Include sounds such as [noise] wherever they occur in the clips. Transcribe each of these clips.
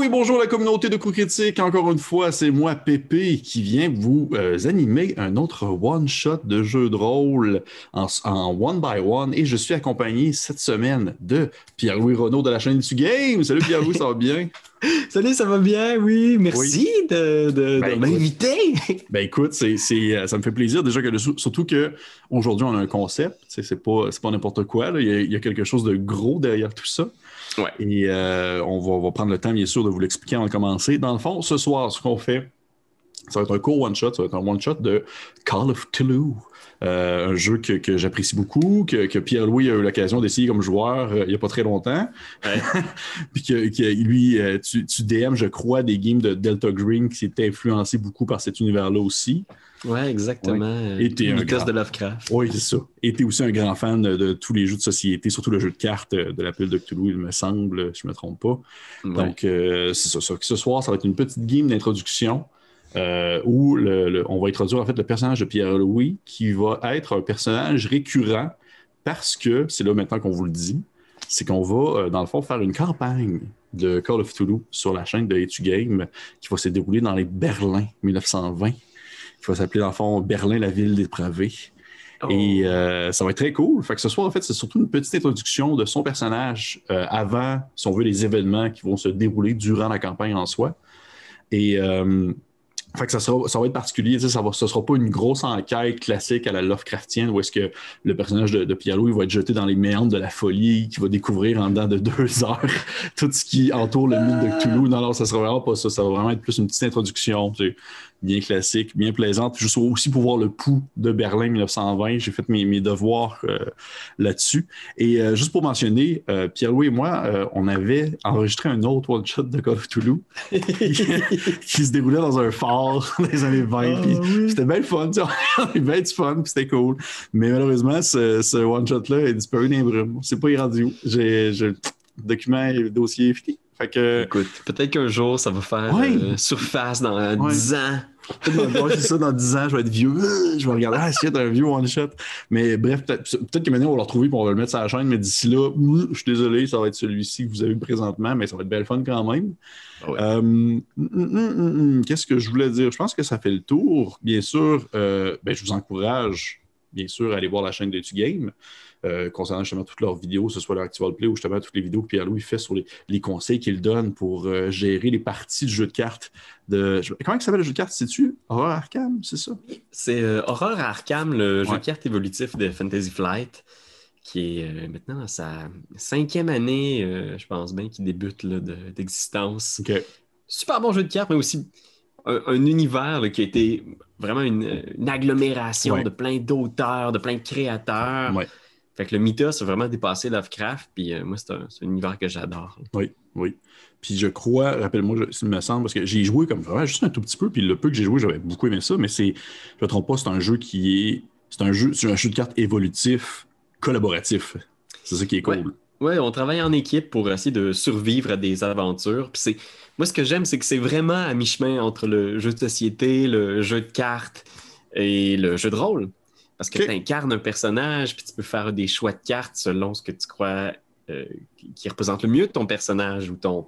oui, bonjour la communauté de coups critiques. Encore une fois, c'est moi, Pépé, qui vient vous euh, animer un autre one-shot de jeu de rôle en, one by one. Et je suis accompagné cette semaine de Pierre-Louis Renaud de la chaîne du Game. Salut Pierre-Louis, ça va bien? [laughs] Salut, ça va bien, oui. Merci de, ben, m'inviter. [laughs] Ben écoute, c'est, euh, ça me fait plaisir déjà que surtout qu'aujourd'hui on a un concept, c'est pas, pas n'importe quoi. Il, y a, quelque chose de gros derrière tout ça. Et euh, on, va, prendre le temps, bien sûr, de vous l'expliquer avant de commencer. Dans le fond, ce soir, ce qu'on fait, ça va être un court one-shot, ça va être un one-shot de Call of Toulouse. Euh, un jeu que, j'apprécie beaucoup, que, Pierre-Louis a eu l'occasion d'essayer comme joueur euh, il n'y a pas très longtemps. [laughs] Puis que, lui, tu, tu, DM, je crois, des games de Delta Green qui s'est influencé beaucoup par cet univers-là aussi. Oui, exactement. Et t'es grand... de Lovecraft. Oui, c'est ça. Et tu es aussi un grand fan de, tous les jeux de société, surtout le jeu de cartes de la pile de Cthulhu, il me semble, si je ne me trompe pas. Donc, euh, c'est ça, Ce soir, ça va être une petite game d'introduction euh, où on va introduire en fait le personnage de Pierre-Louis qui va être un personnage récurrent parce que, c'est là maintenant qu'on vous le dit, c'est qu'on va, euh, dans le fond, faire une campagne de Call of Toulouse sur la chaîne de Etu Game qui va se dérouler dans les Berlin 1920 qui va s'appeler, dans le fond, Berlin, la ville dépravée. Oh. Et euh, ça va être très cool. Fait que ce soir, en fait, c'est surtout une petite introduction de son personnage euh, avant, si on veut, les événements qui vont se dérouler durant la campagne en soi. Et euh, fait que ça, sera, ça va être particulier, ça ne sera pas une grosse enquête classique à la Lovecraftienne où est-ce que le personnage de, de Pierre-Louis va être jeté dans les méandres de la folie, qui va découvrir en dedans de deux [laughs] heures tout ce qui entoure le mythe de Cthulhu. Non, non, ça sera vraiment pas ça. Ça va vraiment être plus une petite introduction bien classique, bien plaisante. Juste aussi pour voir le pouls de Berlin 1920. J'ai fait mes, mes devoirs euh, là-dessus. Et euh, juste pour mentionner, euh, Pierre-Louis et moi, on avait enregistré un autre one-shot de Call of Toulouse [laughs] qui, se déroulait dans un phare [laughs] dans les années 20. Ah c'était bien fun, on avait [laughs] bien du fun, c'était cool. Mais malheureusement, ce, one-shot-là est disparu dans les brumes. C'est pas rendu où. J'ai document et dossier fini. Fait que... Écoute, peut-être qu'un jour, ça va faire surface dans 10 ans c'est ça, dans 10 ans, je vais être vieux. [laughs] Je vais regarder, ah, c'est un vieux one-shot. Mais bref, peut-être que maintenant, on va le retrouver et on va le mettre sur la chaîne. Mais d'ici là, je suis désolé, ça va être celui-ci que vous avez présentement, mais ça va être belle fun quand même. Ah euh, hum, hum, qu'est-ce que je voulais dire? Je pense que ça fait le tour. Bien sûr, euh, ben, je vous encourage, bien sûr, à aller voir la chaîne de Game. Euh, concernant justement toutes leurs vidéos, que ce soit leur Actival Play ou justement toutes les vidéos que Pierre-Louis fait sur les, conseils qu'il donne pour euh, gérer les parties de jeu de cartes. De... Comment il s'appelle le jeu de cartes C'est-tu Horror Arkham, c'est ça? C'est euh, Horror Arkham, le jeu de cartes évolutif de Fantasy Flight qui est maintenant dans sa cinquième année, je pense bien, qui débute d'existence. Super bon jeu de cartes, mais aussi un, univers qui a été vraiment une, agglomération de plein d'auteurs, de plein de créateurs. Fait que le mythos a vraiment dépassé Lovecraft, puis euh, moi, c'est un, univers que j'adore. Oui, oui. Puis je crois, rappelle-moi, il me semble, parce que j'ai joué comme vraiment juste un tout petit peu, puis le peu que j'ai joué, j'avais beaucoup aimé ça, mais c'est, je ne me trompe pas, c'est un jeu qui est. C'est un jeu, c'est un jeu de cartes évolutif, collaboratif. C'est ça qui est cool. Oui, on travaille en équipe pour essayer de survivre à des aventures. Puis c'est. Moi, ce que j'aime, c'est que c'est vraiment à mi-chemin entre le jeu de société, le jeu de cartes et le jeu de rôle. Parce que tu incarnes un personnage, puis tu peux faire des choix de cartes selon ce que tu crois euh, qui représente le mieux ton personnage ou ton,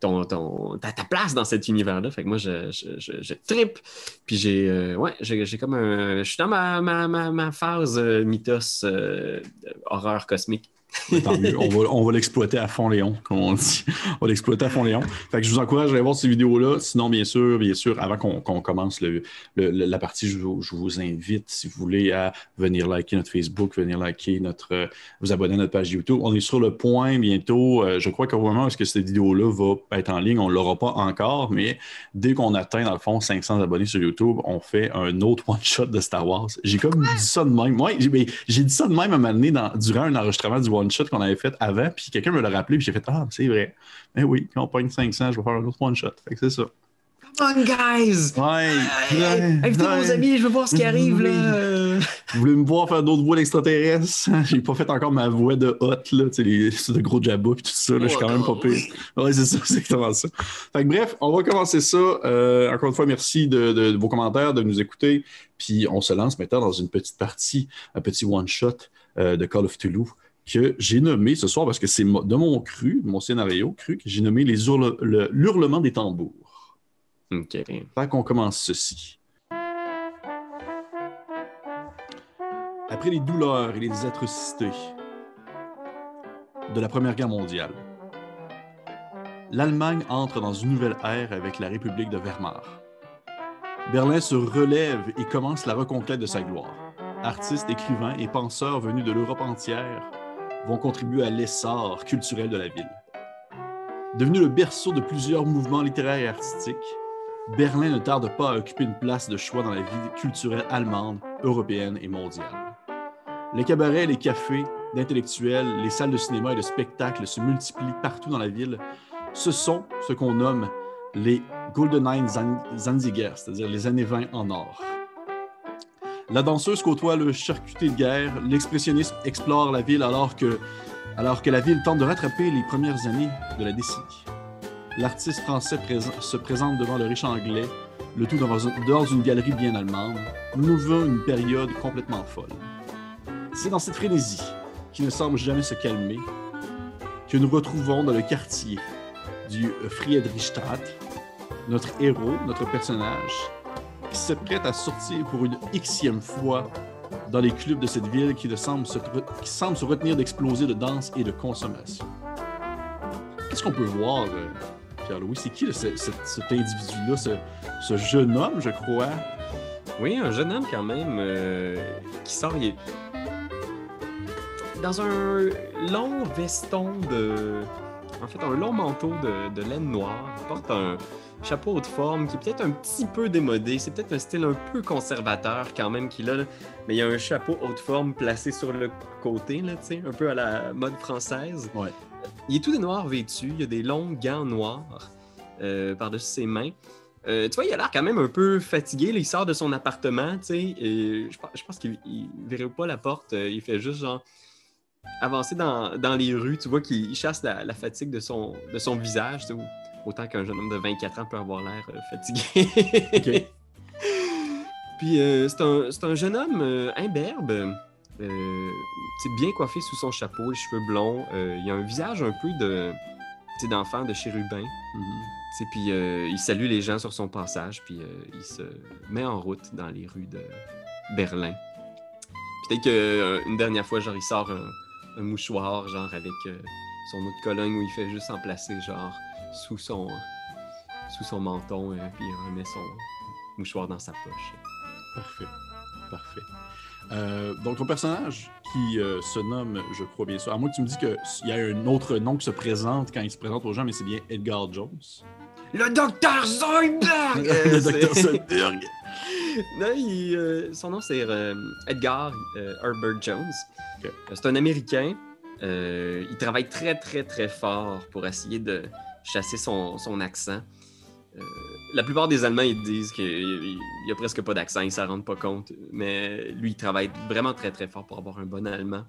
ton, ton ta, place dans cet univers-là. Fait que moi, je, je, je, tripe. Puis j'ai euh, ouais, j'ai comme un. Je suis dans ma, ma, ma, phase euh, mythos horreur cosmique. On va, l'exploiter à fond Léon, comme on dit. On va l'exploiter à fond Léon. Fait que je vous encourage à aller voir ces vidéos-là. Sinon, bien sûr, bien sûr, avant qu'on commence la partie, je, vous invite, si vous voulez, à venir liker notre Facebook, venir liker notre, euh, vous abonner à notre page YouTube. On est sur le point bientôt. Euh, je crois qu'au moment où cette vidéo-là va être en ligne, on ne l'aura pas encore, mais dès qu'on atteint, dans le fond, 500 abonnés sur YouTube, on fait un autre one-shot de Star Wars. J'ai comme dit ça de même. Moi, j'ai dit ça de même à un moment donné durant un enregistrement du one-shot qu'on avait fait avant, puis quelqu'un me l'a rappelé, puis j'ai fait Ah, c'est vrai. Mais oui, quand on pogne 500, je vais faire un autre one-shot. Fait que c'est ça. Come on, guys! Ouais! Invitez vos amis, je veux voir ce qui arrive, là! Vous voulez me voir faire d'autres voix d'extraterrestres? [laughs] J'ai pas fait encore ma voix de hot, là, tu sais, les, de gros jabba et tout ça, là, je suis quand même pas pire. Ouais, c'est ça, c'est [laughs] exactement ça. Fait que bref, on va commencer ça. Euh, encore une fois, merci de, de, vos commentaires, de nous écouter. Puis on se lance maintenant dans une petite partie, un petit one-shot euh, de Call of Toulouse que j'ai nommé ce soir, parce que c'est de mon cru, mon scénario cru, que j'ai nommé les l'hurlement des tambours. OK. Fait qu'on commence ceci. Après les douleurs et les atrocités de la Première Guerre mondiale, l'Allemagne entre dans une nouvelle ère avec la République de Weimar. Berlin se relève et commence la reconquête de sa gloire. Artistes, écrivains et penseurs venus de l'Europe entière vont contribuer à l'essor culturel de la ville. Devenu le berceau de plusieurs mouvements littéraires et artistiques, Berlin ne tarde pas à occuper une place de choix dans la vie culturelle allemande, européenne et mondiale. Les cabarets, les cafés d'intellectuels, les salles de cinéma et de spectacle se multiplient partout dans la ville. Ce sont ce qu'on nomme les Golden Zanziger, c'est-à-dire les années 20 en or. La danseuse côtoie le charcuté de guerre, l'expressionniste explore la ville alors que, alors que la ville tente de rattraper les premières années de la décennie. L'artiste français se présente devant le riche anglais, le tout dehors d'une galerie bien allemande. Nous vivons une période complètement folle. C'est dans cette frénésie, qui ne semble jamais se calmer, que nous retrouvons dans le quartier du Friedrichstadt notre héros, notre personnage, qui se prête à sortir pour une xème fois dans les clubs de cette ville qui, semble, se, qui semble se retenir d'exploser de danse et de consommation. Qu'est-ce qu'on peut voir, euh, Pierre-Louis? C'est qui cet individu-là, ce, jeune homme, je crois? Oui, un jeune homme quand même euh, qui sort dans un long veston de... En fait, un long manteau de, de laine noire. Il porte un, chapeau haute forme qui est peut-être un petit peu démodé. C'est peut-être un style un peu conservateur quand même qu'il a. Mais il y a un chapeau haute forme placé sur le côté, là, un peu à la mode française. Ouais. Il est tout de noir vêtu. Il y a des longs gants noirs euh, par-dessus ses mains. Euh, tu vois, il a l'air quand même un peu fatigué. il sort de son appartement, tu sais. Je, je pense qu'il ne verrait pas la porte. Euh, il fait juste genre avancer dans, dans les rues. Tu vois qu'il chasse la, fatigue de son, de son visage. Autant qu'un jeune homme de 24 ans peut avoir l'air euh, fatigué. [laughs] Puis euh, c'est un, jeune homme euh, imberbe, bien coiffé sous son chapeau, les cheveux blonds. il a un visage un peu de d'enfant de chérubin. Mm-hmm. Puis il salue les gens sur son passage, puis il se met en route dans les rues de Berlin. Peut-être qu'une dernière fois, genre, il sort un, un, mouchoir, genre, avec son autre colonne où il fait juste en placer, genre, sous son, sous son menton, et euh, puis il remet son mouchoir dans sa poche. Parfait. Parfait. Euh, donc, ton personnage qui euh, se nomme, je crois bien sûr, à moins que tu me dis qu'il y a un autre nom qui se présente quand il se présente aux gens, mais c'est bien Edgar Jones. Le docteur Zoidberg! [laughs] le docteur Zoidberg! [laughs] non, son nom c'est Edgar Herbert Jones. C'est un Américain. il travaille très très très fort pour essayer de chasser son, son accent. Euh, la plupart des Allemands, ils disent qu'il n'y a presque pas d'accent, ils ne s'en rendent pas compte. Mais lui, il travaille vraiment très, très fort pour avoir un bon allemand.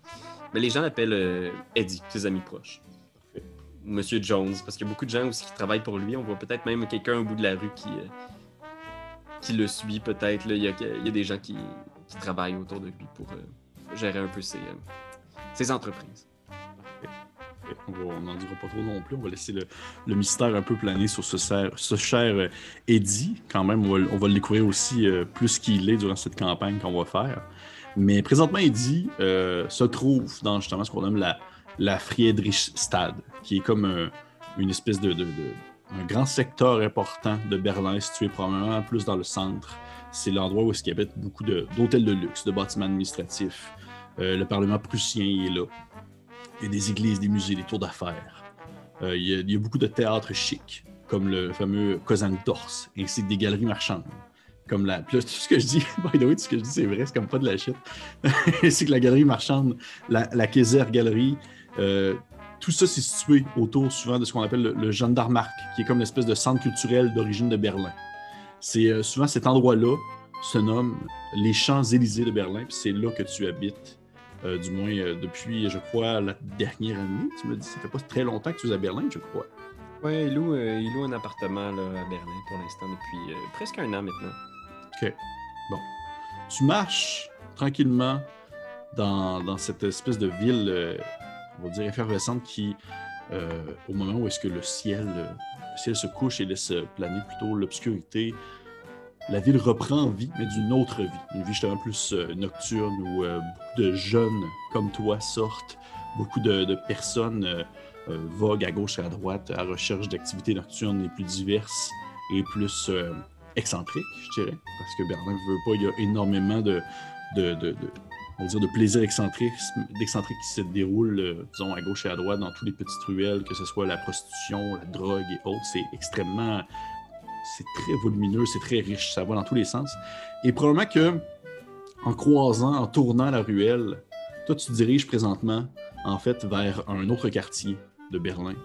Mais les gens l'appellent euh, Eddie, ses amis proches. Monsieur Jones, parce qu'il y a beaucoup de gens aussi qui travaillent pour lui. On voit peut-être même quelqu'un au bout de la rue qui, euh, qui le suit, peut-être. Il, y a, des gens qui, qui, travaillent autour de lui pour gérer un peu ses, ses entreprises on n'en dira pas trop non plus. On va laisser le, mystère un peu planer sur ce, ce cher euh, Eddie. Quand même, on va, le découvrir aussi euh, plus qu'il est durant cette campagne qu'on va faire. Mais présentement, Eddie euh, se trouve dans justement ce qu'on nomme la, la Friedrichstad, qui est comme une espèce de, un grand secteur important de Berlin, situé probablement plus dans le centre. C'est l'endroit où il y avait beaucoup d'hôtels de, luxe, de bâtiments administratifs. le Parlement prussien est là. Il y a des églises, des musées, des tours d'affaires. Euh, il, y a beaucoup de théâtres chics, comme le fameux Dors, ainsi que des galeries marchandes. Comme la. tout ce que je dis, [laughs] by the way, tout ce que je dis, c'est vrai, c'est comme pas de la shit. [laughs] ainsi que la galerie marchande, la, la Kaiser Galerie. Euh, tout ça, c'est situé autour souvent de ce qu'on appelle le, le Gendarmark, qui est comme une espèce de centre culturel d'origine de Berlin. C'est euh, souvent cet endroit-là se nomme les Champs-Élysées de Berlin, puis c'est là que tu habites euh, du moins euh, depuis, je crois, la dernière année. Tu me dis, ça fait pas très longtemps que tu es à Berlin, je crois. Oui, il loue, euh, il loue un appartement à Berlin pour l'instant depuis presque un an maintenant. OK. Bon. Tu marches tranquillement dans, cette espèce de ville on va dire, effervescente qui, au moment où est-ce que le ciel, le ciel se couche et laisse planer plutôt l'obscurité, la ville reprend vie, mais d'une autre vie. Une vie justement plus nocturne où beaucoup de jeunes comme toi sortent, beaucoup de, personnes voguent à gauche et à droite à recherche d'activités nocturnes les plus diverses et plus excentrique, je dirais, parce que Berlin ne veut pas, il y a énormément de, de, de, plaisir excentrique, qui se déroule, euh, disons, à gauche et à droite dans toutes les petites ruelles, que ce soit la prostitution, la drogue et autres. C'est extrêmement. C'est très volumineux, c'est très riche, ça va dans tous les sens. Et probablement que, en croisant, en tournant la ruelle, toi, tu te diriges présentement, en fait, vers un autre quartier de Berlin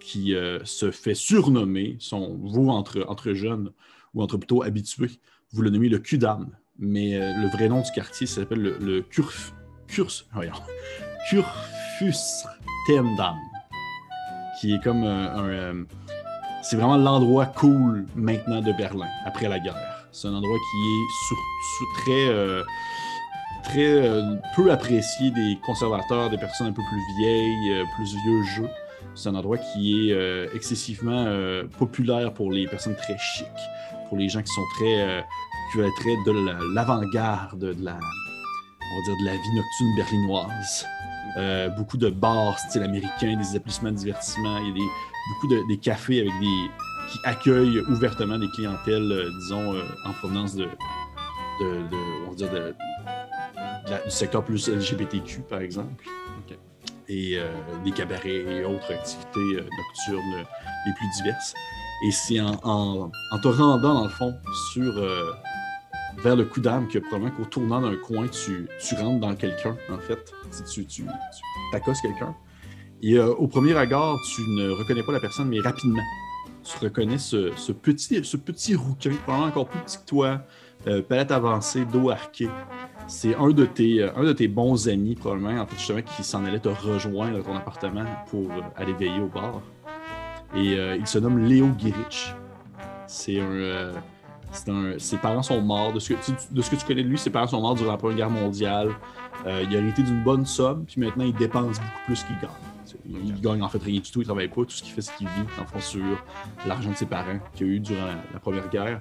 qui euh, se fait surnommer, vous, entre, entre jeunes, ou entre plutôt habitués, vous le nommez le Kudam. Mais euh, le vrai nom du quartier s'appelle le, le Kurf, Kurs, Kurfürstendam, qui est comme un. Euh, c'est vraiment l'endroit cool maintenant de Berlin, après la guerre. C'est un endroit qui est sur, très. Euh, très peu apprécié des conservateurs, des personnes un peu plus vieilles, plus vieux jeux. C'est un endroit qui est excessivement populaire pour les personnes très chics pour les gens qui sont très, euh, qui veulent être de l'avant-garde de la, on va dire de la vie nocturne berlinoise. Euh, beaucoup de bars style américain, des établissements de divertissement, il y a des, beaucoup de des cafés avec des qui accueillent ouvertement des clientèles, euh, disons, en provenance de, de, on va dire de, du secteur plus LGBTQ, par exemple. Et des cabarets et autres activités nocturnes les plus diverses. Et c'est en, en, te rendant, dans le fond, sur, euh, vers le coup d'âme que probablement qu'au tournant d'un coin, tu, tu, rentres dans quelqu'un, en fait. Tu, tu, tu quelqu'un. Et euh, au premier regard, tu ne reconnais pas la personne, mais rapidement, tu reconnais ce, petit, ce petit rouquin, probablement encore plus petit que toi, euh, palette avancée, dos arqué. C'est un, de tes, un de tes bons amis, probablement, en fait, justement, qui s'en allait te rejoindre dans ton appartement pour aller veiller au bar. Et euh, il se nomme Léo Girich. C'est un, euh, ses parents sont morts. De ce, que de ce que tu connais de lui, ses parents sont morts durant la Première Guerre mondiale. Euh, il a hérité d'une bonne somme, puis maintenant il dépense beaucoup plus qu'il gagne. Il, gagne en fait rien du tout, il travaille pas. Tout ce qu'il fait, c'est qu'il vit en fond sur l'argent de ses parents qu'il a eu durant la, Première Guerre.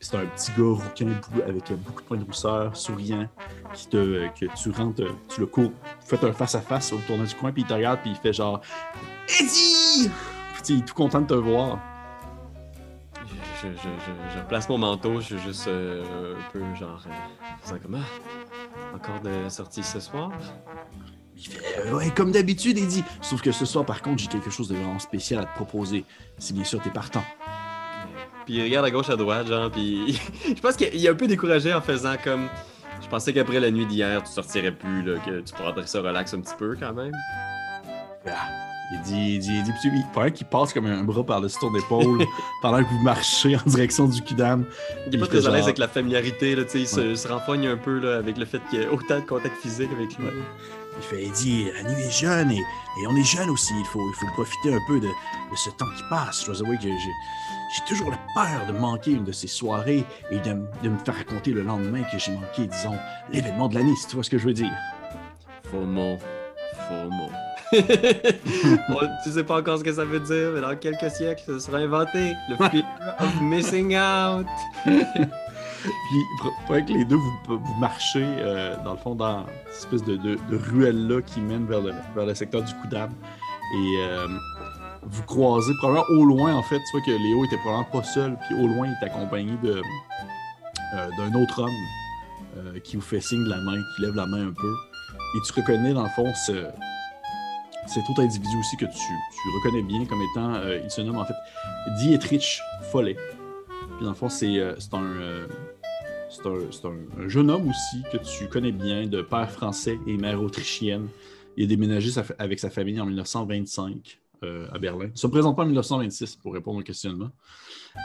C'est un petit gars rouquin avec beaucoup de points de rousseur, souriant, qui te, que tu rentres, tu le cours, faites un face-à-face au tournant du coin, puis il te regarde, puis il fait genre Eddie! il est tout content de te voir. Je, je, mon manteau, je suis juste euh, un peu genre. Euh, comment Encore de sortie ce soir? Il fait euh, Ouais, comme d'habitude, il dit. Sauf que ce soir, par contre, j'ai quelque chose de vraiment spécial à te proposer. Si bien sûr t'es partant. Puis il regarde à gauche, à droite, genre, puis [laughs] je pense qu'il est un peu découragé en faisant comme. Je pensais qu'après la nuit d'hier, tu sortirais plus, là, que tu prendrais ça relax un petit peu quand même. Ah. Il dit, il dit, il dit, il paraît qu'il passe comme un bras par-dessus ton épaule [laughs] pendant que vous marchez en direction du Kudam. Il est pas très à l'aise avec la familiarité, là, il se, se renfogne un peu là, avec le fait qu'il y a autant de contact physique avec lui. Il fait, il dit, la nuit est jeune et, et, on est jeune aussi, il faut, il faut profiter un peu de, de ce temps qui passe. Je dois avouer que j'ai toujours la peur de manquer une de ces soirées et de, de me faire raconter le lendemain que j'ai manqué, disons, l'événement de l'année, si tu vois ce que je veux dire. Faux mot. [laughs] Tu sais pas encore ce que ça veut dire, mais dans quelques siècles, ça sera inventé. Le fear of missing out. [laughs] Puis, pour que les deux, vous, marchez, euh, dans le fond, dans cette espèce de, de, ruelle-là qui mène vers le, vers le secteur du coup d'âme. Et euh, vous croisez, probablement au loin, en fait, tu vois que Léo était probablement pas seul, puis au loin, il est accompagné de, euh, d'un autre homme qui vous fait signe de la main, qui lève la main un peu. Et tu reconnais, dans le fond, ce, cet autre individu aussi que tu, reconnais bien comme étant, euh, il se nomme en fait Dietrich Follet. Puis dans le fond, c'est euh, euh, un, un, jeune homme aussi que tu connais bien, de père français et mère autrichienne. Il a déménagé avec sa famille en 1925 à Berlin. Il se présente pas en 1926 pour répondre au questionnement.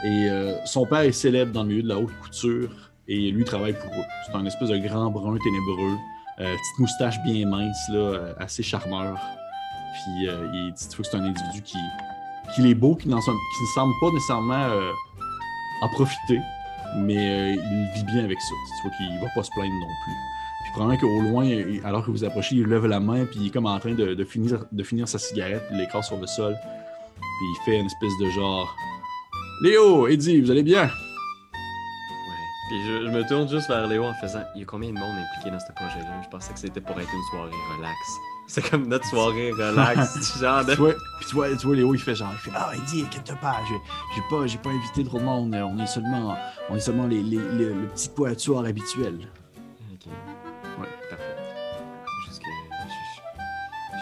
Et son père est célèbre dans le milieu de la haute couture et lui travaille pour eux. C'est un espèce de grand brun ténébreux, petite moustache bien mince, là, assez charmeur. Puis euh, il dit que c'est un individu qui, qui est beau, qui, ne semble pas nécessairement euh, en profiter, mais euh, il vit bien avec ça. Tu vois qu'il va pas se plaindre non plus. Puis probablement qu'au loin, alors que vous approchez, il lève la main, puis il est comme en train de, finir, sa cigarette, il l'écrase sur le sol. Puis il fait une espèce de genre Léo, Eddie, vous allez bien? Ouais. Puis je, me tourne juste vers Léo en faisant Il y a combien de monde impliqué dans ce projet-là? Je pensais que c'était pour être une soirée relax. C'est comme notre soirée relax, [laughs] genre de. Tu vois, puis tu vois, tu vois, Léo, il fait genre, il fait Ah, Eddie, inquiète pas, j'ai pas, j'ai pas invité trop de monde, on est seulement, on est seulement les, les, le petit poitoire habituel. Ok. Ouais, parfait. C'est juste que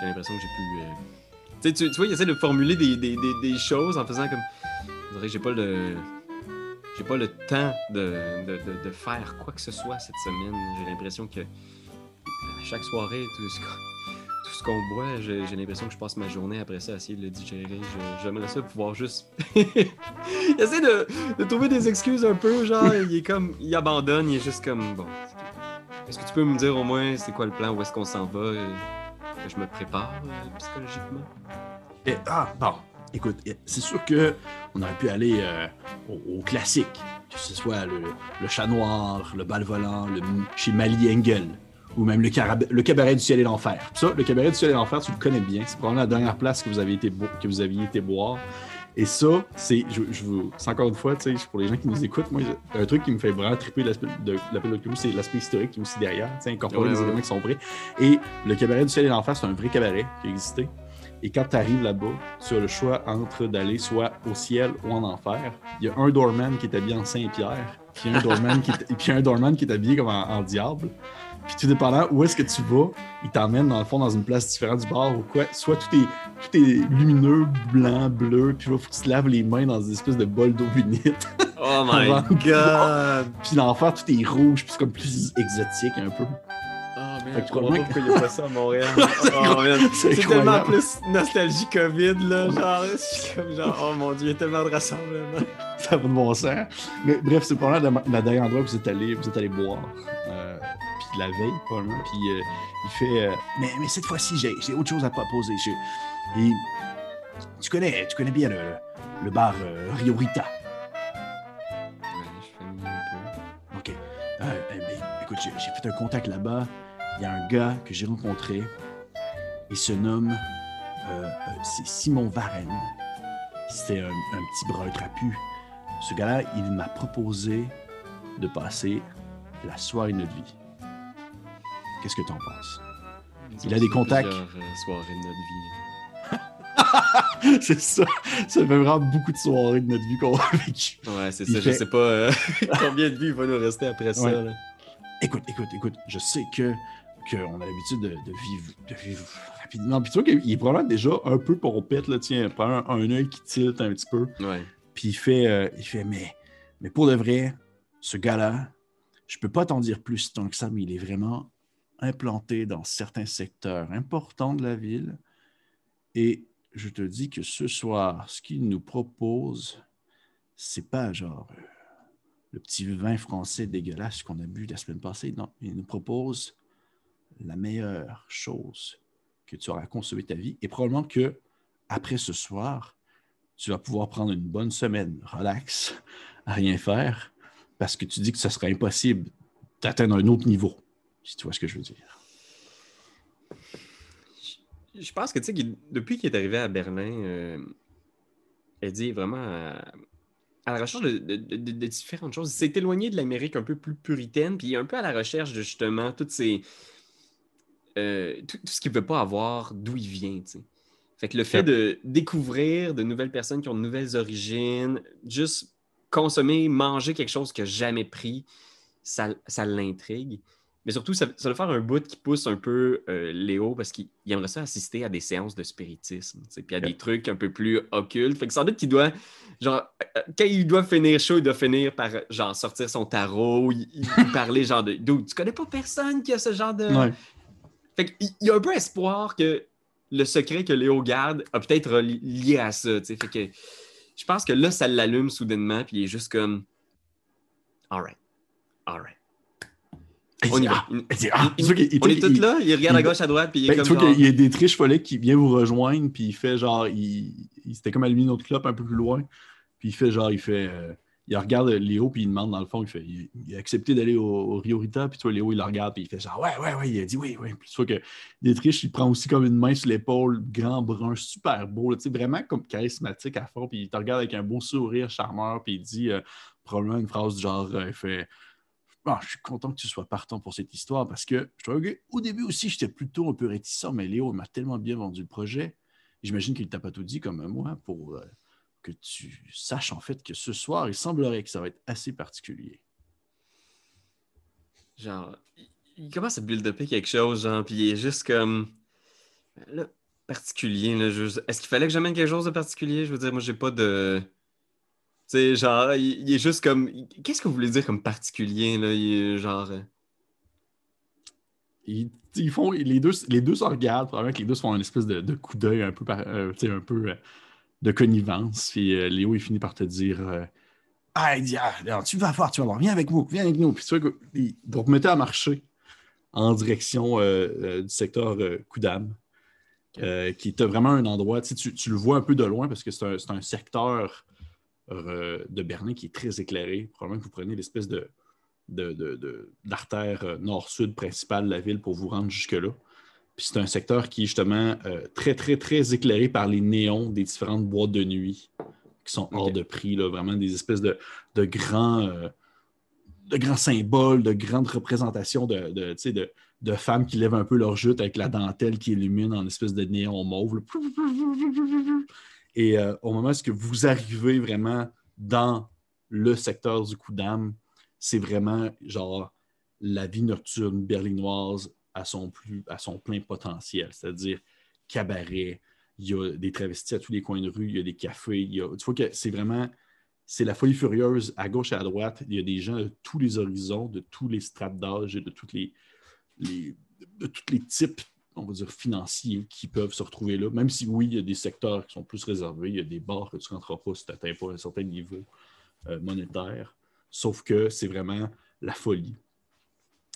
j'ai l'impression que j'ai pu. Euh, tu, tu, vois, il essaie de formuler des, des, des, des choses en faisant comme. Je dirais que j'ai pas le. J'ai pas le temps de, de, de, faire quoi que ce soit cette semaine. J'ai l'impression que à chaque soirée, tout ce, tout ce qu'on boit, j'ai l'impression que je passe ma journée après ça à essayer de le digérer. J'aimerais ça pouvoir juste. [laughs] il essaie de, trouver des excuses un peu, genre, il est comme. Il abandonne, il est juste comme. Bon. Est-ce que tu peux me dire au moins c'est quoi le plan, où est-ce qu'on s'en va, que je me prépare euh, psychologiquement? Et, ah, bon. Écoute, c'est sûr que on aurait pu aller euh, au, classique, que ce soit le, chat noir, le bal volant, le, chez Mali Engel, ou même le, le cabaret du ciel et l'enfer. Ça, le cabaret du ciel et l'enfer, tu le connais bien. C'est probablement la dernière place que vous, avez été que vous aviez été boire. Et ça, c'est, je, vous, encore une fois, pour les gens qui nous écoutent, moi, un truc qui me fait vraiment triper de la de c'est l'aspect historique qui est aussi derrière, incorporer les éléments qui sont vrais. Et le cabaret du ciel et l'enfer, c'est un vrai cabaret qui existait. Et quand tu arrives là-bas, tu as le choix entre d'aller soit au ciel ou en enfer. Il y a un doorman qui est habillé en Saint-Pierre, puis un doorman qui est, [laughs] un doorman qui est habillé comme en, diable. Puis tout dépendant où est-ce que tu vas, il t'emmène dans le fond dans une place différente du bar ou quoi. Soit tout est, tout est lumineux, blanc, bleu, puis là, faut que tu te laves les mains dans une espèce de bol d'eau bénite. [laughs] Oh [laughs] my god! Puis l'enfer, tout est rouge, puis c'est comme plus exotique un peu. Fait que pourquoi il n'y a pas ça à Montréal. [laughs] oh, c'est tellement plus nostalgie COVID, là. Genre, c'est comme genre, oh mon dieu, il y a tellement de rassemblements. ça va de bon sens. Mais bref, c'est pas la, la dernière endroit où vous êtes allé, vous êtes allé boire. Euh, puis la veille, probablement. Puis euh, il fait. Euh, mais, mais cette fois-ci, j'ai autre chose à proposer. Et, tu connais, tu connais bien le, le bar Rio Rita? Ouais, je fais un peu. Ok. Eh ben, écoute, j'ai fait un contact là-bas il y a un gars que j'ai rencontré. Il se nomme euh, euh, c'est Simon Varenne. C'est un, petit brun trapu. Ce gars-là, il m'a proposé de passer la soirée de notre vie. Qu'est-ce que tu en penses? Il a des contacts. Euh, soirées de notre vie. [laughs] c'est ça. Ça fait vraiment beaucoup de soirées de notre vie qu'on a vécu. Ouais, c'est ça. Je sais pas [laughs] combien de vies il va nous rester après ça. Écoute, écoute, écoute. Je sais que qu'on a l'habitude de, vivre, de, vivre, rapidement. Puis tu vois qu'il est probablement déjà un peu pompette, là, tiens, un, un œil qui tilte un petit peu. Puis il fait, euh, il fait mais, mais pour de vrai, ce gars-là, je peux pas t'en dire plus tant que ça, mais il est vraiment implanté dans certains secteurs importants de la ville. Et je te dis que ce soir, ce qu'il nous propose, c'est pas genre euh, le petit vin français dégueulasse qu'on a bu la semaine passée. Non, il nous propose la meilleure chose que tu auras consommé ta vie. Et probablement que après ce soir, tu vas pouvoir prendre une bonne semaine relax, à rien faire, parce que tu dis que ce serait impossible d'atteindre un autre niveau, si tu vois ce que je veux dire. Je pense que, tu sais, depuis qu'il est arrivé à Berlin, euh, Eddie est vraiment à, la recherche de, différentes choses. Il s'est éloigné de l'Amérique un peu plus puritaine, puis un peu à la recherche de justement toutes ces, euh, tout, ce qu'il ne veut pas avoir, d'où il vient. Fait que le fait de découvrir de nouvelles personnes qui ont de nouvelles origines, juste consommer, manger quelque chose qu'il n'a jamais pris, ça, ça l'intrigue. Mais surtout, ça, ça, va faire un bout qui pousse un peu euh, Léo parce qu'il aimerait ça assister à des séances de spiritisme, puis à des trucs un peu plus occultes. Fait que sans doute qu'il doit, genre, euh, quand il doit finir chaud, il doit finir par, genre, sortir son tarot, il, [laughs] parler, genre, de, tu connais pas personne qui a ce genre de, fait il y a un peu espoir que le secret que Léo garde a peut-être lié à ça. Fait que je pense que là, ça l'allume soudainement, puis il est juste comme Alright. Alright. On y va. on est tous là, il regarde à gauche, à droite, puis il est ben, comme. Il y a des triches qui vient vous rejoindre, puis il fait genre. Il, il s'était comme allumé une autre clope un peu plus loin, puis il fait genre, il fait. Euh, il regarde Léo, puis il demande, dans le fond, il, fait, il, a accepté d'aller au, Rio Rita, puis toi, Léo, il le regarde, puis il fait genre, ouais, ouais, ouais, il a dit oui, oui. Puis tu vois que Détriche, il prend aussi comme une main sur l'épaule, grand brun, super beau, tu sais, vraiment comme charismatique à fond, puis il te regarde avec un beau sourire charmeur, puis il dit euh, probablement une phrase du genre, euh, il fait, ah, je suis content que tu sois partant pour cette histoire, parce que je au début aussi, j'étais plutôt un peu réticent, mais Léo m'a tellement bien vendu le projet. J'imagine qu'il t'a pas tout dit comme moi pour euh, que tu saches en fait que ce soir, il semblerait que ça va être assez particulier. Genre, il commence à build-upper quelque chose, genre, puis il est juste comme. Là, particulier, là, est-ce qu'il fallait que j'amène quelque chose de particulier? Je veux dire, moi, j'ai pas de. Tu sais, genre, il, est juste comme. Qu'est-ce que vous voulez dire comme particulier, là? Il est genre. Euh, ils, font, les deux, les deux se regardent, probablement que les deux se font une espèce de, coup d'œil un peu, euh, un peu euh, de connivence. Puis euh, Léo, il finit par te dire Ah, il dit, ah, tu vas voir, tu vas voir, viens avec nous, viens avec nous. Puis tu vois, ils vont te mettre à marcher en direction du secteur Koudam, qui est vraiment un endroit, tu, tu, le vois un peu de loin parce que c'est un, un, secteur de Berlin qui est très éclairé. Probablement que vous prenez l'espèce de d'artère de, euh, nord-sud principale de la ville pour vous rendre jusque-là. Puis c'est un secteur qui est justement euh, très, très, très éclairé par les néons des différentes boîtes de nuit qui sont hors de prix, là, vraiment des espèces de, de grands, euh, de grands symboles, de grandes représentations de, de, de, femmes qui lèvent un peu leur jute avec la dentelle qui illumine en espèce de néon mauve. Et au moment où vous arrivez vraiment dans le secteur du coup d'âme, c'est vraiment genre la vie nocturne berlinoise à son, plein potentiel, c'est-à-dire cabaret, il y a des travestis à tous les coins de rue, il y a des cafés, il y a, tu vois que c'est vraiment, c'est la folie furieuse à gauche et à droite, il y a des gens de tous les horizons, de tous les strates d'âge et de, toutes les, de tous les types, on va dire, financiers qui peuvent se retrouver là, même si oui, il y a des secteurs qui sont plus réservés, il y a des bars que tu ne rentreras pas si tu n'atteins pas un certain niveau euh, monétaire. Sauf que c'est vraiment la folie.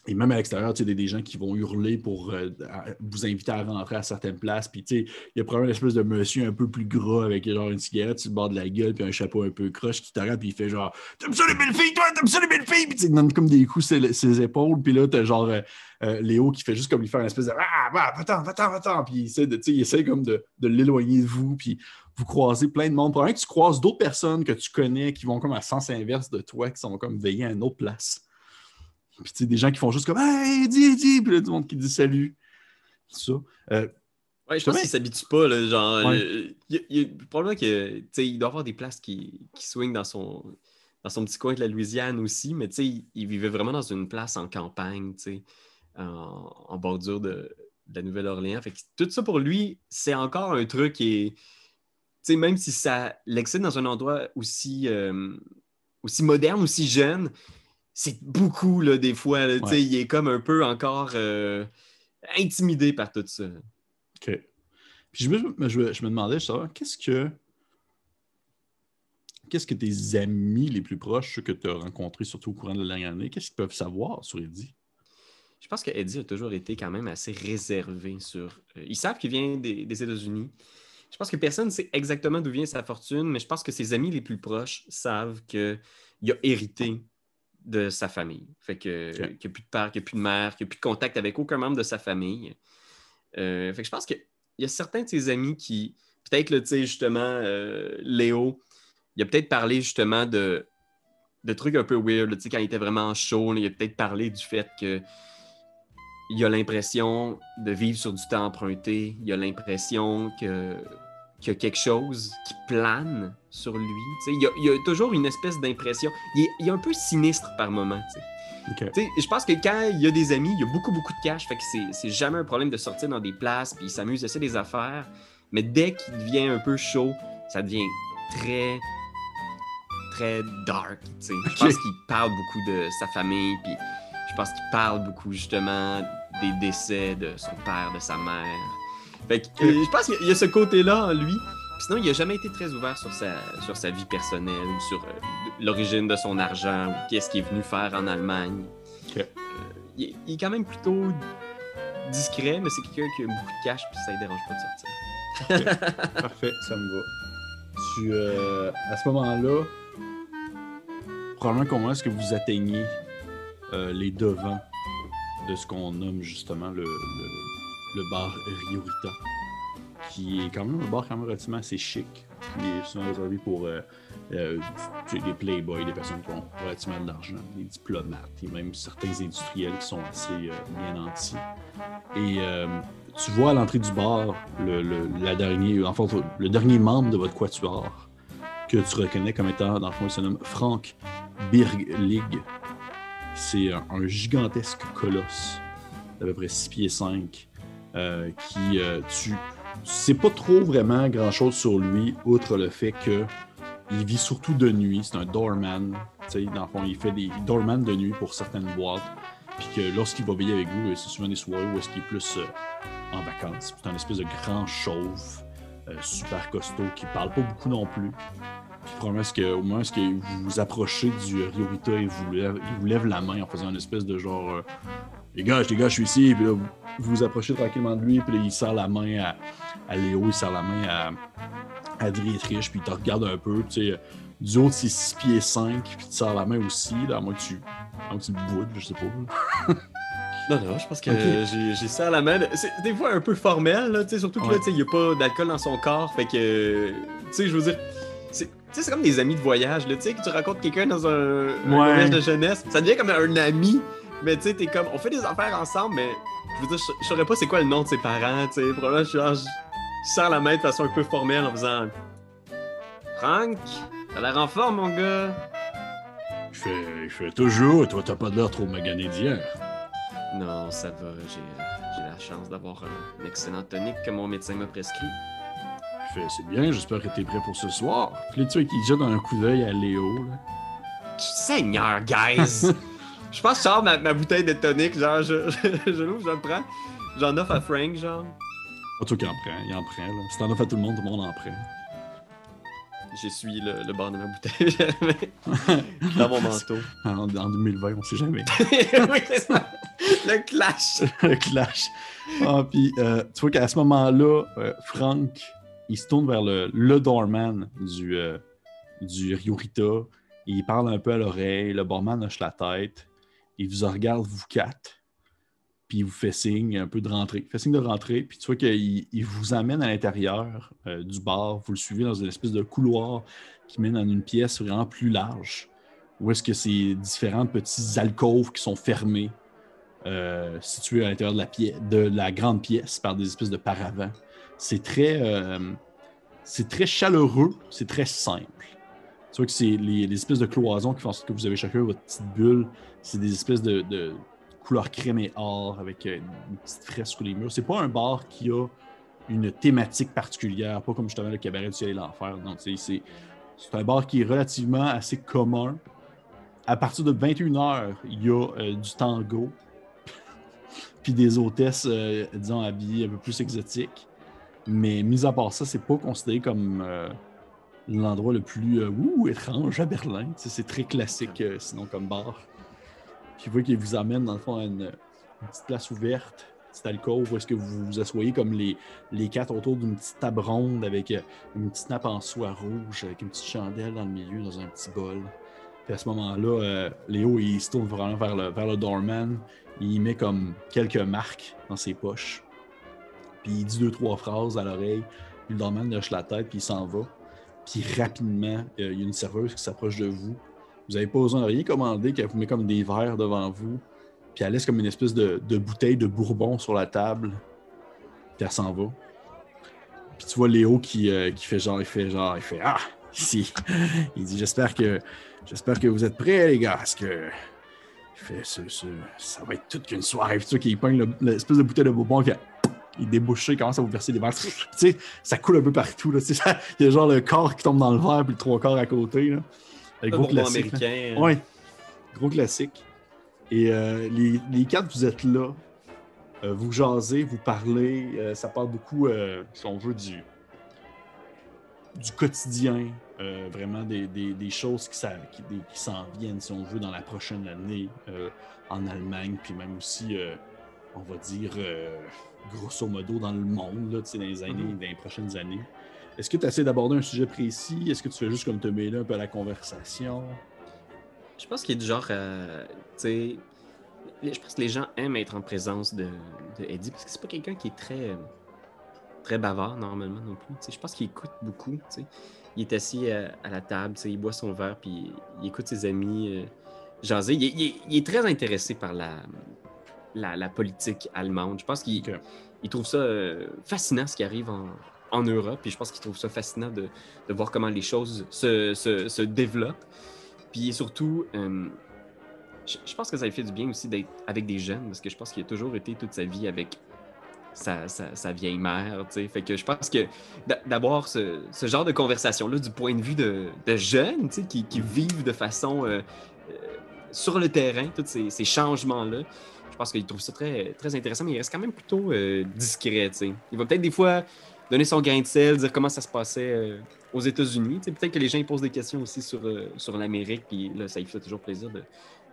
Et même à l'extérieur, y a des gens qui vont hurler pour euh, vous inviter à rentrer à certaines places. Puis, il y a probablement une espèce de monsieur un peu plus gras avec genre une cigarette sur le bord de la gueule puis un chapeau un peu croche qui t'arrête puis il fait genre T'aimes ça les belles filles, toi, t'aimes ça les belles filles. Puis, il donne comme des coups sur ses épaules. Puis là, t'as genre euh, euh, Léo qui fait juste comme lui faire une espèce de Ah, bah, va-t'en, va-t'en, va-t'en. Puis, il essaie, de, il essaie comme de, de l'éloigner de vous. Puis, vous croisez plein de monde. Probablement que tu croises d'autres personnes que tu connais qui vont comme à sens inverse de toi, qui sont comme veillés à une autre place. Puis, tu des gens qui font juste comme Hey, dis, dis, puis là, tout le monde qui dit salut. Ça. Euh, ouais, je pense qu'il s'habitue pas, là, genre. Euh, il, probablement qu'il il doit avoir des places qui, qui swingent dans son, dans son petit coin de la Louisiane aussi, mais sais, il, vivait vraiment dans une place en campagne, sais, en, bordure de, de la Nouvelle-Orléans. Fait que tout ça pour lui, c'est encore un truc sais, même si ça l'excite dans un endroit aussi, euh, aussi moderne, aussi jeune, c'est beaucoup, là, des fois. Il est comme un peu encore euh, intimidé par tout ça. OK. Puis je me, je, me demandais, je qu'est-ce que. Qu'est-ce que tes amis les plus proches, ceux que tu as rencontrés, surtout au courant de la dernière année, qu'est-ce qu'ils peuvent savoir sur Eddie? Je pense que Eddie a toujours été quand même assez réservé sur. Euh, ils savent qu'il vient des, des États-Unis. Je pense que personne ne sait exactement d'où vient sa fortune, mais je pense que ses amis les plus proches savent qu'il a hérité de sa famille. Fait que, qu'il n'y a plus de père, qu'il n'y a plus de mère, qu'il n'y a plus de contact avec aucun membre de sa famille. Euh, fait que je pense qu'il y a certains de ses amis qui, peut-être, tu sais, justement, euh, Léo, il a peut-être parlé justement de, de trucs un peu weird, tu sais, quand il était vraiment chaud, il a peut-être parlé du fait que il a l'impression de vivre sur du temps emprunté, il a l'impression que qu'il y a quelque chose qui plane sur lui. Il y, a, il y, a, toujours une espèce d'impression. Il, est, un peu sinistre par moment. Je pense que quand il y a des amis, il y a beaucoup, beaucoup de cash. Fait que c'est jamais un problème de sortir dans des places puis il s'amuse, essayer des affaires. Mais dès qu'il devient un peu chaud, ça devient très, très dark. Je pense qu'il parle beaucoup de sa famille. Puis je pense qu'il parle beaucoup justement des décès de son père, de sa mère. Fait que, euh, je pense qu'il y a ce côté-là en lui. sinon, il n'a jamais été très ouvert sur sa, sur sa vie personnelle sur euh, l'origine de son argent ou qu'est-ce qu'il est venu faire en Allemagne. Euh, il, est quand même plutôt discret, mais c'est quelqu'un qui a beaucoup de cash puis ça ne dérange pas de sortir. Parfait, ça me va. Tu, à ce moment-là, probablement comment est-ce que vous atteignez les devants de ce qu'on nomme justement le, le, bar Riorita, qui est quand même un bar quand même relativement assez chic, qui est souvent réservé pour des playboys, des personnes qui ont relativement de l'argent, des diplomates et même certains industriels qui sont assez bien nantis. Et tu vois à l'entrée du bar le, la dernière, en fait, le dernier membre de votre quatuor que tu reconnais comme étant, dans le fond, il se nomme Frank Birglig. C'est un, gigantesque colosse d'à peu près 6 pieds 5 euh, qui, euh, tu sais pas trop vraiment grand chose sur lui, outre le fait que il vit surtout de nuit. C'est un doorman. Dans le fond, il fait des doorman de nuit pour certaines boîtes. Puis que lorsqu'il va veiller avec vous, c'est souvent des soirées où est-ce qu'il est plus euh, en vacances. C'est un espèce de grand chauve, euh, super costaud, qui parle pas beaucoup non plus. Puis probablement, que, au moins, ce que vous vous approchez du Riorita et vous il vous lève la main en faisant une espèce de genre euh, Les gars, les gars, je suis ici. Puis là, vous vous approchez tranquillement de lui, puis là, il serre la main à, à Léo, il serre la main à, à Dietrich, puis il te regarde un peu. Tu sais, du haut ses 6 pieds 5, puis il te serre la main aussi, là, à moins que tu, à moins que tu le boudes, je sais pas. [laughs] Non, non, je pense que j'ai ça à la main. C'est des fois un peu formel, là, surtout que là, il n'y a pas d'alcool dans son corps. Fait que, tu sais, je veux dire, c'est comme des amis de voyage, tu sais, que tu racontes quelqu'un dans un, voyage de jeunesse. Ça devient comme un ami, mais tu sais, t'es comme, on fait des affaires ensemble, mais je veux dire, je, saurais pas c'est quoi le nom de ses parents, tu sais. Probablement, je, je, sers la main de façon un peu formelle en faisant Frank, t'as l'air en forme, mon gars. Je fais, je fais toujours, toi, t'as pas l'air trop magané d'hier. Non, ça va. J'ai la chance d'avoir un excellent tonique que mon médecin m'a prescrit. C'est bien, j'espère que t'es prêt pour ce soir. Puis là, tu vois qu'il jette un coup d'œil à Léo. Là. Seigneur, guys! [laughs] je pense que je sors ma, bouteille de tonique, genre, [laughs] je, je, l'ouvre, je le prends. J'en offre à Frank, genre. Pas toi qui en prends, il en prend, là. Si t'en offres à tout le monde, tout le monde en prend j'essuie le, le bord de ma bouteille [laughs] [laughs] dans mon manteau. En, 2020, on sait jamais. oui, c'est ça. Le clash. le clash. Ah, puis, euh, tu vois qu'à ce moment-là, euh, Frank, il se tourne vers le, le doorman du, euh, du Riorita. Il parle un peu à l'oreille. Le barman hoche la tête. Il vous regarde, vous quatre puis il vous fait signe un peu de rentrer. Il fait signe de rentrer, puis tu vois qu'il il vous amène à l'intérieur euh, du bar. Vous le suivez dans une espèce de couloir qui mène dans une pièce vraiment plus large, où est-ce que c'est différentes petits alcôves qui sont fermés, euh, situés à l'intérieur de la, de la grande pièce par des espèces de paravents. C'est très, euh, c'est très chaleureux, c'est très simple. Vois que c'est les, espèces de cloisons qui font en sorte que vous avez chacun votre petite bulle. C'est des espèces de couleur crème et or avec euh, une petite fresque sur les murs. C'est pas un bar qui a une thématique particulière, pas comme justement le cabaret du ciel et l'enfer. C'est un bar qui est relativement assez commun. À partir de 21h, il y a euh, du tango, [laughs] puis des hôtesses, euh, disons, habillées un peu plus exotiques. Mais mis à part ça, c'est pas considéré comme l'endroit le plus étrange à Berlin. C'est très classique, sinon, comme bar. Puis vous voyez qu'il vous amène dans le fond à une, petite place ouverte, petite alcôve, où est-ce que vous vous asseyez comme les, les quatre autour d'une petite table ronde avec euh, une petite nappe en soie rouge, avec une petite chandelle dans le milieu, dans un petit bol. Puis à ce moment-là, euh, Léo, il se tourne vraiment vers le, vers le doorman. Il met comme quelques marques dans ses poches. Puis il dit deux, trois phrases à l'oreille. Puis le doorman lâche la tête, puis il s'en va. Puis rapidement, euh, il y a une serveuse qui s'approche de vous, vous n'avez pas besoin de rien commander, qu'elle vous met comme des verres devant vous. Puis elle laisse comme une espèce de, bouteille de bourbon sur la table. Puis elle s'en va. Puis tu vois Léo qui, euh, fait genre, il fait genre, il fait Ah, ici. [laughs] il dit J'espère que j'espère que vous êtes prêts, les gars, parce que il fait ce, ça va être toute qu'une soirée. Tu vois qu'il pogne l'espèce de bouteille de bourbon, puis il débouche, il commence à vous verser des verres. [laughs] tu sais, ça coule un peu partout. Là, il y a genre le corps qui tombe dans le verre, puis le trois quarts à côté. Là gros classique. américain. Oui, gros classique. Et euh, les, les, quatre, vous êtes là. Euh, vous jasez, vous parlez. Euh, ça parle beaucoup, si on veut, du, du quotidien. vraiment des, des, des, choses qui, qui, qui s'en viennent, si on veut, dans la prochaine année en Allemagne. Puis même aussi, on va dire, grosso modo, dans le monde, là, dans les années, mm-hmm. dans les prochaines années. Est-ce que tu essaies d'aborder un sujet précis? Est-ce que tu fais juste comme te mêler un peu à la conversation? Je pense qu'il est du genre, euh, tu sais, je pense que les gens aiment être en présence de, Eddie parce que c'est pas quelqu'un qui est très, très bavard normalement non plus. je pense qu'il écoute beaucoup. Il est assis à, la table, il boit son verre, puis il écoute ses amis euh, jaser. Il, est très intéressé par la, la, politique allemande. Je pense qu'il trouve ça euh, fascinant ce qui arrive en, Europe, puis je pense qu'il trouve ça fascinant de, voir comment les choses se, développent. Puis surtout, euh, je, pense que ça lui fait du bien aussi d'être avec des jeunes, parce que je pense qu'il a toujours été toute sa vie avec sa, vieille mère. Fait que je pense que d'avoir ce, genre de conversation-là du point de vue de, jeunes qui, qui, vivent de façon euh, euh, sur le terrain, tous ces, changements-là, je pense qu'il trouve ça très, très intéressant, mais il reste quand même plutôt euh, discret. Il va peut-être des fois donner son grain de sel, dire comment ça se passait aux États-Unis. Peut-être que les gens ils posent des questions aussi sur, sur l'Amérique, puis là, ça lui fait toujours plaisir de,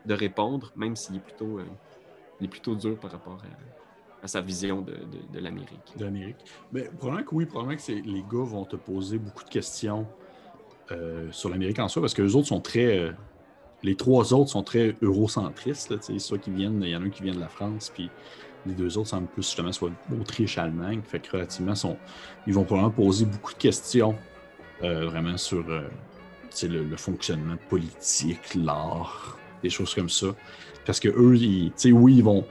de répondre, même s'il est plutôt, il est plutôt dur par rapport à sa vision de, de, l'Amérique. De l'Amérique. Mais probablement que oui, probablement que les gars vont te poser beaucoup de questions euh, sur l'Amérique en soi, parce que les autres sont très. Euh, les trois autres sont très eurocentristes. Là, qui viennent, il y en a un qui vient de la France, puis les deux autres semblent plus justement soit Autriche, Allemagne. Fait que relativement, ils vont probablement poser beaucoup de questions euh, vraiment sur le, le, fonctionnement politique, l'art, des choses comme ça. Parce que eux, oui, ils vont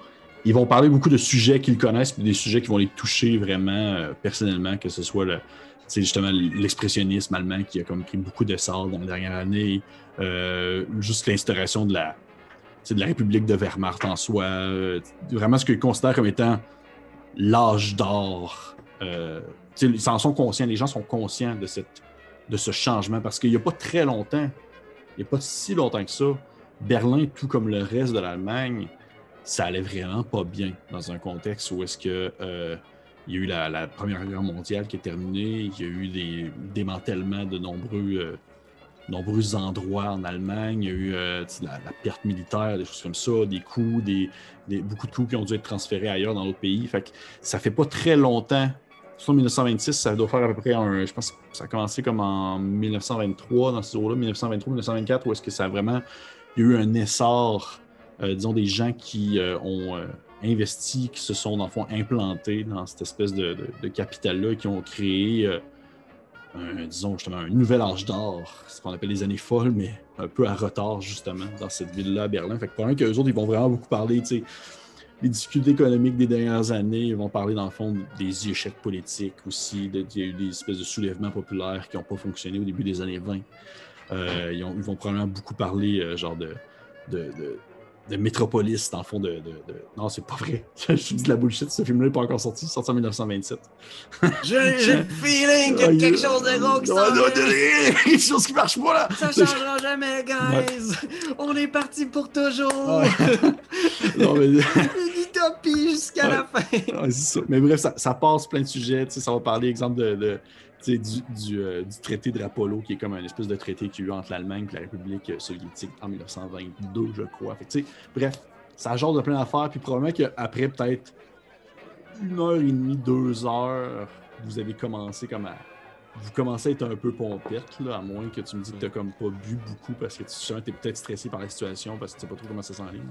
ils vont parler beaucoup de sujets qu'ils connaissent, puis des sujets qui vont les toucher vraiment euh, personnellement, que ce soit le, justement l'expressionnisme allemand qui a comme pris beaucoup d'essor dans les dernières années, euh, juste l'instauration de la, de la République de Wehrmacht en soi, euh, vraiment ce qu'ils considèrent comme étant l'âge d'or. en sont conscients, les gens sont conscients de, cette, de ce changement parce qu'il n'y a pas très longtemps, il n'y a pas si longtemps que ça, Berlin, tout comme le reste de l'Allemagne, ça allait vraiment pas bien dans un contexte où est-ce que euh, il y a eu la, Première Guerre mondiale qui est terminée, il y a eu des démantèlements de nombreux, euh, endroits en Allemagne, il y a eu euh, la, perte militaire, des choses comme ça, des coups, des, beaucoup de coups qui ont dû être transférés ailleurs dans d'autres pays. Fait que ça fait pas très longtemps. En 1926, ça doit faire à peu près un. Je pense que ça a commencé comme en 1923, dans ce jour-là, 1923-1924, où est-ce que ça a vraiment. Il y a eu un essor euh, disons, des gens qui ont euh, investi, qui se sont, dans le fond, implantés dans cette espèce de, capital-là, qui ont créé, un, disons, justement, un nouvel âge d'or, ce qu'on appelle les années folles, mais un peu à retard, justement, dans cette ville-là, Berlin. Fait que pendant qu'eux autres, ils vont vraiment beaucoup parler, tu sais, des difficultés économiques des dernières années. Ils vont parler, dans le fond, des échecs politiques aussi. Il y a eu des espèces de soulèvements populaires qui n'ont pas fonctionné au début des années 20. ils, vont probablement beaucoup parler, genre, de, de Métropolis, dans le fond, de. Non, c'est pas vrai. [laughs] Je dis de la bullshit, ce film-là n'est pas encore sorti, sorti en 1927. J'ai le [laughs] feeling qu'il y a quelque chose de gros qui s'en [laughs] quelque chose qui marche pas, là. Ça changera jamais, guys. On est parti pour toujours. non, mais... Une utopie jusqu'à la fin. ça. Mais bref, ça, ça, passe plein de sujets. Ça va parler, exemple, de du, euh, du, traité de Rapallo, qui est comme un espèce de traité qu'il y a eu entre l'Allemagne et la République soviétique en 1922, je crois. bref, ça genre de plein d'affaires, puis probablement qu'après peut-être une heure et demie, deux heures, vous avez commencé comme à vous commencez à être un peu pompette, là, à moins que tu me dis que tu comme pas bu beaucoup parce que tu sens que tu es peut-être stressé par la situation parce que tu sais pas trop comment ça s'enligne.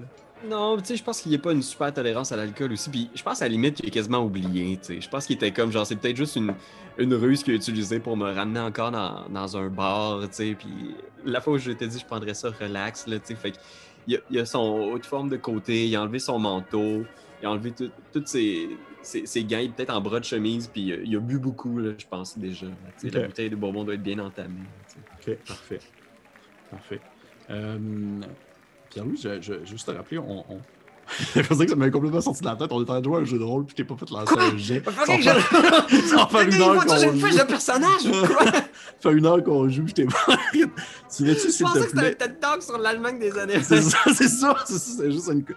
Non, tu sais, je pense qu'il n'y a pas une super tolérance à l'alcool aussi. Puis je pense à la limite qu'il est quasiment oublié. Je pense qu'il était comme genre, c'est peut-être juste une, une ruse qu'il a utilisée pour me ramener encore dans, dans un bar. Puis la fois où je t'ai dit, je prendrais ça relax. Là, tu. Fait a, a son haute forme de côté, il a enlevé son manteau, il a enlevé toutes ses ses, gants, il peut-être en bras de chemise, puis il a bu beaucoup, je pense, déjà. La bouteille de bonbon doit être bien entamée. Ok, parfait. Parfait. Euh, Pierre-Louis, je, je, juste te rappeler, on, on... [laughs] c'est que ça m'avait complètement sorti de la tête. On était en train de jouer à un jeu de rôle, puis t'es pas fait lancer un jet. [laughs] Ça fait une heure qu'on joue. J'ai le personnage ou quoi? [laughs] Ça fait une heure qu'on joue, puis t'es pas... tu veux-tu, s'il te plaît? Je pensais que c'était un TED Talk sur l'Allemagne des années. C'est ça, c'est ça. C'est juste une... tu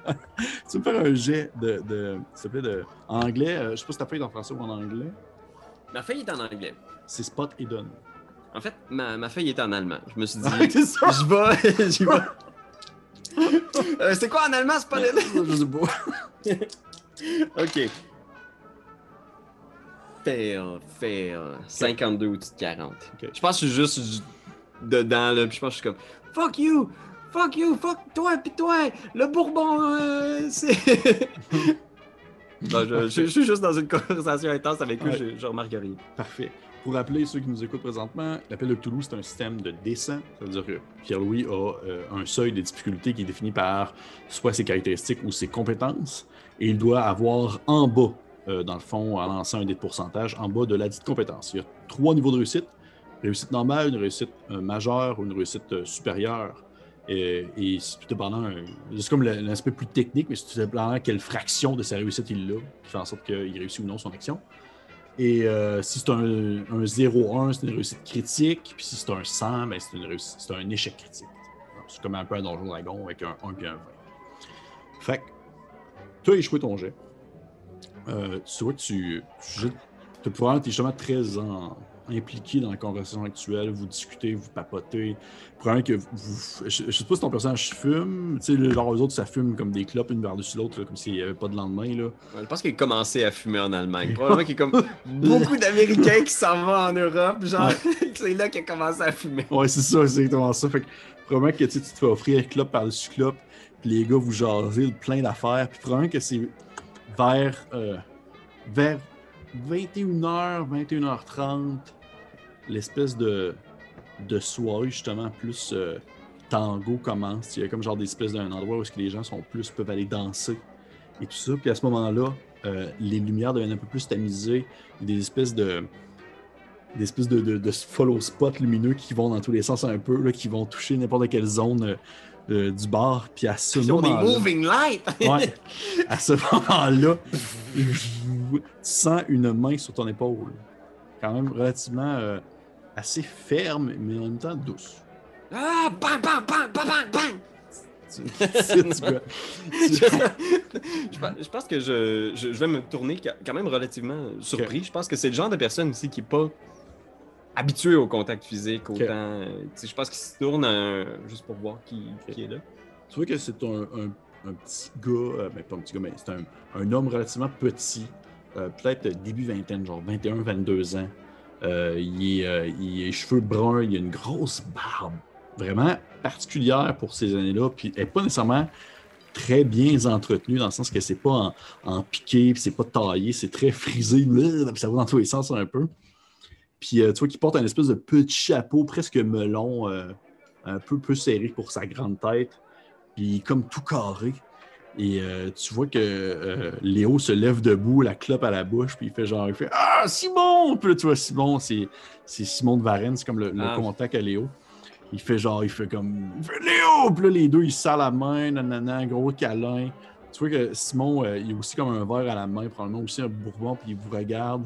veux me faire un jet de, de s'il te plaît, de... en anglais. Euh, je sais pas si ta feuille est en français ou en anglais. Ma feuille est en anglais. C'est Spot et Don. En fait, ma, ma feuille est en allemand. Je me suis dit, je vais, j'y vais. Euh, c'est quoi en allemand, c'est pas. Je sais pas. [laughs] ok. Fail, fail. 52 ou 40. Je pense que je suis juste dedans, là, puis je pense que je suis comme Fuck you! Fuck you, fuck toi, pis toi, le Bourbon, euh, [laughs] c'est. [laughs] je, je, suis juste dans une conversation intense avec eux, je, je remarque rien. Parfait. Pour rappeler ceux qui nous écoutent présentement, l'appel de Cthulhu, c'est un système de descent. Ça veut dire que Pierre-Louis a euh, un seuil de difficulté qui est défini par soit ses caractéristiques ou ses compétences. Et il doit avoir en bas, euh, dans le fond, en lançant un dé pourcentage, en bas de la dite compétence. Il y a trois niveaux de réussite. Réussite normale, une réussite euh, majeure ou une réussite supérieure. Et, et c'est dépendant, c'est comme l'aspect plus technique, mais c'est dépendant quelle fraction de sa réussite il a, qui fait en sorte qu'il réussit ou non son action. Et euh, si c'est un, un 0-1, c'est une réussite critique. Puis si c'est un 100, ben c'est, un échec critique. C'est comme un peu un Donjon Dragon avec un 1 et un 20. Fait que tu as échoué ton jet. Euh, tu vois que tu, tu, es justement très en, impliqué dans la conversation actuelle, vous discutez, vous papotez. Probablement que vous. Je, ne sais pas si ton personnage fume. Tu sais, genre, eux autres, ça fume comme des clopes une par-dessus l'autre, comme s'il n'y avait pas de lendemain. Là. je pense qu'il a commencé à fumer en Allemagne. Probablement qu'il y a comme [laughs] beaucoup d'Américains qui s'en vont en Europe. Genre, [laughs] c'est là qu'il a commencé à fumer. Ouais, c'est ça, c'est exactement ça. Fait que probablement que tu te fais offrir clope par-dessus clope, puis les gars vous jasez plein d'affaires. Puis probablement que c'est vers. Euh, vers 21h, 21h30 l'espèce de, de soirée, justement, plus euh, tango commence. Il y a comme genre des espèces d'un endroit où les gens sont plus, peuvent aller danser et tout ça. Puis à ce moment-là, euh, les lumières deviennent un peu plus tamisées. Des espèces de des espèces de, de, follow spots lumineux qui vont dans tous les sens un peu, là, qui vont toucher n'importe quelle zone euh, du bar. Puis à ce moment-là. moving light! [laughs] ouais, à ce moment-là, tu sens une main sur ton épaule. Quand même relativement assez ferme, mais en même temps douce. Ah! Bang, bang, bang, bang, bang, bang! [laughs] je, pense que je, je, vais me tourner quand même relativement surpris. Je pense que c'est le genre de personne aussi qui n'est pas habitué au contact physique autant. Je pense qu'il se tourne juste pour voir qui, qui, est là. Tu vois que c'est un, un, petit gars, euh, ben, pas un petit gars, mais c'est un, un, homme relativement petit, euh, peut-être début vingtaine, genre 21-22 ans. Euh, il, est, euh, il a cheveux bruns, il a une grosse barbe vraiment particulière pour ces années-là, puis elle n'est pas nécessairement très bien entretenue dans le sens que c'est pas en, en piqué, c'est pas taillé, c'est très frisé, [laughs] ça va dans tous les sens un peu. Puis euh, tu vois qu'il porte un espèce de petit chapeau presque melon, un peu peu serré pour sa grande tête, puis comme tout carré. Et euh, tu vois que euh, Léo se lève debout, la clope à la bouche, puis il fait genre, il fait Ah, Simon! Puis là, tu vois, Simon, c'est, Simon de Varennes, c'est comme le, ah. contact à Léo. Il fait genre, il fait comme il fait Léo! Puis là, les deux, ils serrent la main, nanana, gros câlin. Tu vois que Simon, euh, il a aussi comme un verre à la main, probablement aussi un bourbon, puis il vous regarde.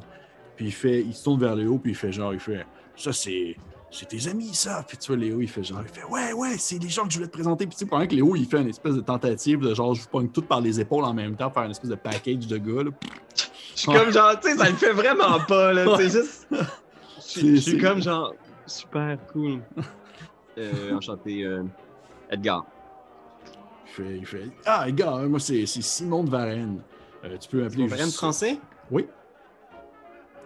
Puis il fait, il se tourne vers Léo, puis il fait genre, il fait Ça, c'est c'est tes amis, ça. Puis tu vois, Léo, il fait genre, il fait, ouais, ouais, c'est les gens que je voulais te présenter. Puis tu sais, pendant que Léo, il fait une espèce de tentative de genre, je vous pogne tout par les épaules en même temps, faire une espèce de package de gars, là. Je suis comme genre, tu sais, ça le fait vraiment pas, là. [laughs] C'est juste. Je suis comme genre, super cool. Euh, enchanté, euh, Edgar. Il fait, il fait, ah, Edgar, moi, c'est Simon de Varenne. Euh, tu peux m'appeler. Varenne français? Oui.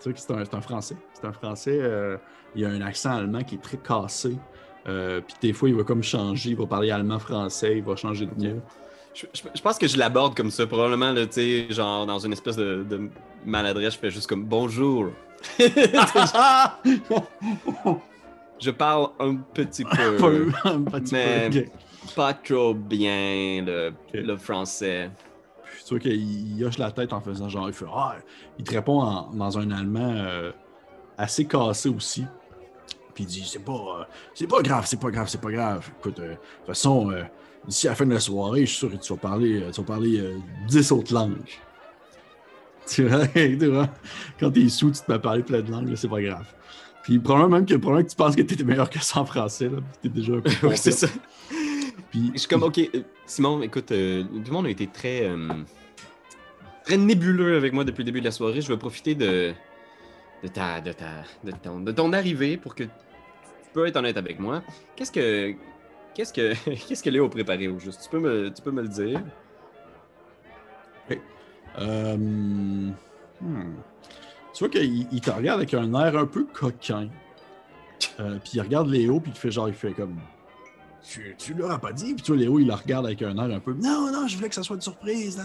Tu sais que c'est un, un, français. C'est un français. Euh, il a un accent allemand qui est très cassé. Euh, puis des fois, il va comme changer. Il va parler allemand-français. Il va changer de mot. Je, je, pense que je l'aborde comme ça. Probablement, tu sais, genre dans une espèce de, de, maladresse, je fais juste comme bonjour. [laughs] je parle un petit peu. un petit mais peu. Pas trop bien le, le français tu vois qu'il hoche la tête en faisant genre, il fait Ah, il te répond dans un allemand euh, assez cassé aussi. Puis il dit C'est pas, euh, c'est pas grave, c'est pas grave, c'est pas grave. Écoute, euh, de toute façon, d'ici à la fin de la soirée, je suis sûr que tu vas parler, tu vas parler 10 autres langues. [laughs] Tu vois, tu quand t'es sous, tu te mets parler plein de langues, c'est pas grave. Puis probablement même que, probablement que tu penses que t'étais meilleur que ça en français, là. T'es déjà un peu. c'est ça. Puis... Je suis comme, ok, Simon, écoute, tout le monde a été très très nébuleux avec moi depuis le début de la soirée. Je vais profiter de, de, ta, de, ta, de, ton, de ton arrivée pour que tu peux être honnête avec moi. Qu'est-ce que qu'est-ce que [laughs] qu'est-ce que Léo préparé au juste? Tu peux me, tu peux me le dire? Euh, hmm. Tu vois qu'il il te regarde avec un air un peu coquin. Euh, puis il regarde Léo, puis il fait genre, il fait comme. Tu, tu l'auras pas dit. Puis tu vois, Léo, il le regarde avec un air un peu Non, non, je voulais que ça soit une surprise.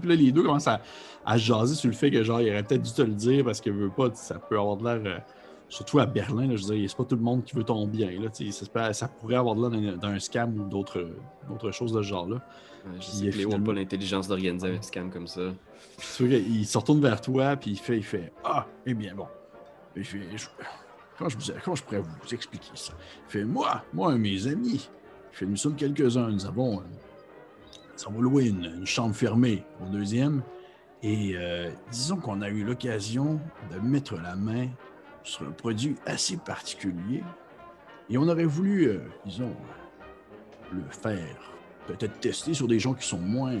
Puis là, les deux commencent à, à jaser sur le fait que, genre, il aurait peut-être dû te le dire parce qu'il veut pas, ça peut avoir de l'air. Euh, surtout à Berlin, là, je veux dire, c'est pas tout le monde qui veut ton bien. Là, ça, ça pourrait avoir de l'air d'un scam ou d'autres choses de ce genre-là. Ouais, je sais que Léo n'a pas l'intelligence d'organiser un scam comme ça. il se retourne vers toi, puis il fait, il fait Ah, eh bien, bon. Il fait, comment, je, comment je pourrais vous expliquer ça? Fait Moi, moi et mes amis, fait, nous sommes quelques-uns, nous avons, euh, nous avons loué une, chambre fermée au deuxième, et euh, disons qu'on a eu l'occasion de mettre la main sur un produit assez particulier, et on aurait voulu, euh, disons, le faire peut-être tester sur des gens qui sont moins,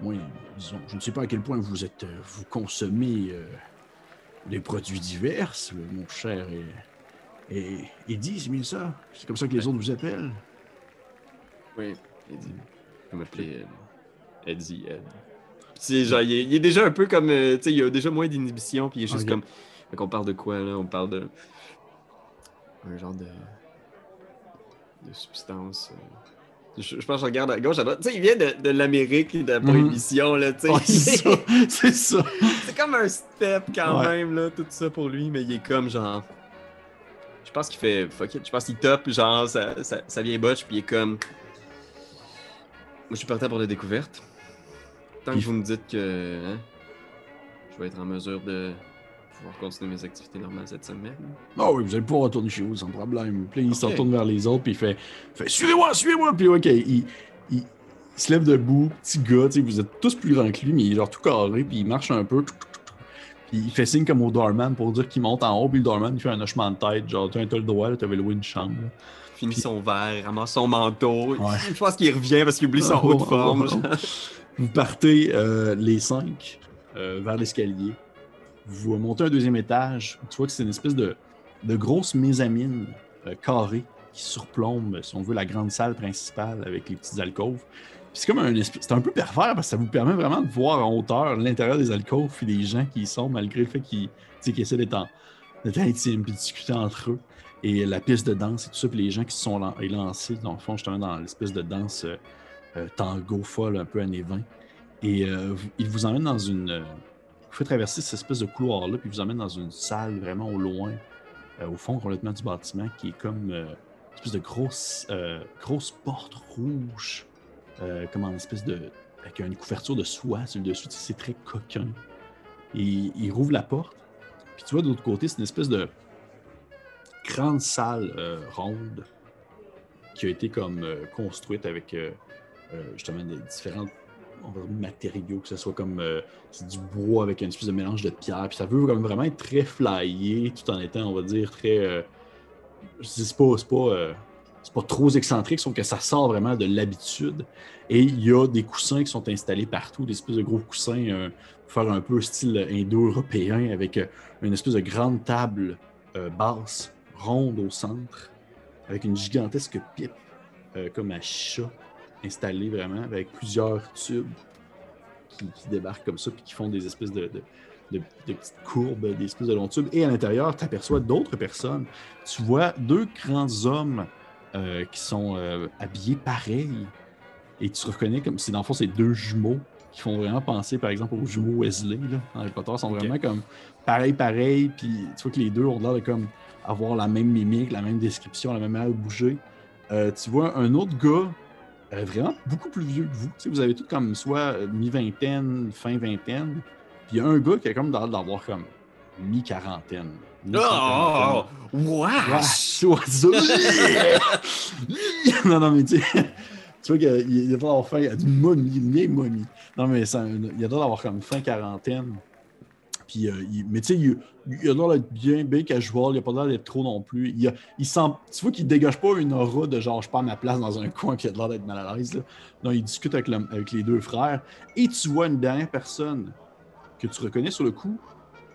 moins, disons, je ne sais pas à quel point vous êtes, vous consommez des produits divers, mon cher et, et Eddie, c'est bien ça. C'est comme ça que les autres vous appellent. Oui, Eddie. Je m'appeler euh, Eddie. C'est genre, il est, déjà un peu comme, euh, tu sais, il a déjà moins d'inhibition, puis il est juste comme, fait on parle de quoi là? On parle de un genre de de substance. Euh, je, pense que je regarde à gauche, à droite. Tu sais, il vient de, de l'Amérique, de la mhm. prohibition, là, tu sais. c'est ça. [laughs] c'est comme un step quand même, là, tout ça pour lui, mais il est comme genre. Je pense qu'il fait fuck it. Je pense qu'il top, genre, ça, ça, ça vient botch, puis il est comme. Moi, je suis parti pour la découverte. Tant que vous me dites que. Hein, je vais être en mesure de pouvoir continuer mes activités normales cette semaine. Ah oui, vous allez pouvoir retourner chez vous sans problème. Puis il se retourne vers les autres, puis il fait, fait Suivez-moi, suivez-moi. Puis OK, il, il, se lève debout, petit gars, vous êtes tous plus grands que lui, mais il est genre tout carré, puis il marche un peu. Puis il fait signe comme au doorman pour dire qu'il monte en haut, puis le doorman il fait un hochement de tête, genre tu as le droit, tu avais loué une chambre. Finit son verre, ramasse son manteau. [laughs] Je pense qu'il revient parce qu'il oublie son [laughs] haut de forme. vous partez euh, les cinq euh, vers l'escalier. Vous montez un deuxième étage, tu vois que c'est une espèce de, de grosse mésamine euh, carrée qui surplombe, si on veut, la grande salle principale avec les petites alcôves. C'est comme un c'est un peu pervers parce que ça vous permet vraiment de voir en hauteur l'intérieur des alcôves et les gens qui y sont, malgré le fait qu'ils essaient d'être intimes et discuter entre eux. Et la piste de danse et tout ça, puis les gens qui se sont lancés, dans le fond, justement, dans l'espèce de danse euh, euh, tango folle, un peu années 20. Et ils vous emmènent dans une, vous faites traverser cette espèce de couloir-là, puis vous emmène dans une salle vraiment au loin, euh, au fond complètement du bâtiment, qui est comme euh, une espèce de grosse, euh, grosse porte rouge, comme en espèce de. avec une couverture de soie sur le dessus. C'est très coquin. Et il rouvre la porte, puis tu vois de l'autre côté, c'est une espèce de grande salle ronde qui a été comme construite avec justement des différentes matériaux, que ce soit comme euh, du bois avec une espèce de mélange de pierre. Puis ça veut comme vraiment être très flyé tout en étant, on va dire, très. Euh, c'est pas, euh, c'est pas, trop excentrique, sauf que ça sort vraiment de l'habitude. Et il y a des coussins qui sont installés partout, des espèces de gros coussins pour faire un peu style indo-européen avec une espèce de grande table basse, ronde au centre, avec une gigantesque pipe comme à chat installé vraiment avec plusieurs tubes qui, débarquent comme ça puis qui font des espèces de, petites courbes, des espèces de longs tubes. Et à l'intérieur, tu aperçois d'autres personnes. Tu vois deux grands hommes euh, qui sont euh, habillés pareil. Et tu reconnais comme si dans le fond, c'est deux jumeaux qui font vraiment penser, par exemple, aux jumeaux Wesley. Là, dans Harry Potter, sont vraiment comme pareil, pareil. Puis tu vois que les deux ont l'air de comme avoir la même mimique, la même description, la même manière de bouger. Euh, tu vois un autre gars euh, vraiment beaucoup plus vieux que vous. vous avez tout comme soit mi-vingtaine, fin vingtaine. Puis il y a un gars qui a comme l'air d'avoir comme mi-quarantaine. oh! Wesh! [laughs] non, non, mais tu tu vois qu'il a d'avoir a du momie, une momie. Non, mais ça, il a l'air d'avoir comme fin quarantaine. Puis, euh, mais tu sais, il, il, a l'air d'être bien, bien casual, il a pas l'air d'être trop non plus. Il, il sent, tu vois qu'il dégage pas une aura de genre, je perds ma place dans un coin, puis il a l'air d'être mal à l'aise. Non, il discute avec, avec, les deux frères. Et tu vois une dernière personne que tu reconnais sur le coup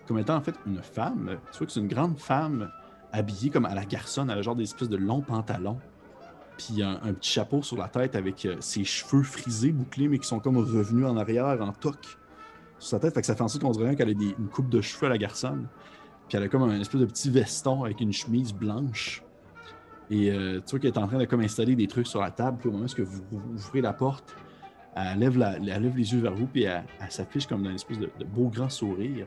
comme étant en fait une femme. Tu vois que c'est une grande femme habillée comme à la garçonne, elle a genre des espèces de longs pantalons. Puis un, petit chapeau sur la tête avec euh, ses cheveux frisés, bouclés, mais qui sont comme revenus en arrière en toque sa tête. Fait que ça fait en sorte qu'on dirait qu'elle a une coupe de cheveux à la garçonne. Puis elle a comme un espèce de petit veston avec une chemise blanche. Et euh, tu vois qu'elle est en train de comme installer des trucs sur la table. Puis au moment où vous, vous, ouvrez la porte, elle lève, la, elle lève, les yeux vers vous, puis elle, s'affiche comme dans une espèce de, beau grand sourire.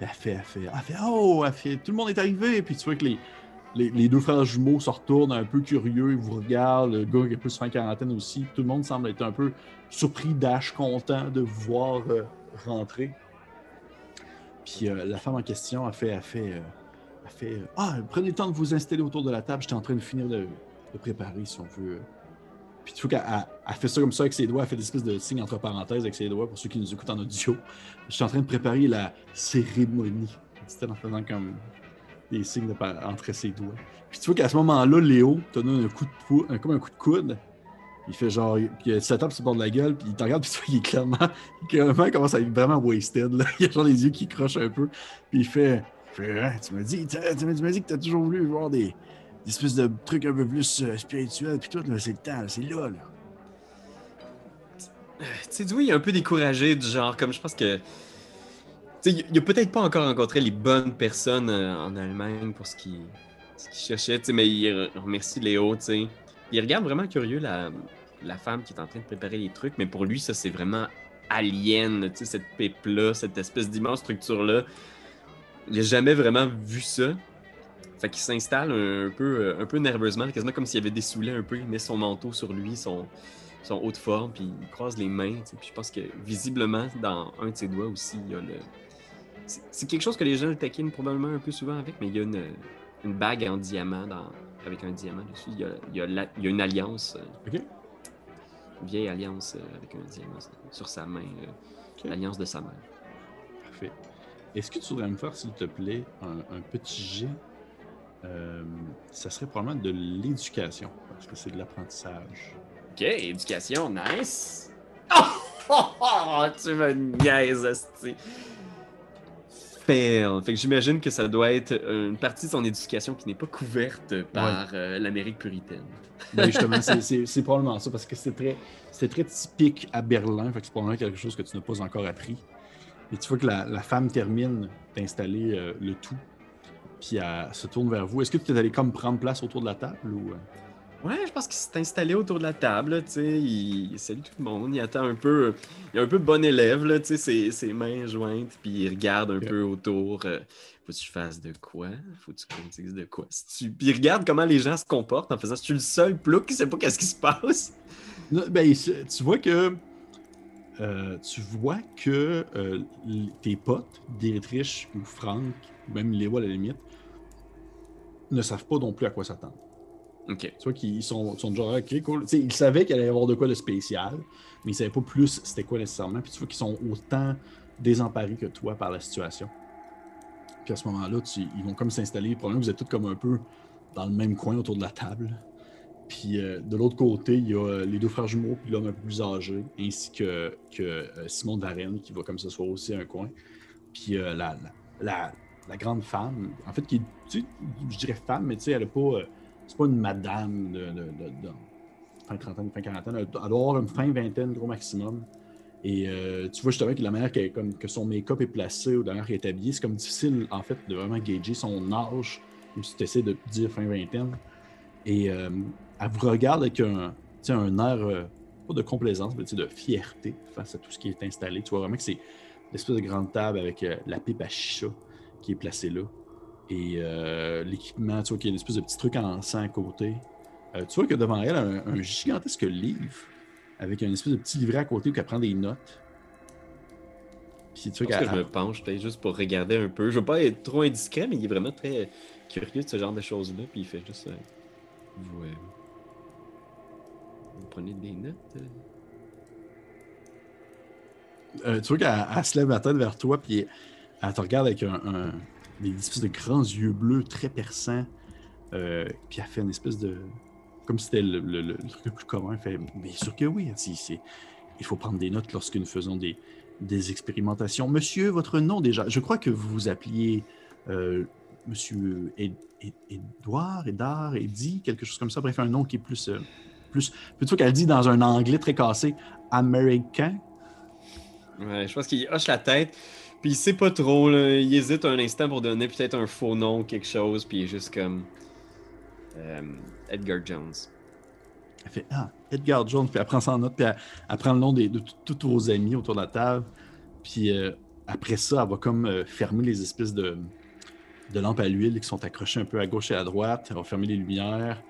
Puis elle fait, elle fait, elle fait, oh, elle fait, tout le monde est arrivé. Puis tu vois que les, les, deux frères jumeaux se retournent un peu curieux, ils vous regardent. Le gars qui est plus fin quarantaine aussi. Tout le monde semble être un peu surpris, d'âge, content de vous voir euh, rentrer. Puis euh, la femme en question a fait, elle fait, fait euh, Ah, prenez le temps de vous installer autour de la table, j'étais en train de finir de, préparer, si on veut. Puis tu vois qu'elle fait ça comme ça avec ses doigts, elle fait des espèces de signes entre parenthèses avec ses doigts pour ceux qui nous écoutent en audio. Je suis en train de préparer la cérémonie. C'était en faisant comme des signes entre ses doigts. Puis tu vois qu'à ce moment-là, Léo te donne un coup de comme un coup de coude. Il fait genre, il tape sur le bord de la gueule, puis il te regarde, puis tu vois qu'il est clairement, clairement commence à être vraiment wasted. Là. Il a genre les yeux qui crochent un peu, puis il fait tu m'as dit, tu m'as dit que tu as toujours voulu voir des, espèces de trucs un peu plus euh, spirituels, puis tout, c'est le temps, c'est là, là. Tu sais, il est un peu découragé, du genre, comme je pense que. Tu sais, il a peut-être pas encore rencontré les bonnes personnes euh, en Allemagne pour ce qu'il cherchait, tu sais, mais il remercie Léo, tu sais. Il regarde vraiment curieux la, la femme qui est en train de préparer les trucs, mais pour lui, ça, c'est vraiment alien, tu sais, cette pipe-là, cette espèce d'immense structure-là. Il n'a jamais vraiment vu ça. Fait qu'il s'installe un peu, un peu nerveusement, quasiment comme s'il avait dessoulé un peu. Il met son manteau sur lui, son, son haut de forme, puis il croise les mains. Puis je pense que visiblement, dans un de ses doigts aussi, il y a le. C'est quelque chose que les gens le taquinent probablement un peu souvent avec, mais il y a une, une bague en diamant dans, avec un diamant dessus. Il y a, il y a, il y a une alliance. OK. Une vieille alliance euh, avec un diamant sur sa main. Euh, l'alliance de sa mère. Parfait. Est-ce que tu voudrais me faire, s'il te plaît, un, petit jet euh, Ça serait probablement de l'éducation, parce que c'est de l'apprentissage. Ok, éducation, nice. [laughs] Oh, tu me niaises, asti. Fail. Fait que j'imagine que ça doit être une partie de son éducation qui n'est pas couverte par euh, l'Amérique puritaine. Ben justement, [laughs] c'est probablement ça, parce que c'est très, très typique à Berlin. Fait que c'est probablement quelque chose que tu n'as pas encore appris. Et tu vois que la, femme termine d'installer euh, le tout, puis elle se tourne vers vous. Est-ce que tu es allé comme prendre place autour de la table ou. Euh? Ouais, je pense qu'il s'est installé autour de la table, tu sais, il... salue tout le monde, il attend un peu, il est un peu bon élève, là, tu sais, ses... mains jointes, puis il regarde un peu autour. Euh, faut que tu fasses de quoi? Faut que tu dises de quoi? tu... Puis il regarde comment les gens se comportent en faisant, tu es le seul plouc qui sait pas qu'est-ce qui se passe? ben, tu vois que euh, tu vois que euh, tes potes, Dietrich ou Frank, même Léo à la limite, ne savent pas non plus à quoi s'attendre. Ok. Tu vois qu'ils sont, sont genre, ok, cool. ils savaient qu'il allait y avoir de quoi de spécial, mais ils savaient pas plus c'était quoi nécessairement. Puis tu vois qu'ils sont autant désemparés que toi par la situation. Puis à ce moment-là, ils vont comme s'installer. Probablement vous êtes tous comme un peu dans le même coin autour de la table. Puis euh, de l'autre côté, il y a euh, les deux frères jumeaux, puis l'homme un peu plus âgé, ainsi que, que euh, Simon Darren, qui va comme ce soit aussi un coin. Puis la, la, grande femme, en fait, qui tu sais, je dirais femme, mais tu sais, elle n'est pas. c'est pas une madame de, de, de, fin trentaine, fin quarantaine. Elle doit avoir une fin vingtaine, gros maximum. Et tu vois justement que la manière que, comme, que son make-up est placé ou la manière qu'elle est habillée, c'est comme difficile, en fait, de vraiment gager son âge, même si tu essaies de dire fin vingtaine. Et elle vous regarde avec un, un air, euh, pas de complaisance, mais de fierté face à tout ce qui est installé. Tu vois vraiment que c'est l'espèce de grande table avec euh, la pipe à chicha qui est placée là. Et euh, l'équipement, tu vois qu'il y a une espèce de petit truc en sang à côté. tu vois que devant elle, un, un gigantesque livre avec un espèce de petit livret à côté où elle prend des notes. Puis tu vois que je me penche peut-être juste pour regarder un peu. Je veux pas être trop indiscret, mais il est vraiment très curieux de ce genre de choses-là. Puis il fait juste. vous, vous prenez des notes? Euh? Euh, tu vois qu'elle se lève la tête vers toi, puis elle te regarde avec un, des espèces de grands yeux bleus très perçants. Euh, puis elle fait une espèce de. Comme si c'était le, truc le plus commun. Elle fait Bien sûr que oui. il faut prendre des notes lorsque nous faisons des, des expérimentations. Monsieur, votre nom déjà. Je crois que vous vous appeliez Monsieur Edouard, Edard, Eddy, quelque chose comme ça. Bref, un nom qui est plus plus. Plutôt qu'elle dit dans un anglais très cassé, américain. Ouais, je pense qu'il hoche la tête. Puis il sait pas trop, là. il hésite un instant pour donner peut-être un faux nom, quelque chose, puis il est juste comme. Edgar Jones. Elle fait Ah, Edgar Jones, puis elle prend ça en note, puis elle, prend le nom de, tous vos amis autour de la table. Puis après ça, elle va comme fermer les espèces de, de lampes à l'huile qui sont accrochées un peu à gauche et à droite. Elle va fermer les lumières.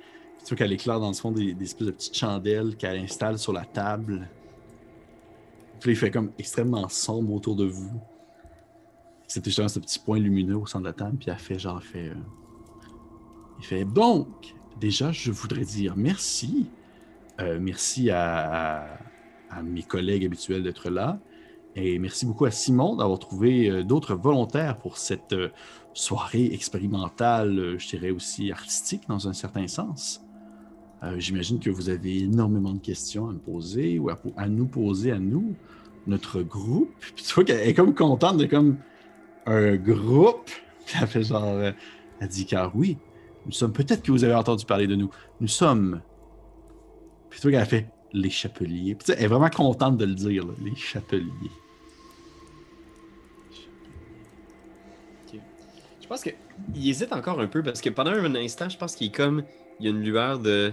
Tu vois qu'elle éclaire dans le fond des, espèces de petites chandelles qu'elle installe sur la table. Puis il fait comme extrêmement sombre autour de vous. C'était justement ce petit point lumineux au centre de la table. Puis elle fait genre, fait. Euh, il fait donc, déjà, je voudrais dire merci. Euh, merci à, mes collègues habituels d'être là. Et merci beaucoup à Simon d'avoir trouvé euh, d'autres volontaires pour cette soirée expérimentale, je dirais aussi artistique dans un certain sens. Euh, j'imagine que vous avez énormément de questions à me poser ou à, nous poser à nous, notre groupe. Puis tu vois qu'elle est comme contente de comme un groupe. [laughs] Puis elle fait genre, euh, elle dit car oui, nous sommes, peut-être que vous avez entendu parler de nous, nous sommes. Puis tu vois qu'elle fait les chapeliers. Elle est vraiment contente de le dire, les chapeliers. Je pense qu'il hésite encore un peu parce que pendant un instant, je pense qu'il est comme. Il y a une lueur de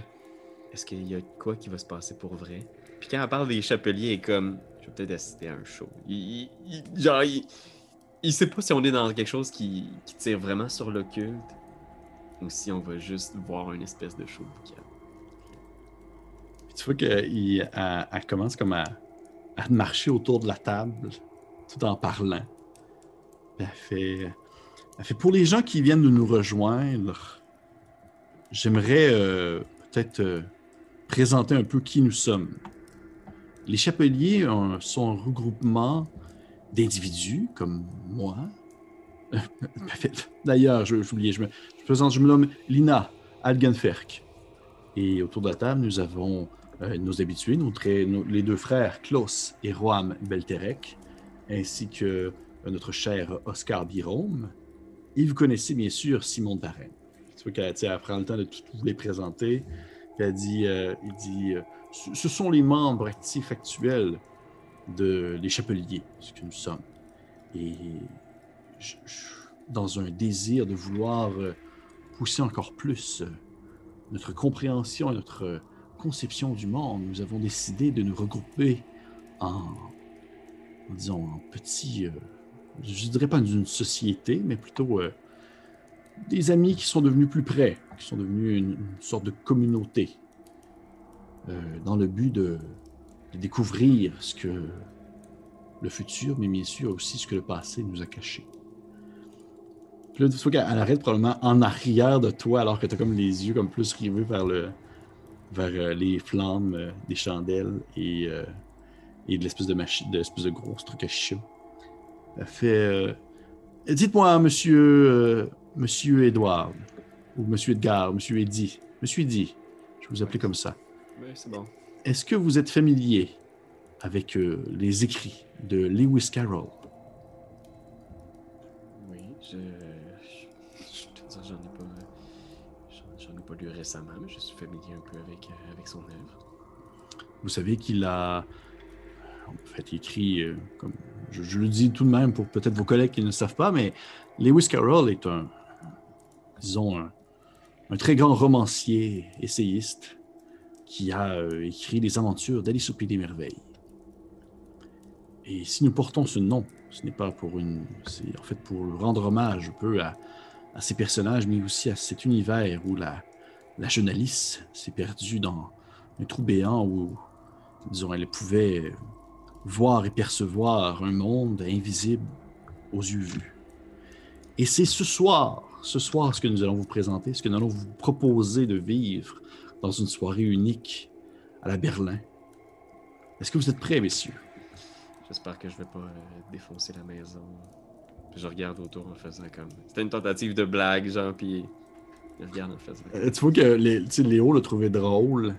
est-ce qu'il y a quoi qui va se passer pour vrai? Puis quand elle parle des chapeliers, est comme, je vais peut-être assister à un show. Il, genre, il, sait pas si on est dans quelque chose qui, tire vraiment sur l'occulte ou si on va juste voir une espèce de show tu vois qu'elle elle commence comme à, marcher autour de la table tout en parlant. elle fait, elle fait pour les gens qui viennent de nous rejoindre, j'aimerais euh, peut-être euh, présenter un peu qui nous sommes. Les chapeliers sont un regroupement d'individus comme moi. [laughs] D'ailleurs, je, je, je, me, présente, je me nomme Lina Algenferk. Et autour de la table, nous avons euh, nos habitués, les deux frères Klaus et Roam Belterek, ainsi que euh, notre cher Oscar Birome. Et vous connaissez bien sûr Simon Varenne. Tu vois qu'elle prend le temps de tout vous les présenter elle dit, euh, il dit euh, ce sont les membres actifs actuels de les Chapeliers, ce que nous sommes. Et dans un désir de vouloir euh, pousser encore plus notre compréhension et notre conception du monde, nous avons décidé de nous regrouper en, disons, en petit, je ne dirais pas d'une société, mais plutôt des amis qui sont devenus plus près, qui sont devenus une, sorte de communauté, euh, dans le but de, découvrir ce que le futur, mais bien sûr aussi ce que le passé nous a caché. Puis là, tu qu'elle arrête probablement en arrière de toi, alors que tu as comme les yeux comme plus rivés vers, le, vers euh, les flammes euh, des chandelles et, et de l'espèce de machine, de l'espèce de gros truc à chaud. Elle fait Dites-moi, monsieur, Monsieur Edouard, ou Monsieur Edgar, Monsieur Eddy, Monsieur Eddy, je vous appelle comme ça. Oui, c'est bon. Est-ce que vous êtes familier avec euh, les écrits de Lewis Carroll? Oui, je. J'en ai pas. J'en ai pas lu récemment, mais je suis familier un peu avec, euh, avec son œuvre. Vous savez qu'il a en fait écrit, euh, comme je, je, le dis tout de même pour peut-être vos collègues qui ne le savent pas, mais Lewis Carroll est un, disons, un, très grand romancier, essayiste, qui a euh, écrit les aventures d'Alice au Pays des Merveilles. Et si nous portons ce nom, ce n'est pas pour une. C'est en fait pour rendre hommage un peu à, ces personnages, mais aussi à cet univers où la, la jeune Alice s'est perdue dans un trou béant où, disons, elle pouvait voir et percevoir un monde invisible aux yeux vus. Et c'est ce soir ce soir, ce que nous allons vous présenter, ce que nous allons vous proposer de vivre dans une soirée unique à la Berlin. Est-ce que vous êtes prêts, messieurs? J'espère que je ne vais pas euh, défoncer la maison. je regarde autour en faisant comme. C'était une tentative de blague, genre, puis je regarde en faisant. Euh, tu vois que Léo l'a trouvé drôle.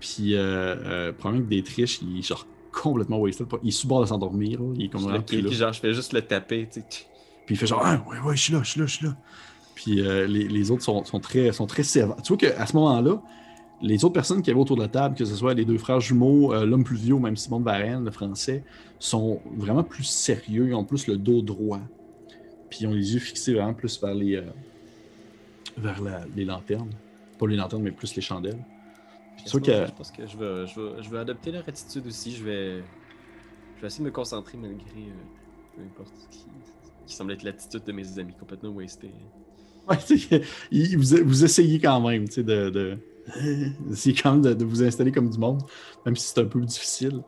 Puis, euh, euh, probablement que des triches, il est genre complètement wasted. Il est sous bord de s'endormir. Il est comme genre, je fais juste le taper, tu sais. Puis il fait genre, ah, ouais, ouais, je suis là, je suis là, je suis là. Puis euh, les, autres sont, très, sont très sévères. Tu vois qu'à ce moment-là, les autres personnes qui avaient autour de la table, que ce soit les deux frères jumeaux, euh, l'homme plus vieux ou même Simon de Varenne, le français, sont vraiment plus sérieux, ils ont plus le dos droit. Puis ils ont les yeux fixés vraiment plus vers les, euh, vers les lanternes. pas les lanternes, mais plus les chandelles. Je pense que je vais, je, vais, adopter leur attitude aussi. Je vais, je vais essayer de me concentrer malgré euh, peu importe ce qui, qui semble être l'attitude de mes amis complètement wastés. Vous, vous essayez quand même, tu sais, de, de... essayez quand même de, vous installer comme du monde, même si c'est un peu difficile.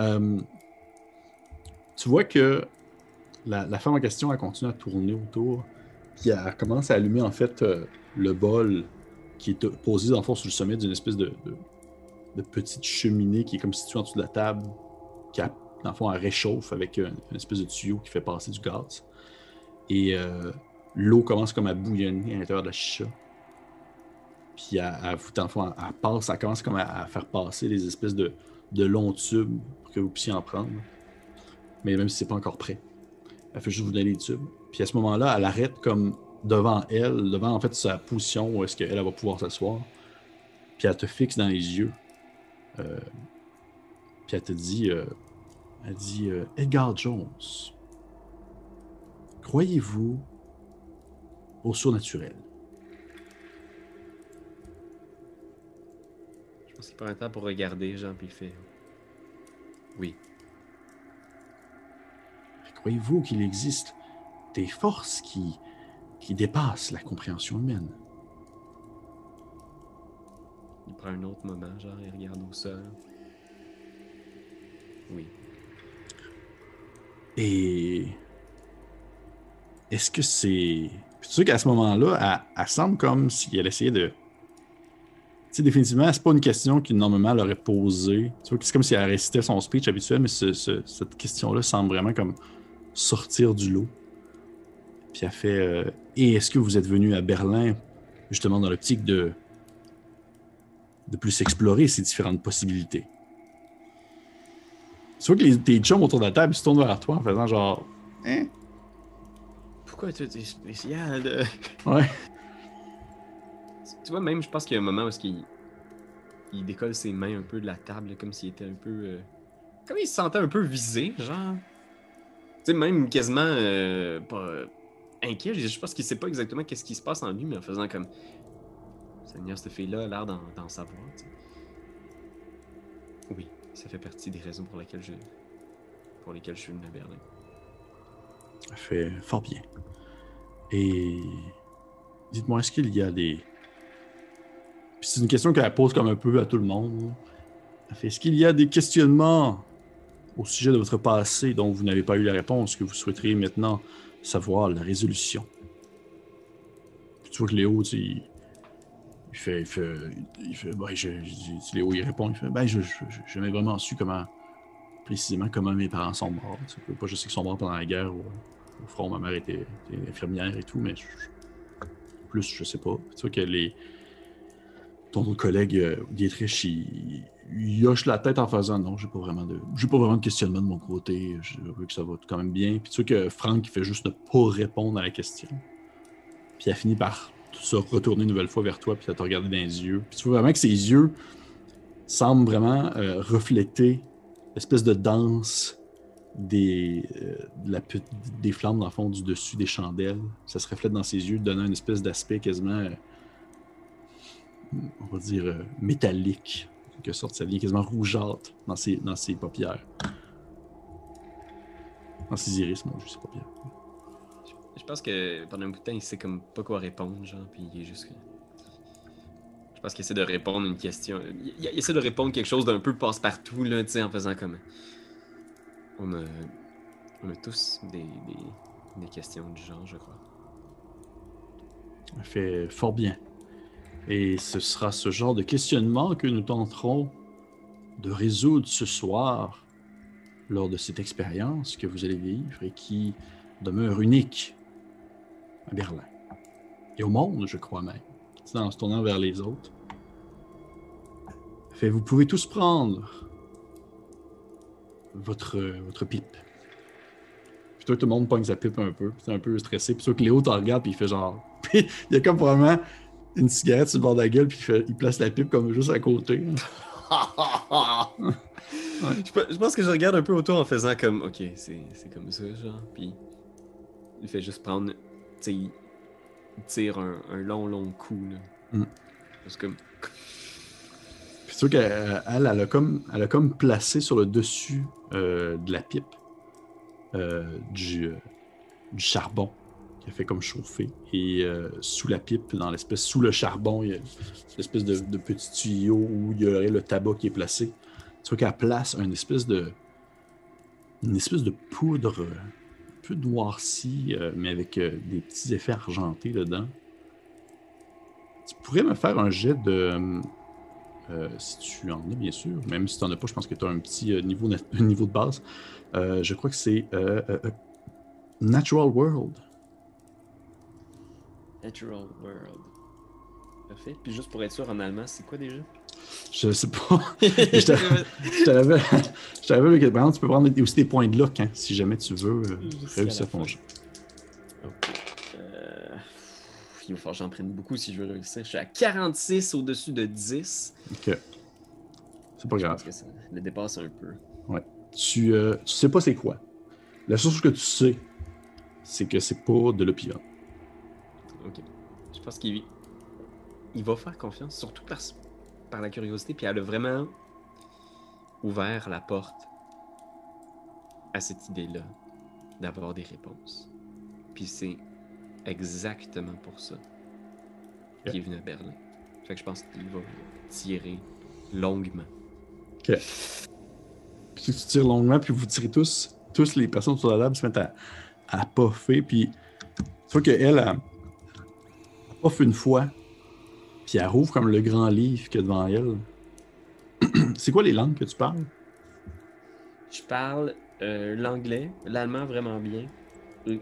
Euh, tu vois que la, la, femme en question a continué à tourner autour, puis elle commence à allumer en fait euh, le bol qui est posé dans le fond sur le sommet d'une espèce de, de, petite cheminée qui est comme située en dessous de la table, qui a, dans le fond, elle réchauffe avec une, espèce de tuyau qui fait passer du gaz. Et euh, l'eau commence comme à bouillonner à l'intérieur de la chicha. Puis fond, elle, passe, elle commence comme à, faire passer les espèces de, de longs tubes pour que vous puissiez en prendre. Mais même si c'est pas encore prêt. Elle fait juste vous donner les tubes. Puis à ce moment-là, elle arrête comme devant elle, devant en fait sa position où est-ce qu'elle va pouvoir s'asseoir. Puis elle te fixe dans les yeux. Euh, puis elle te dit, euh, elle dit, euh, Edgar Jones, croyez-vous au surnaturel? Je pense qu'il prend un temps pour regarder, Jean, puis il fait, oui. Croyez-vous qu'il existe des forces qui qui dépasse la compréhension humaine. Il prend un autre moment, genre, il regarde au sol. Oui. Et. Est-ce que c'est. Tu sais qu'à ce moment-là, elle, semble comme si elle essayait de. Tu sais, définitivement, c'est pas une question qui normalement elle aurait posée. Tu vois, c'est comme si elle récitait son speech habituel, mais cette question-là semble vraiment comme sortir du lot. Puis elle fait euh, Et est-ce que vous êtes venu à Berlin justement dans l'optique de, de plus explorer ces différentes possibilités? Tu vois que les, tes chums autour de la table se tournent vers toi en faisant genre Hein? Pourquoi tu es spécial? Ouais. Tu vois, même je pense qu'il y a un moment où il, il décolle ses mains un peu de la table comme s'il était un peu. Euh, comme il se sentait un peu visé, genre. Tu sais, même quasiment euh, pas, inquiet. Je pense qu'il sait pas exactement qu'est-ce qui se passe en lui, mais en faisant comme. Seigneur, cette fille-là a l'air d'en savoir. Oui, ça fait partie des raisons pour lesquelles je, pour lesquelles je suis venu à Berlin. Ça fait fort bien. Et dites-moi, est-ce qu'il y a des. c'est une question qu'elle pose comme un peu à tout le monde. Est-ce qu'il y a des questionnements au sujet de votre passé dont vous n'avez pas eu la réponse que vous souhaiteriez maintenant savoir la résolution? tu vois que Léo, il, fait, il fait, il fait, ben, je, Léo, il répond, il fait, ben, je, n'ai jamais vraiment su comment, précisément comment mes parents sont morts. Je sais qu'ils sont morts pendant la guerre au, front, ma mère était, infirmière et tout, mais plus, je sais pas. Tu vois que les, ton collègue euh, Dietrich, il, hoche la tête en faisant non, j'ai pas vraiment de j'ai pas vraiment de questionnement de mon côté, je veux que ça va quand même bien. Puis tu vois que Franck il fait juste ne pas répondre à la question. Puis elle finit par se retourner une nouvelle fois vers toi puis elle te regarder dans les yeux. Puis tu vois vraiment que ses yeux semblent vraiment euh, refléter l'espèce de danse des, euh, des flammes dans le fond du dessus des chandelles. Ça se reflète dans ses yeux, donnant une espèce d'aspect quasiment, euh, on va dire, métallique quelque sorte. Ça devient quasiment rougeâtre dans ses, dans ses paupières. Dans ses iris, moi, juste ses paupières. Je pense que pendant un bout de temps, il sait comme pas quoi répondre, genre, puis il est juste. Pense qu'il essaie de répondre une question. Il, essaie de répondre quelque chose d'un peu passe-partout, là, tu sais, en faisant comme. On a, on a tous des, des, questions du genre, je crois. Fait fort bien. Et ce sera ce genre de questionnement que nous tenterons de résoudre ce soir lors de cette expérience que vous allez vivre et qui demeure unique à Berlin. Et au monde, je crois même. En se tournant vers les autres. Fait, vous pouvez tous prendre votre, votre pipe. Puis toi, tout le monde pogne sa pipe un peu. C'est un peu stressé. Puis toi, que Léo t'en regarde, puis il fait genre. [laughs] il y a comme vraiment une cigarette sur le bord de la gueule, puis il, place la pipe comme juste à côté. [laughs] je, pense que je regarde un peu autour en faisant comme, ok, c'est comme ça, genre. Puis il fait juste prendre, tu sais, il tire un, long, long coup, là. Mm. C'est comme. Puis tu vois qu'elle elle, a comme, elle a comme placé sur le dessus euh, de la pipe euh, du, euh, du charbon qui a fait comme chauffer. Et sous la pipe, dans l'espèce, sous le charbon, il y a une espèce de, de petit tuyau où il y aurait le tabac qui est placé. Tu vois qu'elle place une espèce de. Une espèce de poudre un peu noircie, mais avec des petits effets argentés dedans. Tu pourrais me faire un jet de. Euh, si tu en as, bien sûr. Même si tu n'en as pas, je pense que tu as un petit euh, niveau, [laughs] niveau de base. Euh, je crois que c'est Natural World. Natural World. Parfait. Puis juste pour être sûr, en allemand, c'est quoi déjà? Je sais pas. [laughs] je t'avais. Je par exemple, [laughs] tu peux prendre aussi des points de luck hein, si jamais tu veux réussir ton jeu il va falloir que j'en prenne beaucoup si je veux réussir. Je suis à 46 au-dessus de 10. Ok. C'est pas grave. Je pense que ça le dépasse un peu. Ouais. Tu, euh, tu sais pas c'est quoi. La chose que tu sais, c'est que c'est pas de l'opium. Ok. Je pense qu'il il va faire confiance, surtout par, par la curiosité, puis elle a vraiment ouvert la porte à cette idée-là d'avoir des réponses. Puis c'est exactement pour ça qui est venu à Berlin. Fait que je pense qu'il va tirer longuement. Ok. Puis tu tires longuement, puis vous tirez tous, tous les personnes sur la table se mettent à, à poffer, puis tu vois qu'elle, elle, poffe une fois, puis elle rouvre comme le grand livre qu'il y a devant elle. [clears throat] C'est quoi les langues que tu parles? Je parle euh, l'anglais, l'allemand vraiment bien. Euh,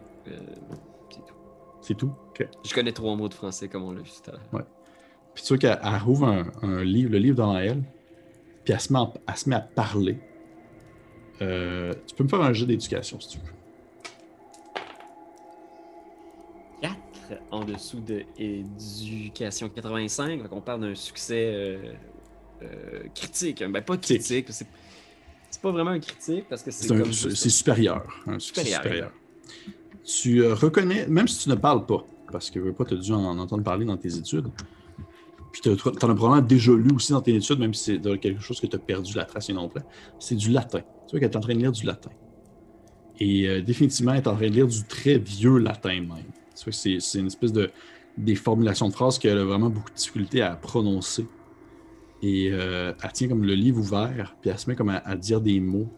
c'est tout? Je connais trois mots de français, comme on l'a vu tout à l'heure. Ouais. Puis tu vois qu'elle rouvre un, livre, le livre devant elle, puis elle se met, se met à parler. Euh, tu peux me faire un jeu d'éducation, si tu veux. 4 en dessous de éducation 85. Donc on parle d'un succès euh, euh, critique. Ben, pas critique, c'est, pas vraiment un critique parce que c'est, c'est supérieur. Un succès supérieur tu euh, reconnais, même si tu ne parles pas, parce que pas te dû en, entendre parler dans tes études, puis tu en as probablement déjà lu aussi dans tes études, même si c'est quelque chose que tu as perdu la trace et non plus, c'est du latin. Tu vois qu'elle est en train de lire du latin. Et euh, définitivement, elle est en train de lire du très vieux latin même. Tu vois que c'est une espèce de des formulations de phrases qu'elle a vraiment beaucoup de difficulté à prononcer. Et euh, elle tient comme le livre ouvert, puis elle se met comme à dire des mots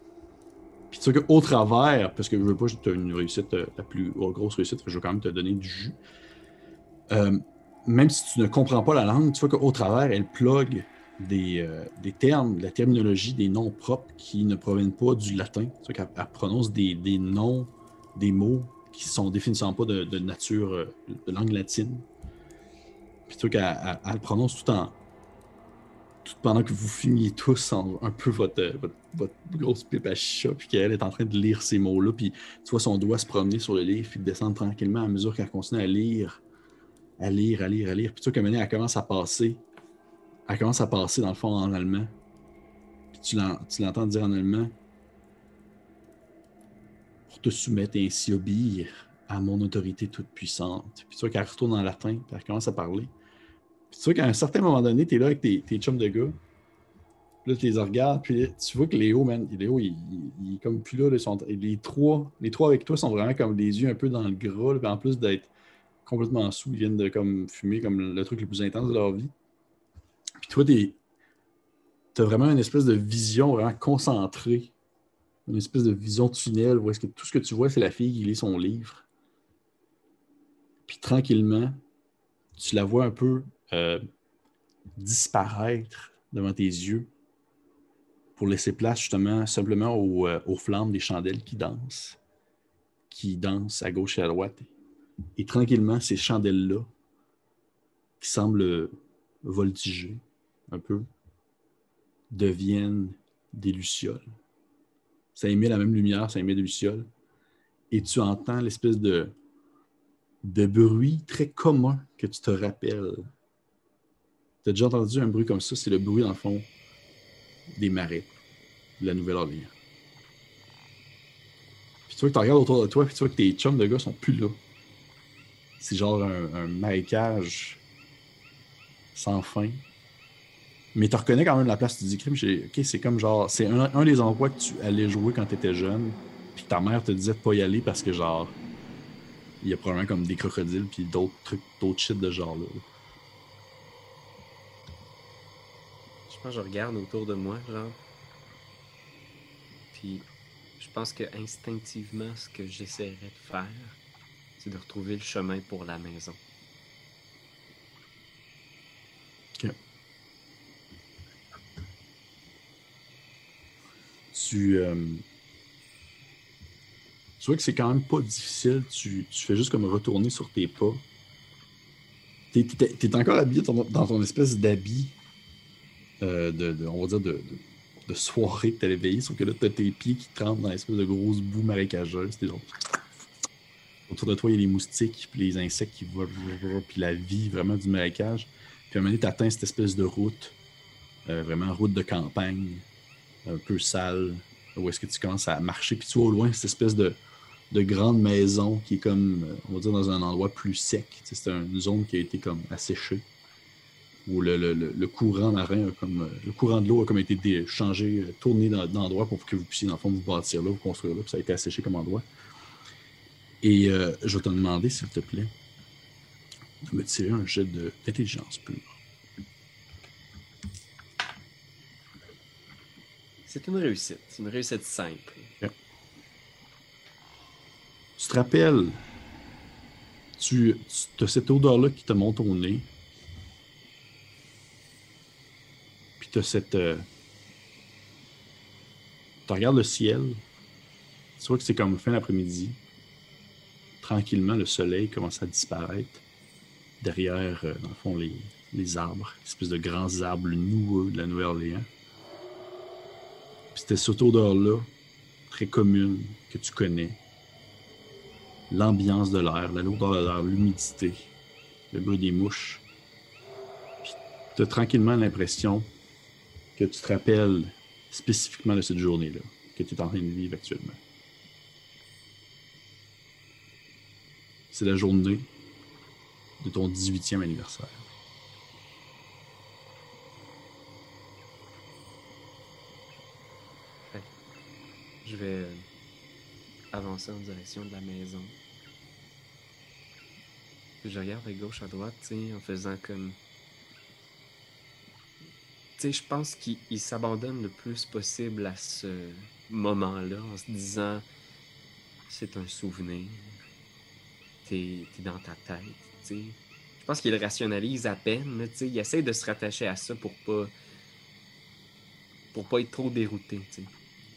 puis tu sais qu'au travers, parce que je veux pas, tu as une réussite, euh, la plus grosse réussite, je veux quand même te donner du jus. Euh, même si tu ne comprends pas la langue, tu vois qu'au travers, elle plug des, euh, des, termes, la terminologie, des noms propres qui ne proviennent pas du latin. Tu vois qu'elle prononce des, noms, des mots qui sont définitivement pas de, nature, de langue latine. Puis tu vois qu'elle prononce tout en, tout pendant que vous fumiez tous un peu votre, votre, grosse pipe à chicha, puis qu'elle est en train de lire ces mots-là, puis tu vois son doigt se promener sur le livre, puis descendre tranquillement à mesure qu'elle continue à lire, à lire, à lire, à lire. Puis tu vois qu'à elle commence à passer, elle commence à passer dans le fond en allemand. Puis tu l'entends dire en allemand pour te soumettre et ainsi obéir à mon autorité toute puissante. Puis tu vois qu'elle retourne en latin, puis elle commence à parler. Puis tu vois qu'à un certain moment donné, tu es là avec tes, tes chums de gars. Là, tu les regardes, puis tu vois que Léo, man, Léo, il, il, comme plus là. les, trois, les trois avec toi sont vraiment comme des yeux un peu dans le gras. puis en plus d'être complètement sous, ils viennent de comme fumer comme le truc le plus intense de leur vie. Puis toi, tu as vraiment une espèce de vision vraiment concentrée. Une espèce de vision tunnel où est-ce que tout ce que tu vois, c'est la fille qui lit son livre. Puis tranquillement, tu la vois un peu euh, disparaître devant tes yeux pour laisser place justement simplement euh, aux, flammes des chandelles qui dansent, qui dansent à gauche et à droite. Et tranquillement, ces chandelles-là, qui semblent voltiger un peu, deviennent des lucioles. Ça émet la même lumière, ça émet des lucioles. Et tu entends l'espèce de, de bruit très commun que tu te rappelles tu as déjà entendu un bruit comme ça? C'est le bruit, dans le fond, des marais de la Nouvelle-Orléans. Puis tu vois que tu regardes autour de toi, puis tu vois que tes chums de gars sont plus là. C'est genre un, marécage sans fin. Mais tu reconnais quand même la place, tu dis, ok, c'est comme genre, c'est un, des endroits que tu allais jouer quand tu étais jeune, puis ta mère te disait de pas y aller parce que genre, il y a probablement comme des crocodiles, puis d'autres trucs, d'autres shit de genre là. Que je regarde autour de moi, genre. Puis je pense que instinctivement, ce que j'essaierais de faire, c'est de retrouver le chemin pour la maison. tu. Euh, tu vois que c'est quand même pas difficile. Tu, fais juste comme retourner sur tes pas. Tu es, encore habillé dans ton espèce d'habit euh, de, on va dire, de, de, soirée t'allais veiller, sauf que là, t'as tes pieds qui tremblent dans l'espèce de grosse boue marécageuse. Genre... Autour de toi, il y a les moustiques, puis les insectes qui volent, puis la vie vraiment du marécage. Puis à un moment donné, t'atteins cette espèce de route, euh, vraiment route de campagne, un peu sale, où est-ce que tu commences à marcher, puis tu vois au loin cette espèce de, de grande maison qui est comme, euh, on va dire, dans un endroit plus sec. C'est une zone qui a été comme asséchée, où le, le, le courant marin, a comme, euh, le courant de l'eau a comme été changé, euh, tourné d'endroit pour que vous puissiez, dans le fond, vous bâtir là, vous construire là, puis ça a été asséché comme endroit. Et je vais te demander, s'il te plaît, de me tirer un jet d'intelligence pure. C'est une réussite. C'est une réussite simple. Tu te rappelles, tu, as cette odeur-là qui te monte au nez. Puis tu as cette. Euh, tu regardes le ciel. Tu vois que c'est comme fin d'après-midi. Tranquillement, le soleil commence à disparaître derrière, euh, dans le fond, les, les arbres, espèce de grands arbres noueux de la Nouvelle-Orléans. Puis c'était cette odeur-là, très commune, que tu connais. L'ambiance de l'air, l'odeur de l'air, l'humidité, le bruit des mouches. Puis tu as tranquillement l'impression que tu te rappelles spécifiquement de cette journée-là, que tu es en train de vivre actuellement? C'est la journée de ton 18e anniversaire. Je vais avancer en direction de la maison. je regarde à gauche, à droite, en faisant comme. Je pense qu'il s'abandonne le plus possible à ce moment-là en se disant c'est un souvenir. T'es es dans ta tête, Je pense qu'il rationalise à peine, Il essaie de se rattacher à ça pour pas. pour pas être trop dérouté,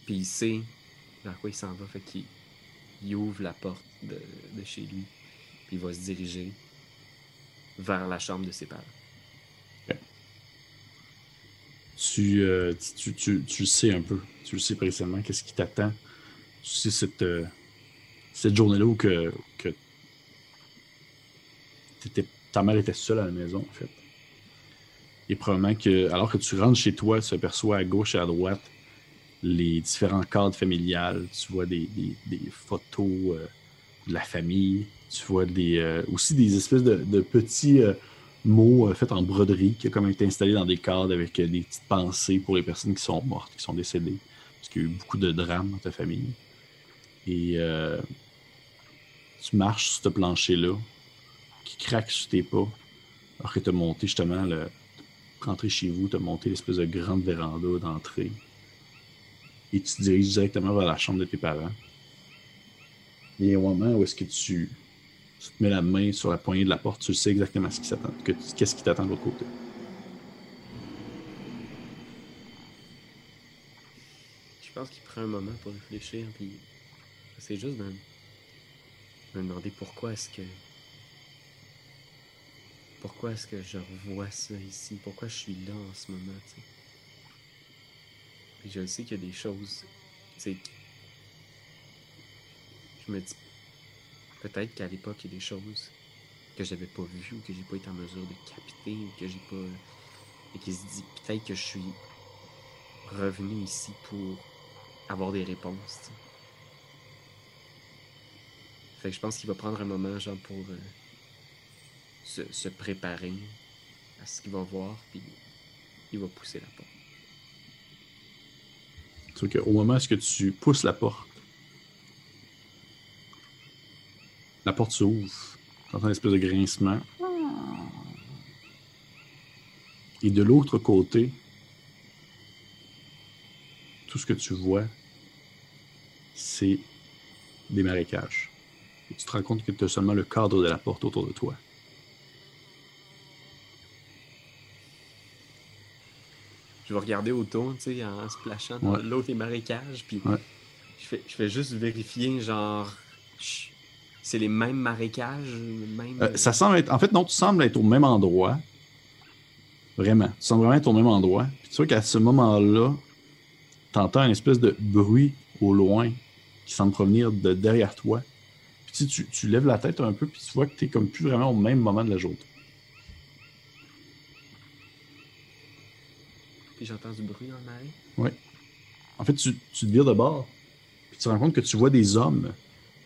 Puis il sait vers quoi il s'en va. Fait qu'il il ouvre la porte de, chez lui, puis il va se diriger vers la chambre de ses parents. Euh, tu, tu, tu, sais un peu, tu le sais précisément, qu'est-ce qui t'attend. Tu sais cette, euh, cette journée-là où que, que ta mère était seule à la maison, en fait. Et probablement que, alors que tu rentres chez toi, tu aperçois à gauche et à droite les différents cadres familiales. Tu vois des, photos euh, de la famille. Tu vois des, aussi des espèces de, petits mots faits en broderie qui ont comme été installés dans des cadres avec des petites pensées pour les personnes qui sont mortes, qui sont décédées. Parce qu'il y a eu beaucoup de drames dans ta famille. Et tu marches sur ce plancher-là qui craque sur tes pas. Alors que tu as monté justement le. Rentrer chez vous, tu as monté l'espèce de grande véranda d'entrée et tu te diriges directement vers la chambre de tes parents. Il y a un moment où est-ce que tu, te mets la main sur la poignée de la porte, tu sais exactement ce qui s'attend, qu'est-ce qui t'attend de l'autre côté. Je pense qu'il prend un moment pour réfléchir, puis c'est juste de me demander pourquoi est-ce que pourquoi est-ce que je revois ça ici, pourquoi je suis là en ce moment, tu sais? Je sais qu'il y a des choses. Je me dis peut-être qu'à l'époque, il y a des choses que j'avais pas vues ou que j'ai pas été en mesure de capter ou que j'ai pas. Et qui se dit peut-être que je suis revenu ici pour avoir des réponses. Fait que je pense qu'il va prendre un moment, genre, pour euh, se, préparer. à ce qu'il va voir, puis il va pousser la porte. Tu qu'au moment où tu pousses la porte, la porte s'ouvre. Tu entends une espèce de grincement. Et de l'autre côté, tout ce que tu vois, c'est des marécages. Et tu te rends compte que tu as seulement le cadre de la porte autour de toi. Je vais regarder autour, tu sais, en splashant dans l'autre des marécages, puis je, fais, je fais juste vérifier, genre, c'est les mêmes marécages, même... Euh, ça semble être, en fait, non, tu sembles être au même endroit, Vraiment. Tu sens vraiment être au même endroit. Puis tu vois qu'à ce moment-là, tu entends une espèce de bruit au loin qui semble provenir de derrière toi. Puis tu, tu lèves la tête un peu, puis tu vois que tu es comme plus vraiment au même moment de la journée. Puis j'entends du bruit dans le Oui. En fait, tu, tu te vires de bord, puis tu te rends compte que tu vois des hommes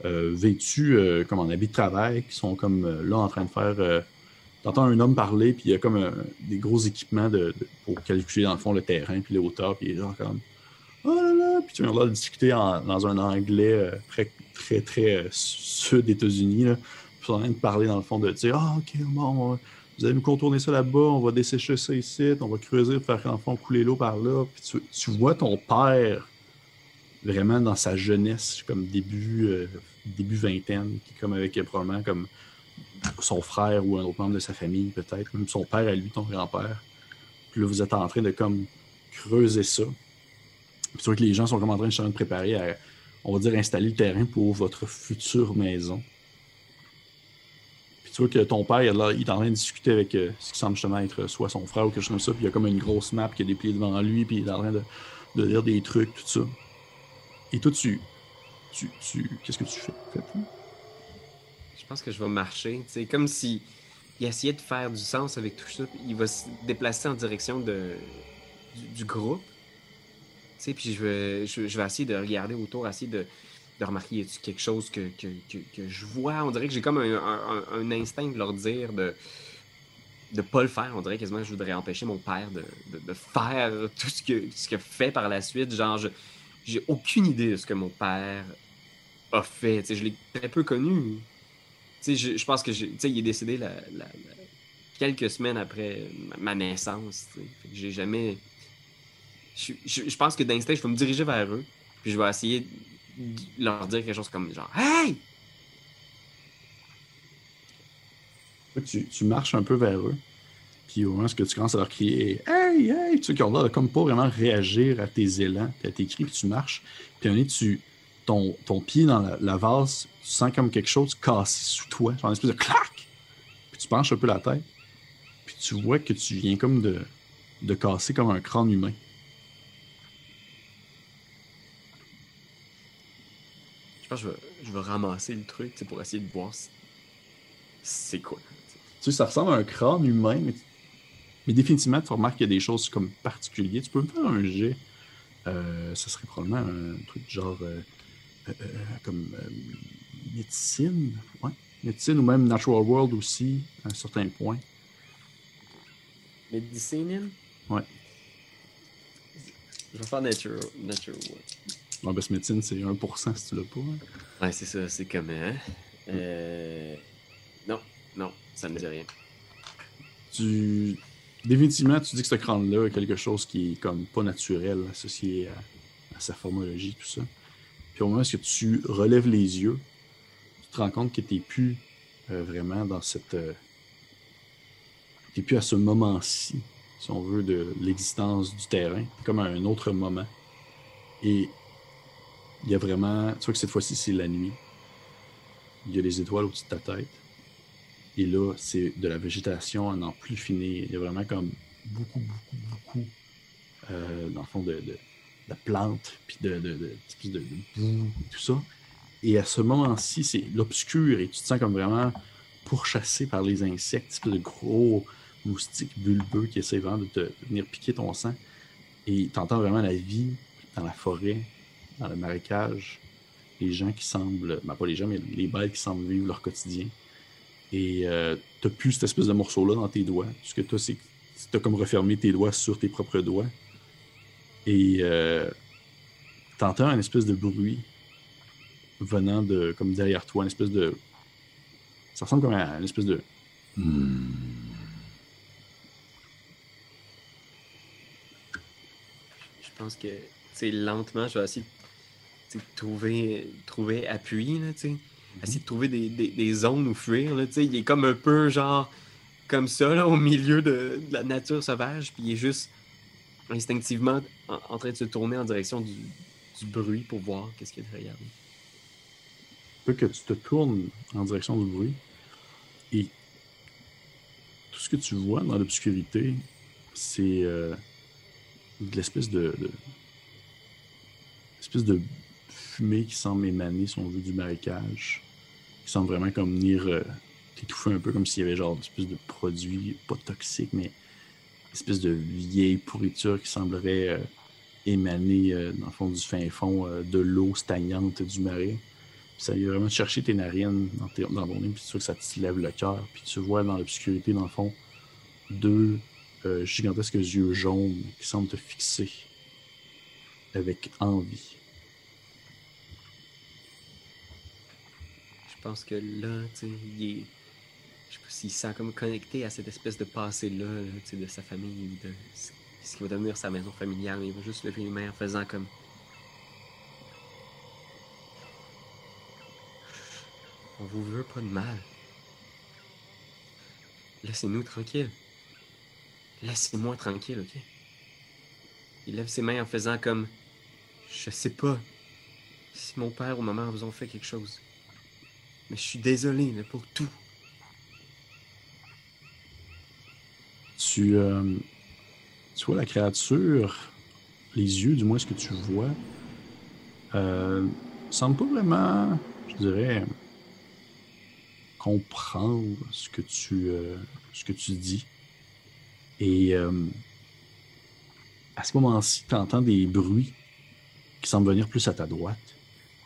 vêtus euh, comme en habit de travail, qui sont comme euh, là en train de faire t'entends un homme parler, puis il y a comme euh, des gros équipements de, pour calculer dans le fond le terrain, puis les hauteurs, puis genre comme Oh là là, puis tu viens de discuter dans un anglais euh, très, très, très euh, sud États-Unis, puis tu en train de parler dans le fond de dire Ah, ok, bon, vous allez me contourner ça là-bas, on va dessécher ça ici, on va creuser, faire en fond couler l'eau par là, puis tu, vois ton père vraiment dans sa jeunesse, comme début, début vingtaine, qui est comme avec probablement comme son frère ou un autre membre de sa famille, peut-être, même son père à lui, ton grand-père. Puis là, vous êtes en train de comme creuser ça. Puis tu que les gens sont comme en train de se préparer à, on va dire, installer le terrain pour votre future maison. Puis tu vois que ton père, il, est en train de discuter avec euh, ce qui semble justement être soit son frère ou quelque chose comme ça. Puis il y a comme une grosse map qui a dépliée devant lui, puis il est en train de, lire des trucs, tout ça. Et toi, tu. Tu, tu Qu'est-ce que tu fais, fait? Je pense que je vais marcher. C'est comme si il essayait de faire du sens avec tout ça. Il va se déplacer en direction de, du, groupe. Tu puis je vais, je, vais essayer de regarder autour, essayer de, de remarquer y a quelque chose que, que, que, je vois? On dirait que j'ai comme un, instinct de leur dire de de pas le faire. On dirait quasiment que je voudrais empêcher mon père de, de, faire tout ce que ce qu'il fait par la suite. Genre, j'ai aucune idée de ce que mon père a fait. je l'ai très peu connu je, je, pense que il est décédé la, quelques semaines après ma naissance. J'ai jamais. Je, pense que d'instinct, je vais me diriger vers eux, puis je vais essayer de leur dire quelque chose comme genre Hey! Tu, tu marches un peu vers eux, puis au moment où tu commences à leur crier Hey, hey! Tu sais qu'ils ont là comme pas vraiment réagir à tes élans, à tes cris, puis tu marches, puis un tu ton, ton pied dans la, vase, tu sens comme quelque chose casser sous toi, genre une espèce de clac! Puis tu penches un peu la tête, puis tu vois que tu viens comme de, de casser comme un crâne humain. Je pense que je vais, ramasser le truc pour essayer de voir c'est quoi. Tu sais, ça ressemble à un crâne humain, mais, mais définitivement, tu remarques qu'il y a des choses comme particulières. Tu peux me faire un jet. Euh, ça serait probablement un truc genre euh, euh, euh, comme euh, médecine, ouais. médecine ou même Natural World aussi, à un certain point. Médecine? Ouais. Je vais faire Natural, natural World. Non, ben, médecine, c'est 1% si tu l'as pas. Hein. Ouais, c'est ça, c'est comme. Hein? Euh... Non, non, ça ne me dit rien. Tu. Définitivement, tu dis que ce crâne-là est quelque chose qui est comme pas naturel associé à, sa formologie, tout ça. Puis au moment où tu relèves les yeux, tu te rends compte que tu n'es plus euh, vraiment dans cette. Euh, plus à ce moment-ci, si on veut, de l'existence du terrain, comme à un autre moment. Et il y a vraiment. Tu vois que cette fois-ci, c'est la nuit. Il y a des étoiles au-dessus de ta tête. Et là, c'est de la végétation à plus finir. Il y a vraiment comme beaucoup, beaucoup, beaucoup, euh, dans le fond, de plantes, puis de, de, boue, tout ça. Et à ce moment-ci, c'est l'obscur et tu te sens comme vraiment pourchassé par les insectes, espèce gros moustiques bulbeux qui essaient vraiment de, te, venir piquer ton sang. Et tu entends vraiment la vie dans la forêt, dans le marécage, les gens qui semblent, ben pas les gens, mais les bêtes qui semblent vivre leur quotidien. Et euh, tu n'as plus cette espèce de morceau-là dans tes doigts. Ce que tu c'est tu as comme refermé tes doigts sur tes propres doigts. Et euh, tu entends un espèce de bruit venant de comme derrière toi, une espèce de. Ça ressemble comme à une espèce de. Je pense que lentement, je vais essayer de trouver, trouver appui, là. Essayer de trouver des, des, zones où fuir, là. Il est comme un peu genre comme ça, là, au milieu de, la nature sauvage, puis il est juste instinctivement en, train de se tourner en direction du, du bruit pour voir qu'est-ce qu'il y a derrière lui que tu te tournes en direction du bruit et tout ce que tu vois dans l'obscurité, c'est euh, de l'espèce de, espèce de fumée qui semble émaner, si on veut, du marécage, qui semble vraiment comme venir euh, t'étouffer un peu comme s'il y avait genre une espèce de produit, pas toxique, mais une espèce de vieille pourriture qui semblerait euh, émaner dans le fond du fin fond de l'eau stagnante du marais ça y vraiment chercher tes narines dans, ton nez, puis tu que ça te lève le cœur, puis tu vois dans l'obscurité, dans le fond, deux euh, gigantesques yeux jaunes qui semblent te fixer avec envie. Je pense que là, tu sais, il est. Je sais pas s'il sent comme connecté à cette espèce de passé-là, tu sais, de sa famille, de ce qui va devenir sa maison familiale, il va juste lever les mains en faisant comme On vous veut pas de mal. Laissez-nous tranquille. Laissez-moi tranquille, ok? Il lève ses mains en faisant comme Je sais pas si mon père ou ma mère vous ont fait quelque chose. Mais je suis désolé pour tout. Tu, euh, tu vois la créature, les yeux, du moins ce que tu vois, euh, semble pas vraiment, je dirais, comprendre ce que tu, euh, dis. Et à ce moment-ci, tu entends des bruits qui semblent venir plus à ta droite.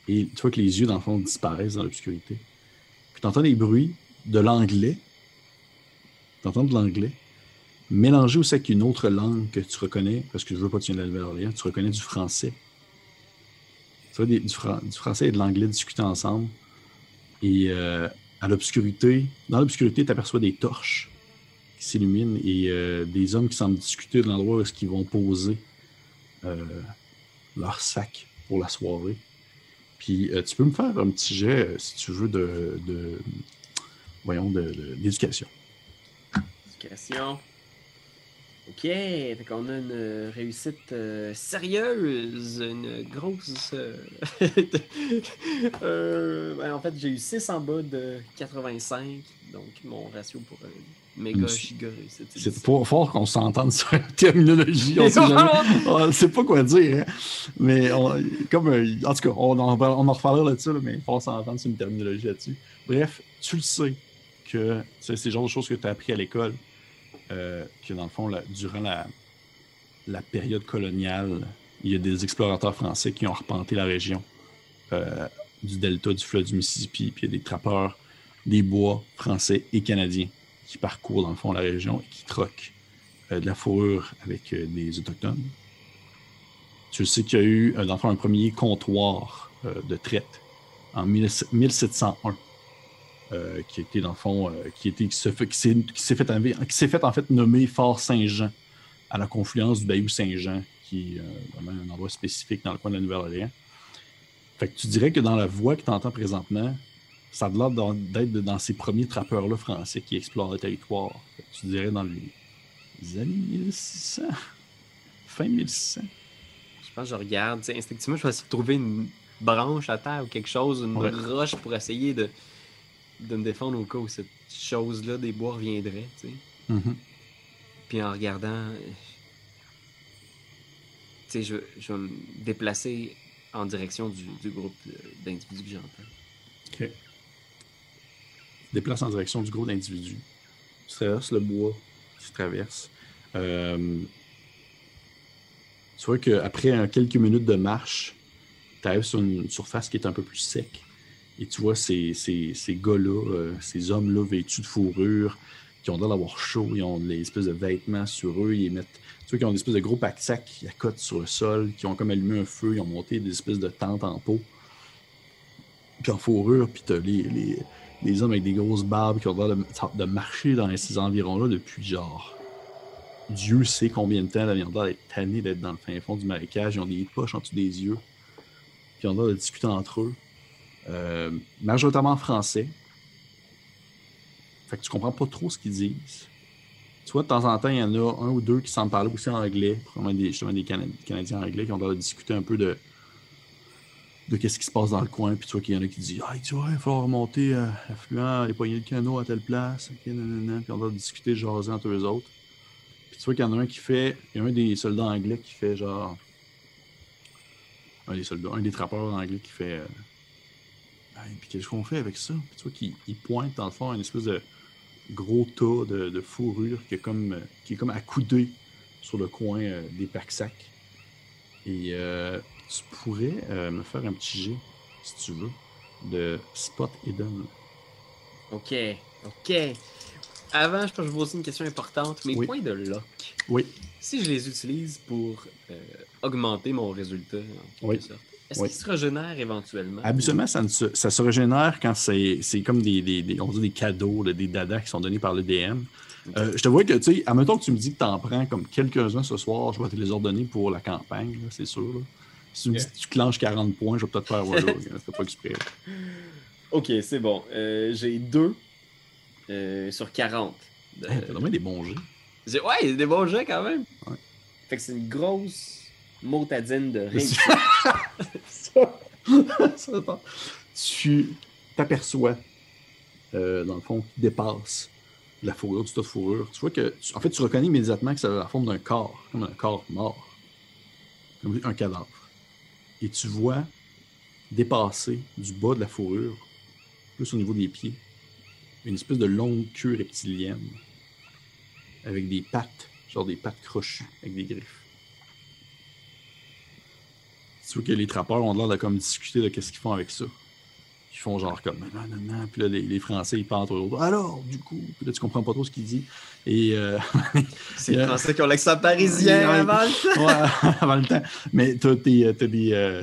Et tu vois que les yeux, dans le fond, disparaissent dans l'obscurité. Puis tu entends des bruits de l'anglais. Tu entends de l'anglais. Mélangé aussi avec une autre langue que tu reconnais, parce que je veux pas que tu viennes de la Nouvelle-Orléans, tu reconnais du français. Tu vois du, français et de l'anglais discuter ensemble. Et euh, à l'obscurité. Dans l'obscurité, tu aperçois des torches qui s'illuminent et euh, des hommes qui semblent discuter de l'endroit où est-ce qu'ils vont poser euh, leur sac pour la soirée. Puis euh, tu peux me faire un petit jet, si tu veux, de, de voyons, d'éducation. Éducation. Ok, fait qu'on a une réussite euh, sérieuse, une grosse. Euh, [laughs] euh, ben, en fait, j'ai eu 6 en bas de 85, donc mon ratio pour C'est pas fort qu'on s'entende [laughs] sur la terminologie. [laughs] On sait, pas quoi dire. Hein. Mais comme, en tout cas, on en, on en reparlera là-dessus, mais il faut s'entendre sur une terminologie là-dessus. Bref, tu le sais que c'est le genre de choses que tu as appris à l'école euh, que dans le fond, durant la, la, période coloniale, il y a des explorateurs français qui ont arpenté la région euh, du delta du fleuve du Mississippi, puis il y a des trappeurs des bois français et canadiens qui parcourent dans le fond la région et qui troquent euh, de la fourrure avec des autochtones. Tu sais qu'il y a eu dans le fond, un premier comptoir de traite en 1701 euh, qui était dans le fond, euh, qui, était, qui, s'est fait, fait, en fait nommer Fort Saint-Jean à la confluence du Bayou Saint-Jean, qui est euh, vraiment un endroit spécifique dans le coin de la Nouvelle-Orléans. Fait que tu dirais que dans la voie que tu entends présentement, ça a l'air d'être dans ces premiers trappeurs-là français qui explorent le territoire. tu dirais dans les années 1600, fin 1600. Je pense que je regarde, instinctivement, je vais essayer de trouver une branche à terre ou quelque chose, une roche pour essayer de, de me défendre au cas où cette chose-là des bois reviendrait. Mm-hmm. Puis en regardant, je, je, vais me déplacer en direction du, groupe d'individus que j'entends. OK. Déplace en direction du groupe d'individus. Tu traverses le bois, tu traverses. Euh, tu vois qu'après quelques minutes de marche, tu arrives sur une surface qui est un peu plus sec Et tu vois ces, ces, ces gars-là, euh, ces hommes-là vêtus de fourrure, qui ont l'air d'avoir chaud, ils ont des espèces de vêtements sur eux, ils mettent, tu vois, qui ont des espèces de gros pack sacs qui accotent sur le sol, qui ont comme allumé un feu, ils ont monté des espèces de tentes en peau, puis en fourrure, puis t'as les, les, hommes avec des grosses barbes qui ont l'air de, de, marcher dans ces environs-là depuis genre. Dieu sait combien de temps, là, ils ont l'air d'être dans le fin fond du marécage, ils ont des poches en dessous des yeux, puis ils ont l'air de discuter entre eux. Euh, majoritairement français. Fait que tu comprends pas trop ce qu'ils disent. Tu vois, de temps en temps, il y en a un ou deux qui semblent parler aussi en anglais, probablement des, justement des Canadiens anglais qui ont l'air de discuter un peu de, de qu'est-ce qui se passe dans le coin. Puis tu vois qu'il y en a qui disent Ah, tu vois, il falloir remonter euh, l'affluent, les poignées de canot à telle place. Okay, nanana. Puis on va discuter, jaser entre eux autres. Puis tu vois qu'il y en a un qui fait, il y a un des soldats anglais qui fait genre. Un des soldats, un des trappeurs anglais qui fait. Euh, puis qu'est-ce qu'on fait avec ça? Puis tu vois qu'il pointe dans le fond un espèce de gros tas de, fourrure qui est, comme, qui est comme accoudé sur le coin euh, des pack-sacs. Et euh, tu pourrais euh, me faire un petit jet, si tu veux, de Spot Hidden. Ok, ok. Avant, je pense que je vous poser une question importante. Mes points de lock. Oui. Si je les utilise pour augmenter mon résultat, en sorte, est-ce qu'il se régénère éventuellement? Habituellement, ça, se, ça se régénère quand c'est comme des, des, on dit des cadeaux, des dadas qui sont donnés par le DM. Euh, je te vois que, tu sais, admettons que tu me dis que tu en prends comme quelques-uns ce soir, je vais te les ordonner pour la campagne, c'est sûr. Si tu me dis que tu clenches 40 points, je vais peut-être faire, c'est [laughs] pas exprès. Ok, c'est bon. Euh, j'ai deux euh, sur 40. T'as vraiment des bons jets. Ouais, des bons jets quand même. Fait que c'est une grosse motadine de rien. [laughs] [laughs] tu t'aperçois, euh, dans le fond, qui dépasse la fourrure, du tas de fourrure. Tu vois que, en fait, tu reconnais immédiatement que ça a la forme d'un corps, comme un corps mort, comme un cadavre. Et tu vois dépasser du bas de la fourrure, plus au niveau des pieds, une espèce de longue queue reptilienne avec des pattes, genre des pattes crochues avec des griffes. Tu vois que les trappeurs ont l'air de comme discuter de qu'est-ce qu'ils font avec ça. Ils font genre comme non, non, non. Puis là, les, Français, ils parlent entre eux. Alors, du coup, puis là, tu comprends pas trop ce qu'ils disent. Et. Euh, [laughs] c'est les Français qui ont l'accent parisien [laughs] avant le temps. ouais, [laughs] avant le temps. Mais t'as, des. Euh,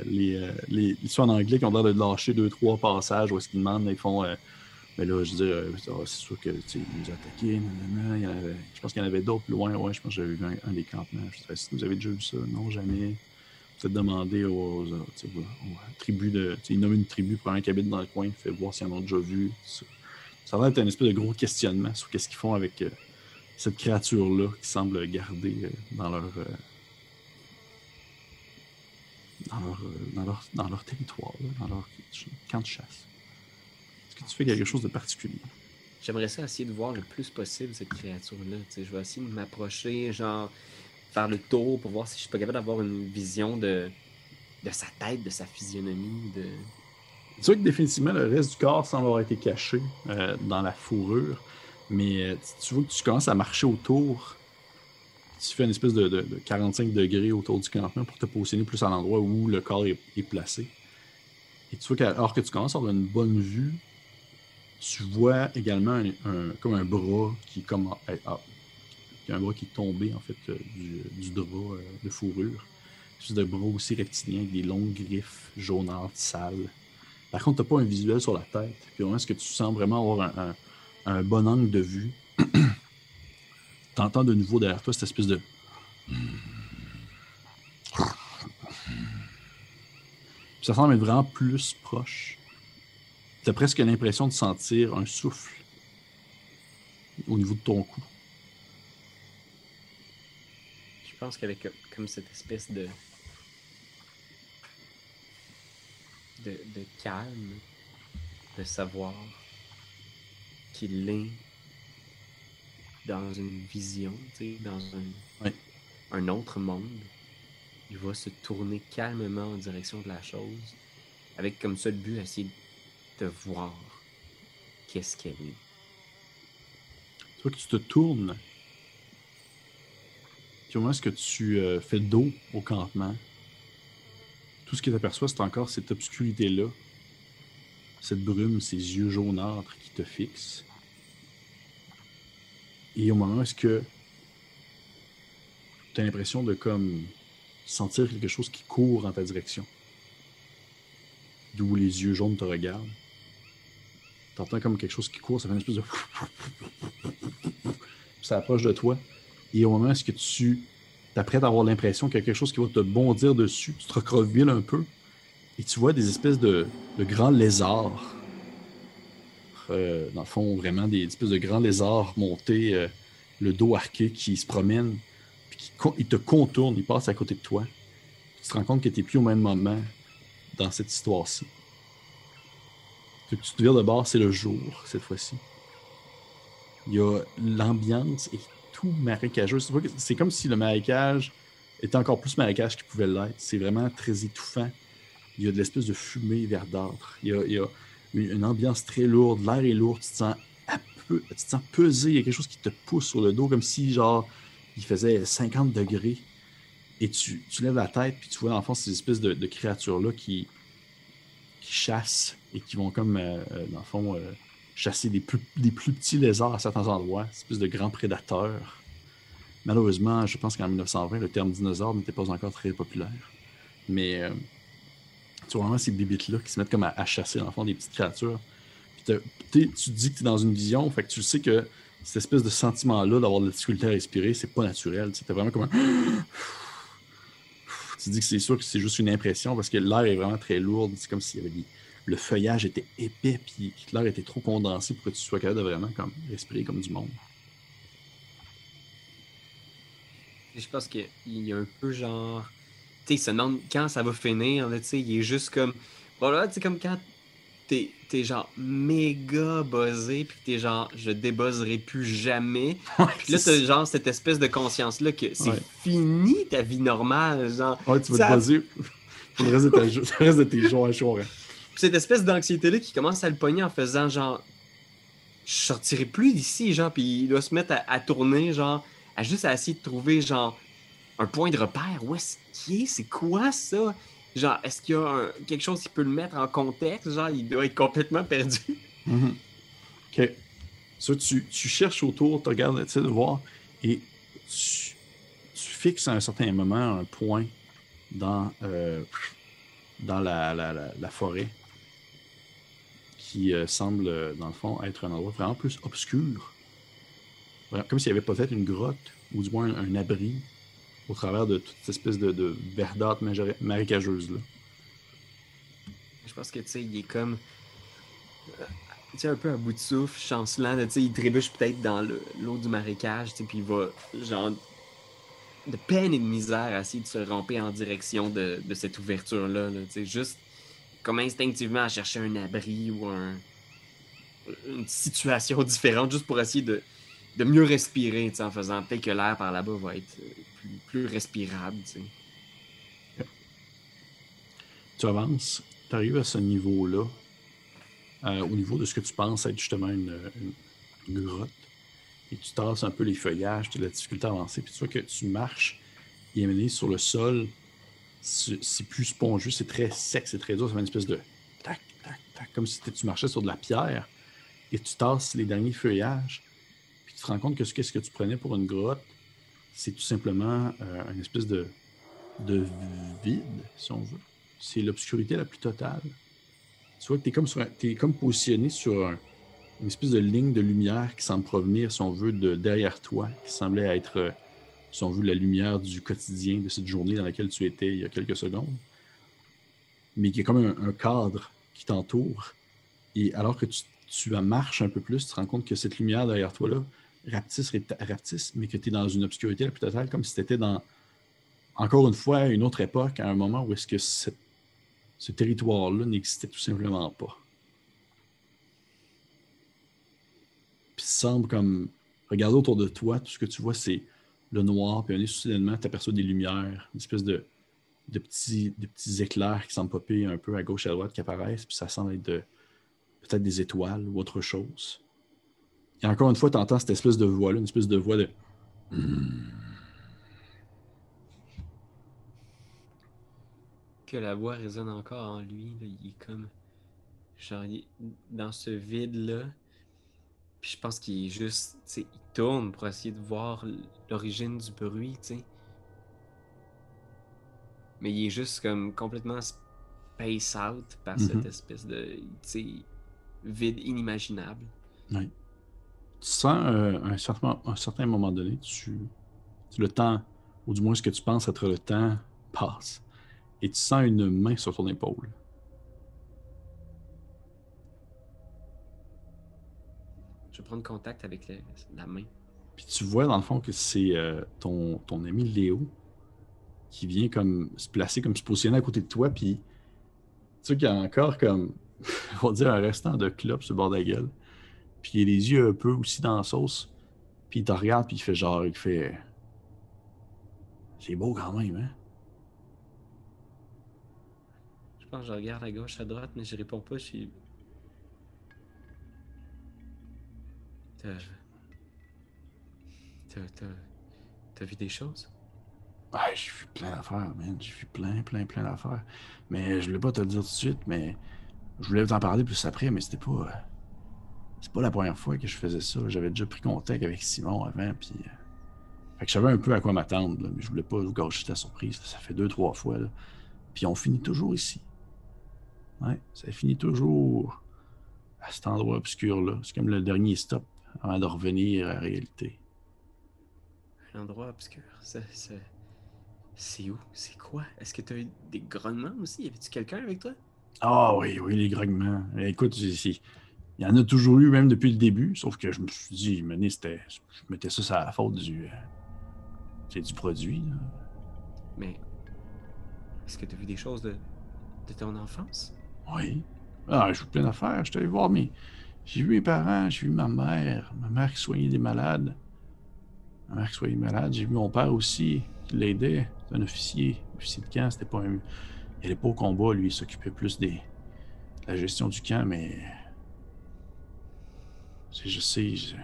les, euh, les, les, en anglais qui ont l'air de lâcher deux, trois passages où est-ce qu'ils demandent, ils font. mais là, je veux dire, oh, c'est sûr que ils nous attaquaient. Je pense qu'il y en avait d'autres loin. Ouais, je pense que j'avais vu un, des campements. Je sais si vous avez déjà vu ça. Non, jamais demander aux, tribus de. Il nomme une tribu pour un qui habite dans le coin, fait voir s'ils en ont déjà vu. Ça, ça va être un espèce de gros questionnement sur qu'est-ce qu'ils font avec euh, cette créature-là qui semble garder euh, dans leur. Euh, dans leur, dans leur, dans leur territoire, dans leur camp de chasse. Est-ce que tu fais quelque chose de particulier? J'aimerais ça essayer de voir le plus possible cette créature-là. Je vais essayer de m'approcher, genre faire le tour pour voir si je suis pas capable d'avoir une vision de, de sa tête, de sa physionomie. De... Tu vois que définitivement, le reste du corps semble avoir été caché euh, dans la fourrure, mais euh, tu vois que tu commences à marcher autour. Tu fais une espèce de, 45 degrés autour du campement pour te positionner plus à l'endroit où le corps est, placé. Et tu vois qu'alors que tu commences à avoir une bonne vue, tu vois également un, comme un bras qui est comme il y a un bras qui est tombé, en fait, euh, du, drap euh, de fourrure. Juste de bras aussi reptilien avec des longues griffes jaunâtres, sales. Par contre, tu n'as pas un visuel sur la tête. Puis vraiment, est-ce que tu sens vraiment avoir un, bon angle de vue? [clears throat] tu entends de nouveau derrière toi cette espèce de. [clears throat] ça semble être vraiment plus proche. Tu as presque l'impression de sentir un souffle au niveau de ton cou. Je pense qu'avec comme cette espèce de, de, calme, de savoir qu'il est dans une vision, dans un, un autre monde, il va se tourner calmement en direction de la chose, avec comme seul but d'essayer de voir qu'est-ce qu'elle est. Toi, que tu te tournes comment est-ce que tu euh, fais dos au campement, tout ce que tu aperçois, c'est encore cette obscurité-là. cette brume, ces yeux jaunâtres qui te fixent. Et au moment où est-ce que tu as l'impression de comme sentir quelque chose qui court en ta direction, d'où les yeux jaunes te regardent, t'entends comme quelque chose qui court, ça fait une espèce de... [laughs] ça approche de toi. Et au moment où tu t'apprêtes à avoir l'impression qu'il y a quelque chose qui va te bondir dessus, tu te recroquevilles un peu, et tu vois des espèces de, grands lézards. Euh, dans le fond, vraiment des espèces de grands lézards montés, euh, le dos arqué, qui se promènent, puis qui te contournent, ils passent à côté de toi. Tu te rends compte que tu n'es plus au même moment dans cette histoire-ci. Que tu te vires de bord, c'est le jour, cette fois-ci. Il y a l'ambiance est marécageux. C'est comme si le marécage était encore plus marécage qu'il pouvait l'être. C'est vraiment très étouffant il y a de l'espèce de fumée verdâtre. Il y a, une, ambiance très lourde, l'air est lourd, tu te sens peu, tu te sens pesé, il y a quelque chose qui te pousse sur le dos comme si genre il faisait 50 degrés. Et tu, lèves la tête, puis tu vois en fond ces espèces de, créatures-là qui, chassent et qui vont comme, euh, euh, dans le fond, euh, chasser des plus, des plus petits lézards à certains endroits, des espèces de grands prédateurs. Malheureusement, je pense qu'en 1920, le terme dinosaure n'était pas encore très populaire. Mais tu vois vraiment ces bibites-là qui se mettent comme à, chasser, dans le fond, des petites créatures. Puis tu dis que tu es dans une vision, fait que tu sais que cette espèce de sentiment-là d'avoir de la difficulté à respirer, c'est pas naturel. C'était vraiment comme un... [gasps] Tu dis que c'est sûr que c'est juste une impression parce que l'air est vraiment très lourd. C'est comme si le feuillage était épais puis l'air était trop condensé pour que tu sois capable de vraiment comme respirer comme du monde. Je pense qu'il y a un peu genre tu sais, se demande quand ça va finir. tu sais, il est juste comme. Voilà, tu sais, comme quand t'es es genre méga buzzé, puis t'es genre, je débuzzerai plus jamais. [laughs] puis là, t'as genre cette espèce de conscience-là que c'est fini ta vie normale. Genre, ouais, tu vas te buzzer [laughs] pour [laughs] le reste de, tes jours à chaud. Hein. Cette espèce d'anxiété-là qui commence à le pogner en faisant genre, je sortirai plus d'ici, genre, puis il doit se mettre à, tourner, genre, à juste à essayer de trouver, genre, un point de repère. Où est-ce qu'il est? C'est quoi ça? Genre, est-ce qu'il y a quelque chose qui peut le mettre en contexte? Genre, il doit être complètement perdu. Mm-hmm. OK. Ça, tu, cherches autour, tu regardes, tu sais, de voir, et tu, fixes à un certain moment un point dans, euh, dans la, la, forêt qui euh, semble, dans le fond, être un endroit vraiment plus obscur. Comme s'il y avait peut-être une grotte, ou du moins un abri au travers de toute cette espèce de, de verdâtre marécageuse là. Je pense que tu sais, il est comme euh, tu sais, un peu à bout de souffle, chancelant, tu sais, il trébuche peut-être dans l'eau du marécage, tu puis il va genre de peine et de misère à essayer de se ramper en direction de, cette ouverture-là, tu sais, juste comme instinctivement à chercher un abri ou un, une situation [laughs] différente, juste pour essayer de, de mieux respirer, en faisant peut-être que l'air par là-bas va être plus, respirable. Tu avances, tu arrives à ce niveau-là, euh, au niveau de ce que tu penses être justement une, grotte, et tu tasses un peu les feuillages, tu as la difficulté à avancer, puis tu vois que tu marches, et sur le sol, c'est plus spongieux, c'est très sec, c'est très dur, ça fait une espèce de tac, tac, tac, comme si tu marchais sur de la pierre, et tu tasses les derniers feuillages, te rends compte que ce, que tu prenais pour une grotte, c'est tout simplement euh, une espèce de, de vide, si on veut. C'est l'obscurité la plus totale. Tu vois que tu es comme positionné sur une espèce de ligne de lumière qui semble provenir, si on veut, de derrière toi, qui semblait être, euh, si on la lumière du quotidien de cette journée dans laquelle tu étais il y a quelques secondes. Mais qui est comme un, cadre qui t'entoure. Et alors que tu, tu marches un peu plus, tu te rends compte que cette lumière derrière toi, là, rapetisse, mais que tu es dans une obscurité la plus totale, comme si tu étais dans, encore une fois, une autre époque, à un moment où est-ce que ce territoire-là n'existait tout simplement pas. Puis semble comme, regarde autour de toi, tout ce que tu vois, c'est le noir, puis un soudainement, tu aperçois des lumières, une espèce de, de, petits, de petits éclairs qui semblent popper un peu à gauche et à droite qui apparaissent, puis ça semble être peut-être des étoiles ou autre chose. Et encore une fois, tu entends cette espèce de voix-là, une espèce de voix de. Que la voix résonne encore en lui. il est comme. Genre, dans ce vide-là. Puis je pense qu'il juste. Tu sais, il tourne pour essayer de voir l'origine du bruit, tu sais. Mais il est juste comme complètement space out par cette Mhm. espèce de. Tu sais, vide inimaginable. Oui. Tu sens euh, un, certain, un certain moment donné, tu, tu- le temps, ou du moins ce que tu penses être le temps, passe. Et tu sens une main sur ton épaule. Je vais prendre contact avec le- la main. Puis tu vois dans le fond que c'est euh, ton, ton ami Léo qui vient comme se placer, comme se positionner à côté de toi. Puis tu sais qu'il y a encore comme, [laughs] on va dire, un restant de clope sur le bord de la gueule. Puis il a les yeux un peu aussi dans la sauce. Puis il te regarde, puis il fait genre, il fait. C'est beau quand même, hein? Je pense que je regarde à gauche, à droite, mais je réponds pas. Je suis. T'as. Vu des choses? J'ai vu plein d'affaires, man. J'ai vu plein, plein, plein d'affaires. Mais je voulais pas te le dire tout de suite, mais je voulais t'en parler plus après, mais c'était pas. C'est pas la première fois que je faisais ça. J'avais déjà pris contact avec Simon avant, puis. euh, Fait que je savais un peu à quoi m'attendre, mais je voulais pas vous gâcher ta surprise. Ça fait deux, trois fois, là. Puis on finit toujours ici. Ouais, ça finit toujours à cet endroit obscur-là. C'est comme le dernier stop avant de revenir à la réalité. Un endroit obscur. C'est. Où? C'est quoi? Est-ce que t'as eu des grognements aussi? Y avait-tu quelqu'un avec toi? Ah oui, oui, les grognements. Écoute, il y en a toujours eu, même depuis le début, sauf que je me suis dit, mené, c'était. Je mettais ça sur la faute du. euh, C'est du produit. là. Mais. Est-ce que t'as vu des choses de. de ton enfance? Oui. Ah, j'ai vu plein d'affaires. Je allé voir mes. J'ai vu mes parents, j'ai vu ma mère, ma mère qui soignait des malades. Ma mère qui soignait des malades. J'ai vu mon père aussi, qui l'aidait. C'est un officier. Officier de camp, c'était pas un. Il allait pas au combat, lui, il s'occupait plus des. de la gestion du camp, mais. Je sais, je-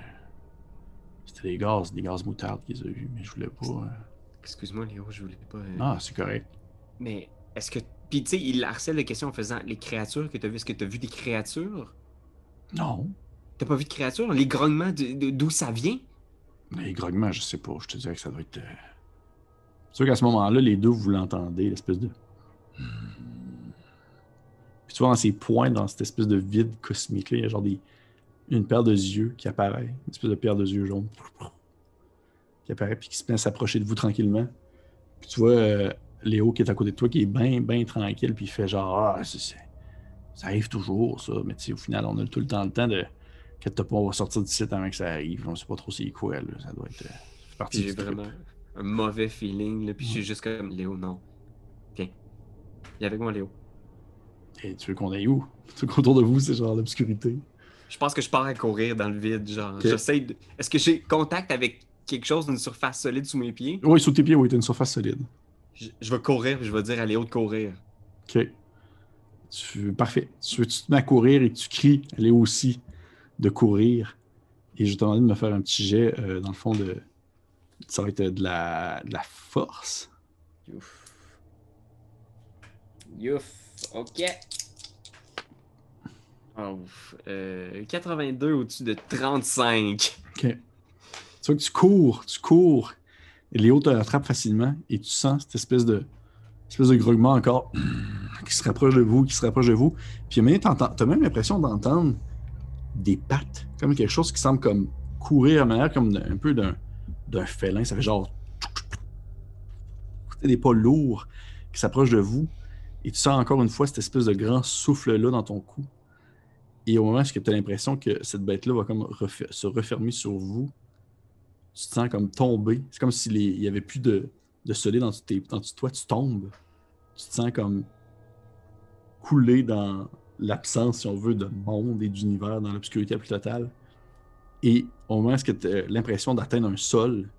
c'était des gaz, des gaz moutarde qu'ils ont eu, mais je voulais pas. euh, Excuse-moi, Léo, je voulais pas. euh, Ah, c'est correct. Mais est-ce que. Puis tu sais, il harcèle de questions en faisant les créatures que t'as vues. Est-ce que t'as vu des créatures? Non. T'as pas vu de créatures? Les grognements, d'où ça vient? Les grognements, je sais pas. Je te dirais que ça doit être. euh, C'est sûr qu'à ce moment-là, les deux, vous l'entendez, l'espèce de. Puis tu vois, dans ses points, dans cette espèce de vide cosmique-là, il y a genre des... une paire de yeux qui apparaît. Une espèce de paire de yeux jaunes. Qui apparaît, puis qui se met à s'approcher de vous tranquillement. Puis tu vois euh, Léo qui est à côté de toi, qui est bien, bien tranquille, puis il fait genre. Ah, c'est- ça arrive toujours, ça. Mais tu sais, au final, on a tout le temps le temps de. Que t'as pas, on va sortir du site avant que ça arrive. On sait pas trop c'est quoi, là. Ça doit être. euh, Puis j'ai vraiment un mauvais feeling, là. Puis suis juste comme, Léo, non. Viens. Viens avec moi, Léo. Et tu veux qu'on aille où? [laughs] Tu veux qu'autour de vous, c'est genre l'obscurité. Je pense que je pars à courir dans le vide, genre. Ok. J'essaie de. Est-ce que j'ai contact avec quelque chose d'une surface solide sous mes pieds? Oui, sous tes pieds, oui, t'as une surface solide. Je, je vais courir, puis je vais dire à Léo de courir. OK. Tu- Parfait. Tu, tu te mets à courir et tu cries, elle est aussi, de courir? Et je vais te demander de me faire un petit jet, euh, dans le fond, de. Ça va être de la, de la force. Youf. Youf. Ok. Oh, ouf. Euh, 82 au-dessus de 35. OK. Tu vois que tu cours, tu cours. Et Léo te rattrape facilement et tu sens cette espèce de, espèce de grognement encore [clears throat] qui se rapproche de vous, qui se rapproche de vous. Puis tu as même l'impression d'entendre des pattes, comme quelque chose qui semble comme courir à manière comme un peu d'un, félin. Ça fait genre des pas lourds qui s'approchent de vous. Et tu sens encore une fois cette espèce de grand souffle-là dans ton cou. Et au moment où tu as l'impression que cette bête-là va comme se refermer sur vous, tu te sens comme tomber. C'est comme s'il n'y avait plus de, de dessous de tes- toi. Tu tombes. Tu te sens comme couler dans l'absence, si on veut, de monde et d'univers, dans l'obscurité la plus totale. Et au moment où tu as l'impression d'atteindre un sol,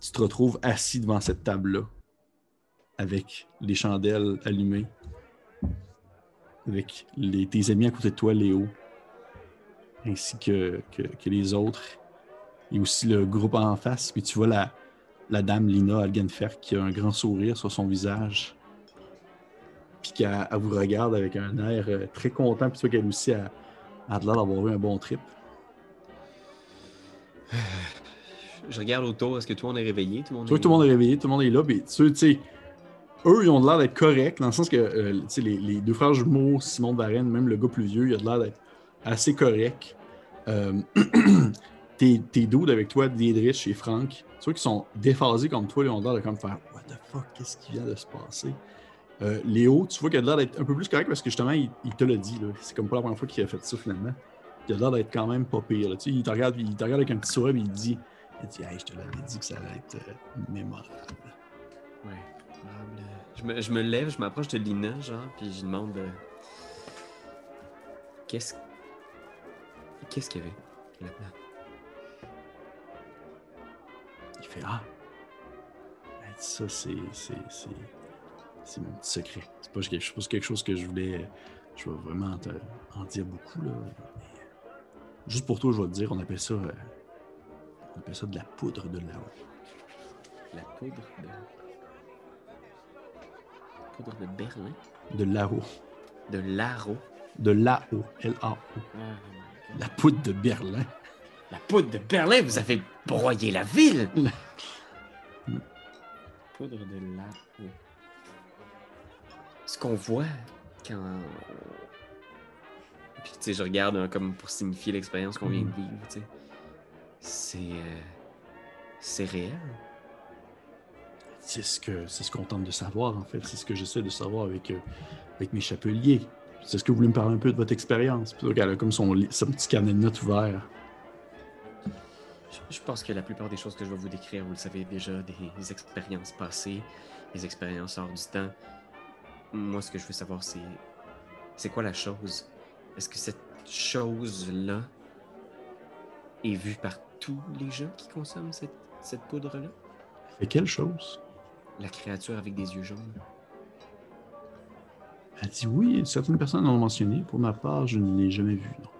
tu te retrouves assis devant cette table-là, avec les chandelles allumées, avec les- tes amis à côté de toi, Léo, ainsi que, les autres, et aussi le groupe en face. Puis tu vois la, la dame Lina Algenfer qui a un grand sourire sur son visage. Puis qu'elle vous regarde avec un air euh, très content, puis toi qu'elle aussi a, a l'air d'avoir eu un bon trip. [sighs] Je regarde autour, est-ce que tout le monde est réveillé? Tout le monde est... tout le monde est réveillé, tout le monde est là, puis tu sais, eux, ils ont l'air d'être corrects, dans le sens que euh, les, les deux frères jumeaux, Simon de Varenne, même le gars plus vieux, il a l'air d'être assez correct. Euh, [clears throat] tes, tes avec toi, Diedrich et Franck, ceux qui sont déphasés comme toi, ils ont l'air de comme faire What the fuck, qu'est-ce qui vient de se passer? Euh, Léo, tu vois qu'il a l'air d'être un peu plus correct parce que justement, il, il te l'a dit. C'est comme pas la première fois qu'il a fait ça finalement. Il a l'air d'être quand même pas pire. là. Tu sais, il, te regarde, il te regarde avec un petit sourire et il dit il dit, Hey, je te l'avais dit que ça allait être euh, mémorable. Ouais. probable. Je me, je me lève, je m'approche de Lina, genre, puis je lui demande euh, Qu'est-ce. Qu'est-ce qu'il y avait là-dedans? Il fait Ah, dit, ça, c'est. C'est- mon petit secret. C'est pas, quelque- pas quelque chose que je voulais. Je vais vraiment te- en dire beaucoup. Là. Juste pour toi, je vais te dire, on appelle ça. euh, on appelle ça de la poudre de là-haut. La poudre de. Poudre de Berlin? De là-haut. De Laro. De là-haut. L-A-O. La poudre de Berlin. La poudre de Berlin, vous avez broyé la ville! poudre de Laro. Ce qu'on voit quand. Puis, tu sais, je regarde hein, comme pour signifier l'expérience qu'on vient de vivre, tu sais. C'est. euh, C'est réel. C'est ce que c'est ce qu'on tente de savoir, en fait. C'est ce que j'essaie de savoir avec, euh, avec mes chapeliers. C'est ce que vous voulez me parler un peu de votre expérience. Puis donc, elle a comme son, son petit carnet de notes ouvert. Je pense que la plupart des choses que je vais vous décrire, vous le savez déjà, des expériences passées, des expériences hors du temps. Moi, ce que je veux savoir, c'est. C'est quoi la chose? Est-ce que cette chose-là est vue par tous les gens qui consomment cette, cette poudre-là? Fait quelle chose? La créature avec des yeux jaunes? Elle dit oui, certaines personnes l'ont mentionné. Pour ma part, je ne l'ai jamais vu, non.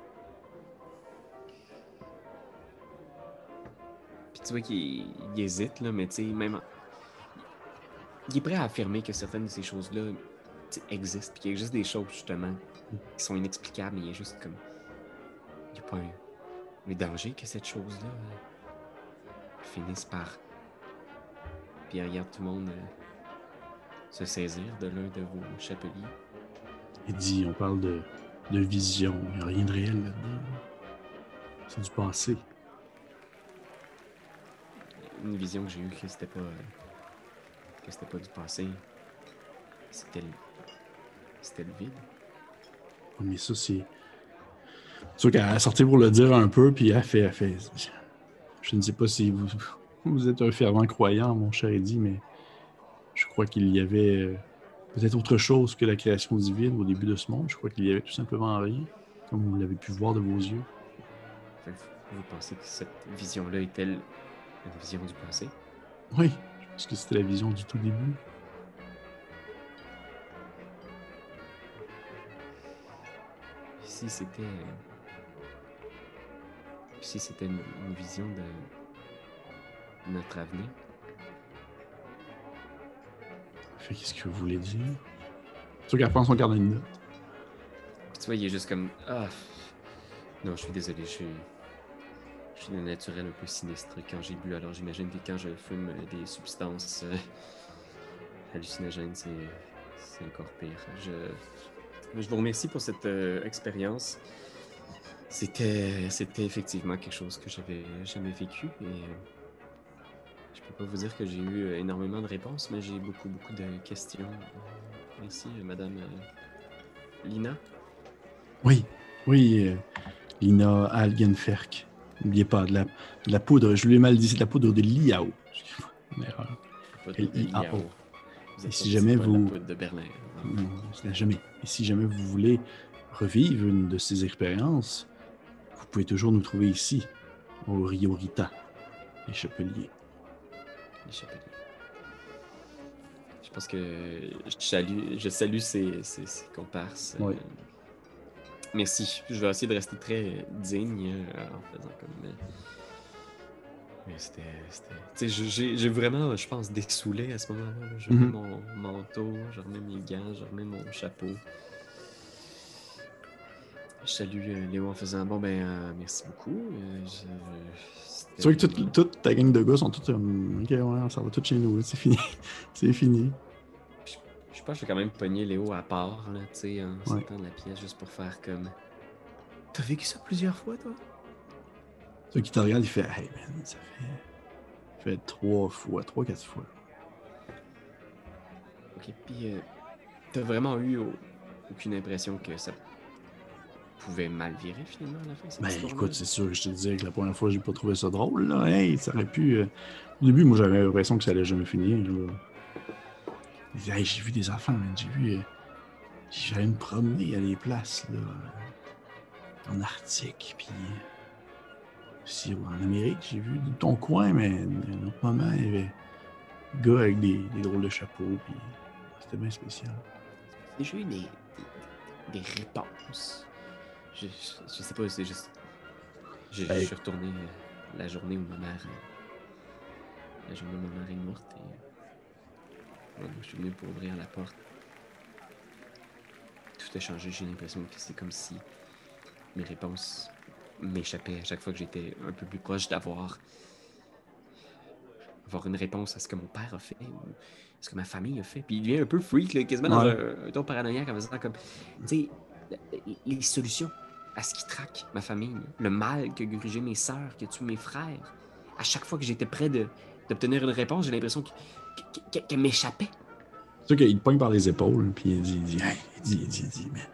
Puis tu vois qu'il il hésite, là, mais tu sais, même. en- Il est prêt à affirmer que certaines de ces choses-là existent, puis qu'il existe des choses, justement, qui sont inexplicables, mais il y a juste comme. Il n'y a pas un, un danger que cette chose-là euh, finisse par. Puis il regarde tout le monde euh, se saisir de l'un de vos chapeliers. Elle dit on parle de, de vision. Il n'y a rien de réel là-dedans. C'est du passé. Une vision que j'ai eue que c'était pas. euh, que c'était pas du passé. C'était. C'était le vide. Mais ça, c'est. C'est sûr qu'elle a sorti pour le dire un peu, puis elle fait, elle fait. Je ne sais pas si vous, vous êtes un fervent croyant, mon cher Eddie, mais je crois qu'il y avait euh, peut-être autre chose que la création divine au début de ce monde. Je crois qu'il y avait tout simplement rien, comme vous l'avez pu voir de vos yeux. Vous pensez que cette vision-là est-elle une vision du passé? Oui, je pense que c'était la vision du tout début. Si c'était. Si c'était une, une vision de notre avenir, Fait qu'est-ce que vous voulez dire? Sûr qu'elle prend son carnet de notes. Puis tu vois, il est juste comme Ah. Non, je suis désolé, je suis. Je suis d'un naturel un peu sinistre quand j'ai bu, alors j'imagine que quand je fume des substances euh, hallucinogènes, c'est. C'est encore pire. Je. Je vous remercie pour cette euh, expérience. C'était. C'était effectivement quelque chose que j'avais jamais vécu et. euh, je peux pas vous dire que j'ai eu euh, énormément de réponses, mais j'ai beaucoup, beaucoup de questions. Merci, euh, Madame euh, Lina. Oui, oui, Lina Algenferk. N'oubliez pas, de la, de la poudre, je lui ai mal dit, c'est de la poudre de Liao. Une erreur. L-I-A-O. Et si jamais vous- de Berlin. hein. Non, jamais. Et si jamais vous voulez revivre une de ces expériences, vous pouvez toujours nous trouver ici, au Rio Rita, les Chapeliers. Les chapeliers. Je pense que je salue, je salue ces, ces, ces comparses. Oui. Euh, Merci. Je vais essayer de rester très digne euh, en faisant comme. Euh, Mais c'était. J'ai vraiment, je pense, dessoulé à ce moment-là. Je remets mm-hmm. mon manteau, je remets mes gants, je remets mon chapeau. Je salue euh, Léo en faisant Bon, ben, euh, merci beaucoup. Euh, c'est vrai que toute, ta gang de gars sont tous. ok, ouais, ça va tout chez nous, c'est fini. [laughs] c'est fini. Je, je pense que je vais quand même pogner Léo à part, là, tu sais, en sortant de la pièce, juste pour faire comme. T'as vécu ça plusieurs fois, toi? Ceux qui te regardent, il fait Hey man, ça fait. Ça fait trois fois, trois, quatre fois. Ok, puis euh, t'as vraiment eu aucune impression que ça pouvait mal virer finalement à la fin? Ben écoute, c'est sûr, je te disais que la première fois, j'ai pas trouvé ça drôle. Là. Hey, ça aurait pu. Euh, au début, moi, j'avais l'impression que ça allait jamais finir. Hey, j'ai vu des enfants, j'ai vu. Euh... J'allais me promener à des places, là, en Arctique, puis si en Amérique, j'ai vu ton coin, mais un autre moment, il y avait un gars avec des, drôles de chapeaux, puis c'était bien spécial. J'ai eu des, des, réponses. Je, je, sais pas, c'est juste. Je, suis retourné euh, la journée où ma mère. Euh, la journée où ma mère est morte et. Euh, je suis venu pour ouvrir la porte. Tout a changé, j'ai l'impression que c'est comme si mes réponses m'échappait à chaque fois que j'étais un peu plus proche d'avoir avoir une réponse à ce que mon père a fait ou ce que ma famille a fait. Puis il devient un peu freak, là, quasiment dans un, ton paranoïaque comme ça, comme, tu sais, les solutions à ce qui traque ma famille, le mal que grugé mes sœurs, que tué mes frères. À chaque fois que j'étais près d'obtenir une réponse, j'ai l'impression qu'elle m'échappait. C'est sûr qu'il te pogne par les épaules, puis il dit, il dit, il dit, il dit, il dit mais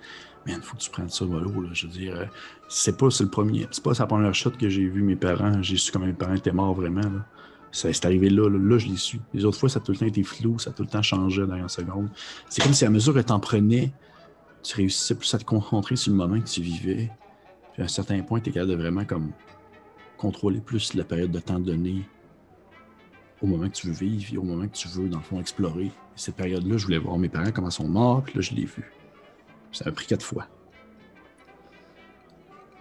man, faut que tu prennes ça mollo. Là. Je veux dire, euh, c'est pas le premier, c'est pas la première shot que j'ai vu mes parents. J'ai su comment mes parents étaient morts vraiment. Là. C'est arrivé là, là, je l'ai su. Les autres fois, ça a tout le temps été flou, ça a tout le temps changé dans une seconde. C'est comme si à mesure que tu en prenais, tu réussissais plus à te concentrer sur le moment que tu vivais. Puis à un certain point, tu es capable de vraiment comme contrôler plus la période de temps donnée au moment que tu veux vivre et au moment que tu veux, dans le fond, explorer. Et cette période-là, je voulais voir mes parents comment ils sont morts, puis là, je l'ai vu. Ça a pris quatre fois.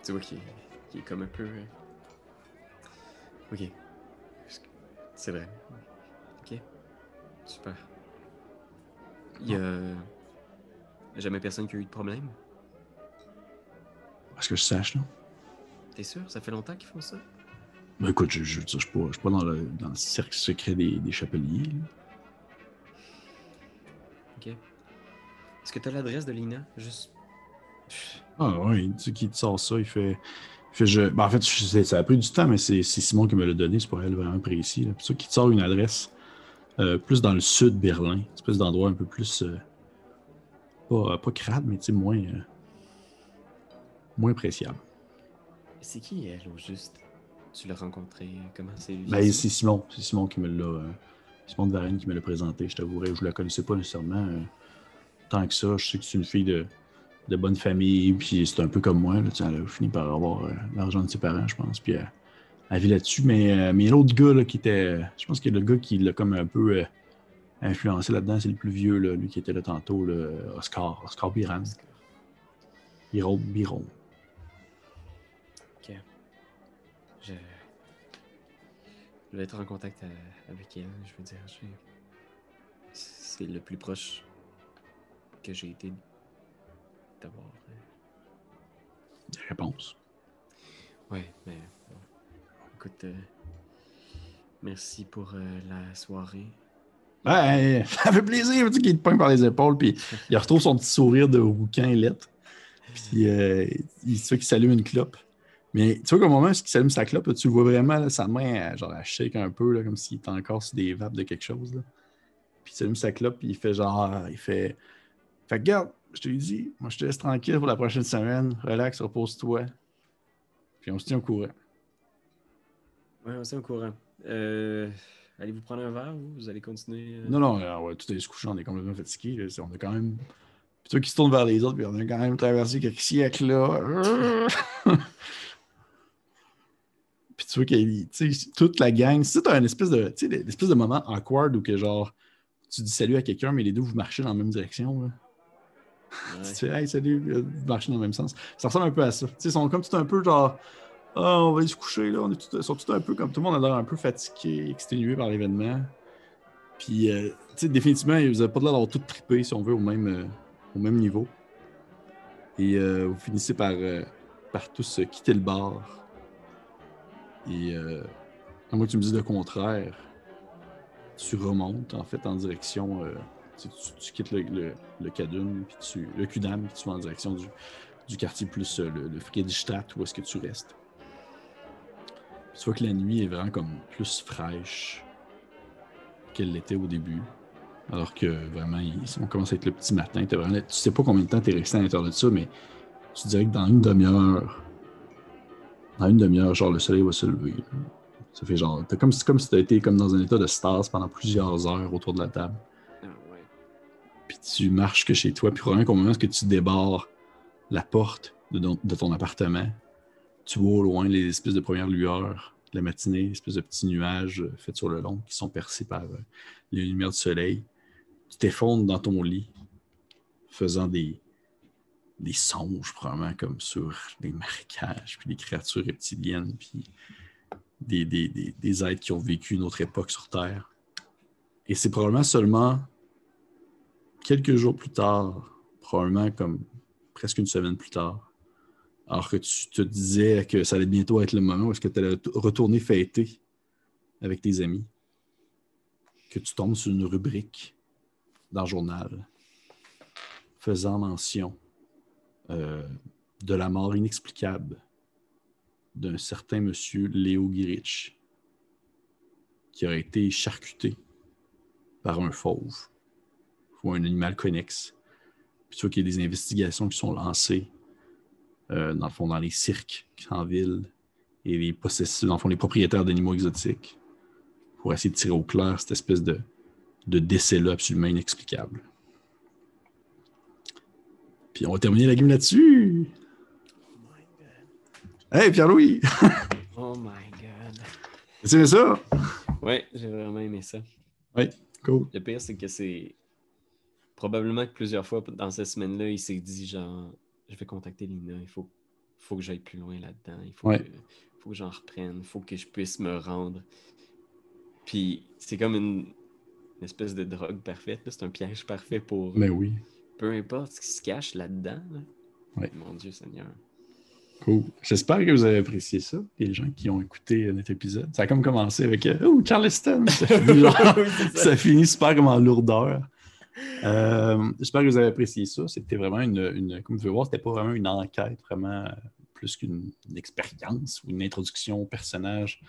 Tu vois qu'il est comme un peu. Euh, ok. C'est vrai. Ok. Super. Il y a jamais personne qui a eu de problème? Est-ce que je sache, non? T'es sûr? Ça fait longtemps qu'ils font ça? Ben écoute, je, je, je, suis pas, pas dans, le, dans le cercle secret des, des chapeliers. Ok. Est-ce que tu as l'adresse de Lina? Juste. Ah oui, tu sais qui te sort ça, il fait. fait je... Ben, en fait, ça a pris du temps, mais c'est Simon qui me l'a donné, c'est pour elle vraiment précis. C'est ça qui te sort une adresse euh, plus dans le sud Berlin, une espèce d'endroit un peu plus. Euh, pas, pas crade, mais tu sais, moins. Euh, moins appréciable. C'est qui elle au juste? Tu l'as rencontré? Comment c'est Ben, c'est Simon. C'est Simon qui me l'a. Simon de Varenne qui me l'a présenté, je t'avouerai. Je la connaissais pas nécessairement que ça. Je sais que c'est une fille de, bonne famille, puis c'est un peu comme moi. Là, elle a fini par avoir euh, l'argent de ses parents, je pense, puis euh, elle, vit là-dessus. Mais, euh, mais l'autre gars qui était. Je pense que le gars qui l'a comme un peu influencé là-dedans, c'est le plus vieux, lui qui était là tantôt, Oscar. Oscar Biran. Biron. Biron. Ok. Je... je vais être en contact avec elle, je veux dire. C'est le plus proche que j'ai été d'avoir. Euh, Des réponses. Ouais, mais écoute, euh, merci pour euh, la soirée. Ouais, [laughs] ça fait plaisir, tu qu'il te pointe par les épaules, puis [laughs] il retrouve son petit sourire de bouquin et lettre. Puis il se fait qu'il s'allume une clope. Mais tu vois qu'au moment où il s'allume sa clope, tu vois vraiment sa main, genre, elle shake un peu, là, comme s'il était encore sur des vapes de quelque chose. Là. Puis il s'allume sa clope, puis il fait genre, il fait fait que, regarde, je te l'ai dit, moi, je te laisse tranquille pour la prochaine semaine. Relax, repose-toi. Puis on se tient au courant. Ouais, on se tient au courant. Euh, allez-vous prendre un verre ou vous allez continuer? Euh? Non, non, euh, ouais, tout est se coucher, on est complètement fatigué. On a quand même. Puis toi qui se tourne vers les autres, puis on a quand même traversé quelques siècles là. [laughs] puis tu vois qu'il toute la gang, c'est un espèce de, tu sais, espèce de moment awkward où que genre, tu dis salut à quelqu'un, mais les deux vous marchez dans la même direction. Là tu fais, hey, salut, marcher dans le même sens. Ça ressemble un peu à ça. ils sont comme tout un peu genre Ah, on va aller se coucher, là. On est tout, sont tous un peu comme tout le monde a l'air un peu fatigué, exténué par l'événement. Puis, euh, tu sais, définitivement, vous n'avez pas l'air d'avoir tout trippé, si on veut, au même, euh, au même niveau. Et euh, vous finissez par, par tous quitter le bar. Et à moins que tu me dises le contraire, tu remontes en fait en direction. Tu, quittes le, le, le Kadun, puis tu, le Kudam, puis tu vas en direction du, quartier plus le, le Friedrichstadt, où est-ce que tu restes. tu vois que la nuit est vraiment comme plus fraîche qu'elle l'était au début. Alors que vraiment, on commence à être le petit matin. tu sais pas combien de temps tu es resté à l'intérieur de ça, mais tu dirais que dans une demi-heure, dans une demi-heure, genre le soleil va se lever. Ça fait genre, comme, comme si tu été comme dans un état de stase pendant plusieurs heures autour de la table. Puis tu marches que chez toi, puis probablement qu'au moment où tu débarres la porte de, ton appartement, tu vois au loin les espèces de premières lueurs de la matinée, espèces de petits nuages faits sur le long qui sont percés par euh, les lumières du soleil. Tu t'effondres dans ton lit, faisant des, des songes, probablement comme sur des marécages, puis des créatures reptiliennes, puis des, des, des, êtres qui ont vécu une autre époque sur Terre. Et c'est probablement seulement quelques jours plus tard, probablement comme presque une semaine plus tard, alors que tu te disais que ça allait bientôt être le moment où est-ce que tu allais retourner fêter avec tes amis, que tu tombes sur une rubrique dans le journal faisant mention euh, de la mort inexplicable d'un certain monsieur Léo Girich qui aurait été charcuté par un fauve ou un animal connexe. Puis qu'il y a des investigations qui sont lancées euh, dans le fond, dans les cirques en ville et les dans le fond, les propriétaires d'animaux exotiques pour essayer de tirer au clair cette espèce de, de décès-là absolument inexplicable. Puis on va terminer la game là-dessus. Oh. Hey, Pierre-Louis! [laughs] oh my god. Aimé ça? Oui, j'ai vraiment aimé ça. Oui, cool. Le pire, c'est que c'est probablement que plusieurs fois dans cette semaine-là, il s'est dit genre je vais contacter Lina, il faut, faut que j'aille plus loin là-dedans, il faut, que, faut que j'en reprenne, il faut que je puisse me rendre. Puis c'est comme une, espèce de drogue parfaite, c'est un piège parfait pour. Mais oui. Peu importe ce qui se cache là-dedans. Mon Dieu Seigneur. Cool. J'espère que vous avez apprécié ça, les gens qui ont écouté notre épisode. Ça a comme commencé avec euh, Oh, Charleston! Ça [laughs] finit, ça finit super comme en lourdeur. Euh, j'espère que vous avez apprécié ça. C'était vraiment une, comme vous pouvez voir, c'était pas vraiment une enquête, vraiment plus qu'une expérience ou une introduction au personnage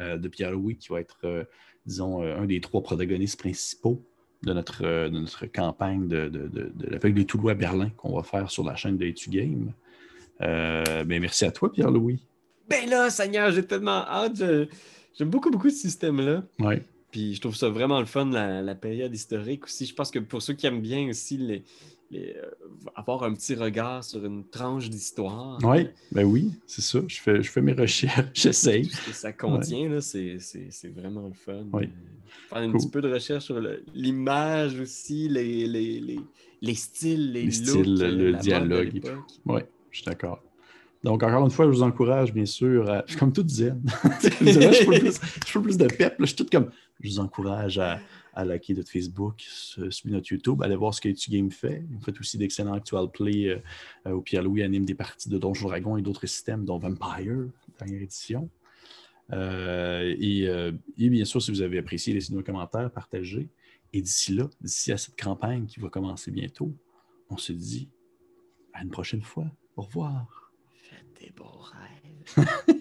euh, de Pierre-Louis qui va être, euh, disons, un des trois protagonistes principaux de notre, notre campagne de, de, de, de des Toulouse à Berlin qu'on va faire sur la chaîne de Etu Game. ben, merci à toi, Pierre-Louis. Ben là, Seigneur, j'ai tellement hâte. J'aime beaucoup, beaucoup ce système-là. Ouais. Puis je trouve ça vraiment le fun, la, période historique aussi. Je pense que pour ceux qui aiment bien aussi les, euh, avoir un petit regard sur une tranche d'histoire. Oui, ben oui, c'est ça. Je fais, je fais mes recherches, [laughs] j'essaye. Ce que ça contient, c'est, vraiment le fun. Oui. Faire un petit peu de recherche sur l'image aussi, les, les, les, styles, les, styles, le dialogue. Oui, je suis d'accord. Donc, encore une fois, je vous encourage, bien sûr, à... je suis comme tout zen. [laughs] je, fais plus, de pep. Je suis tout comme je vous encourage à, liker notre Facebook, suivre notre YouTube, aller voir ce que Game fait. Vous faites aussi d'excellents actual play euh, euh, où Pierre-Louis anime des parties de Donjons Dragon et d'autres systèmes, dont Vampire, dernière édition. Euh, et, bien sûr, si vous avez apprécié, laissez-nous un commentaire, partagez. Et d'ici là, d'ici à cette campagne qui va commencer bientôt, on se dit à une prochaine fois. Au revoir. Faites des beaux rêves.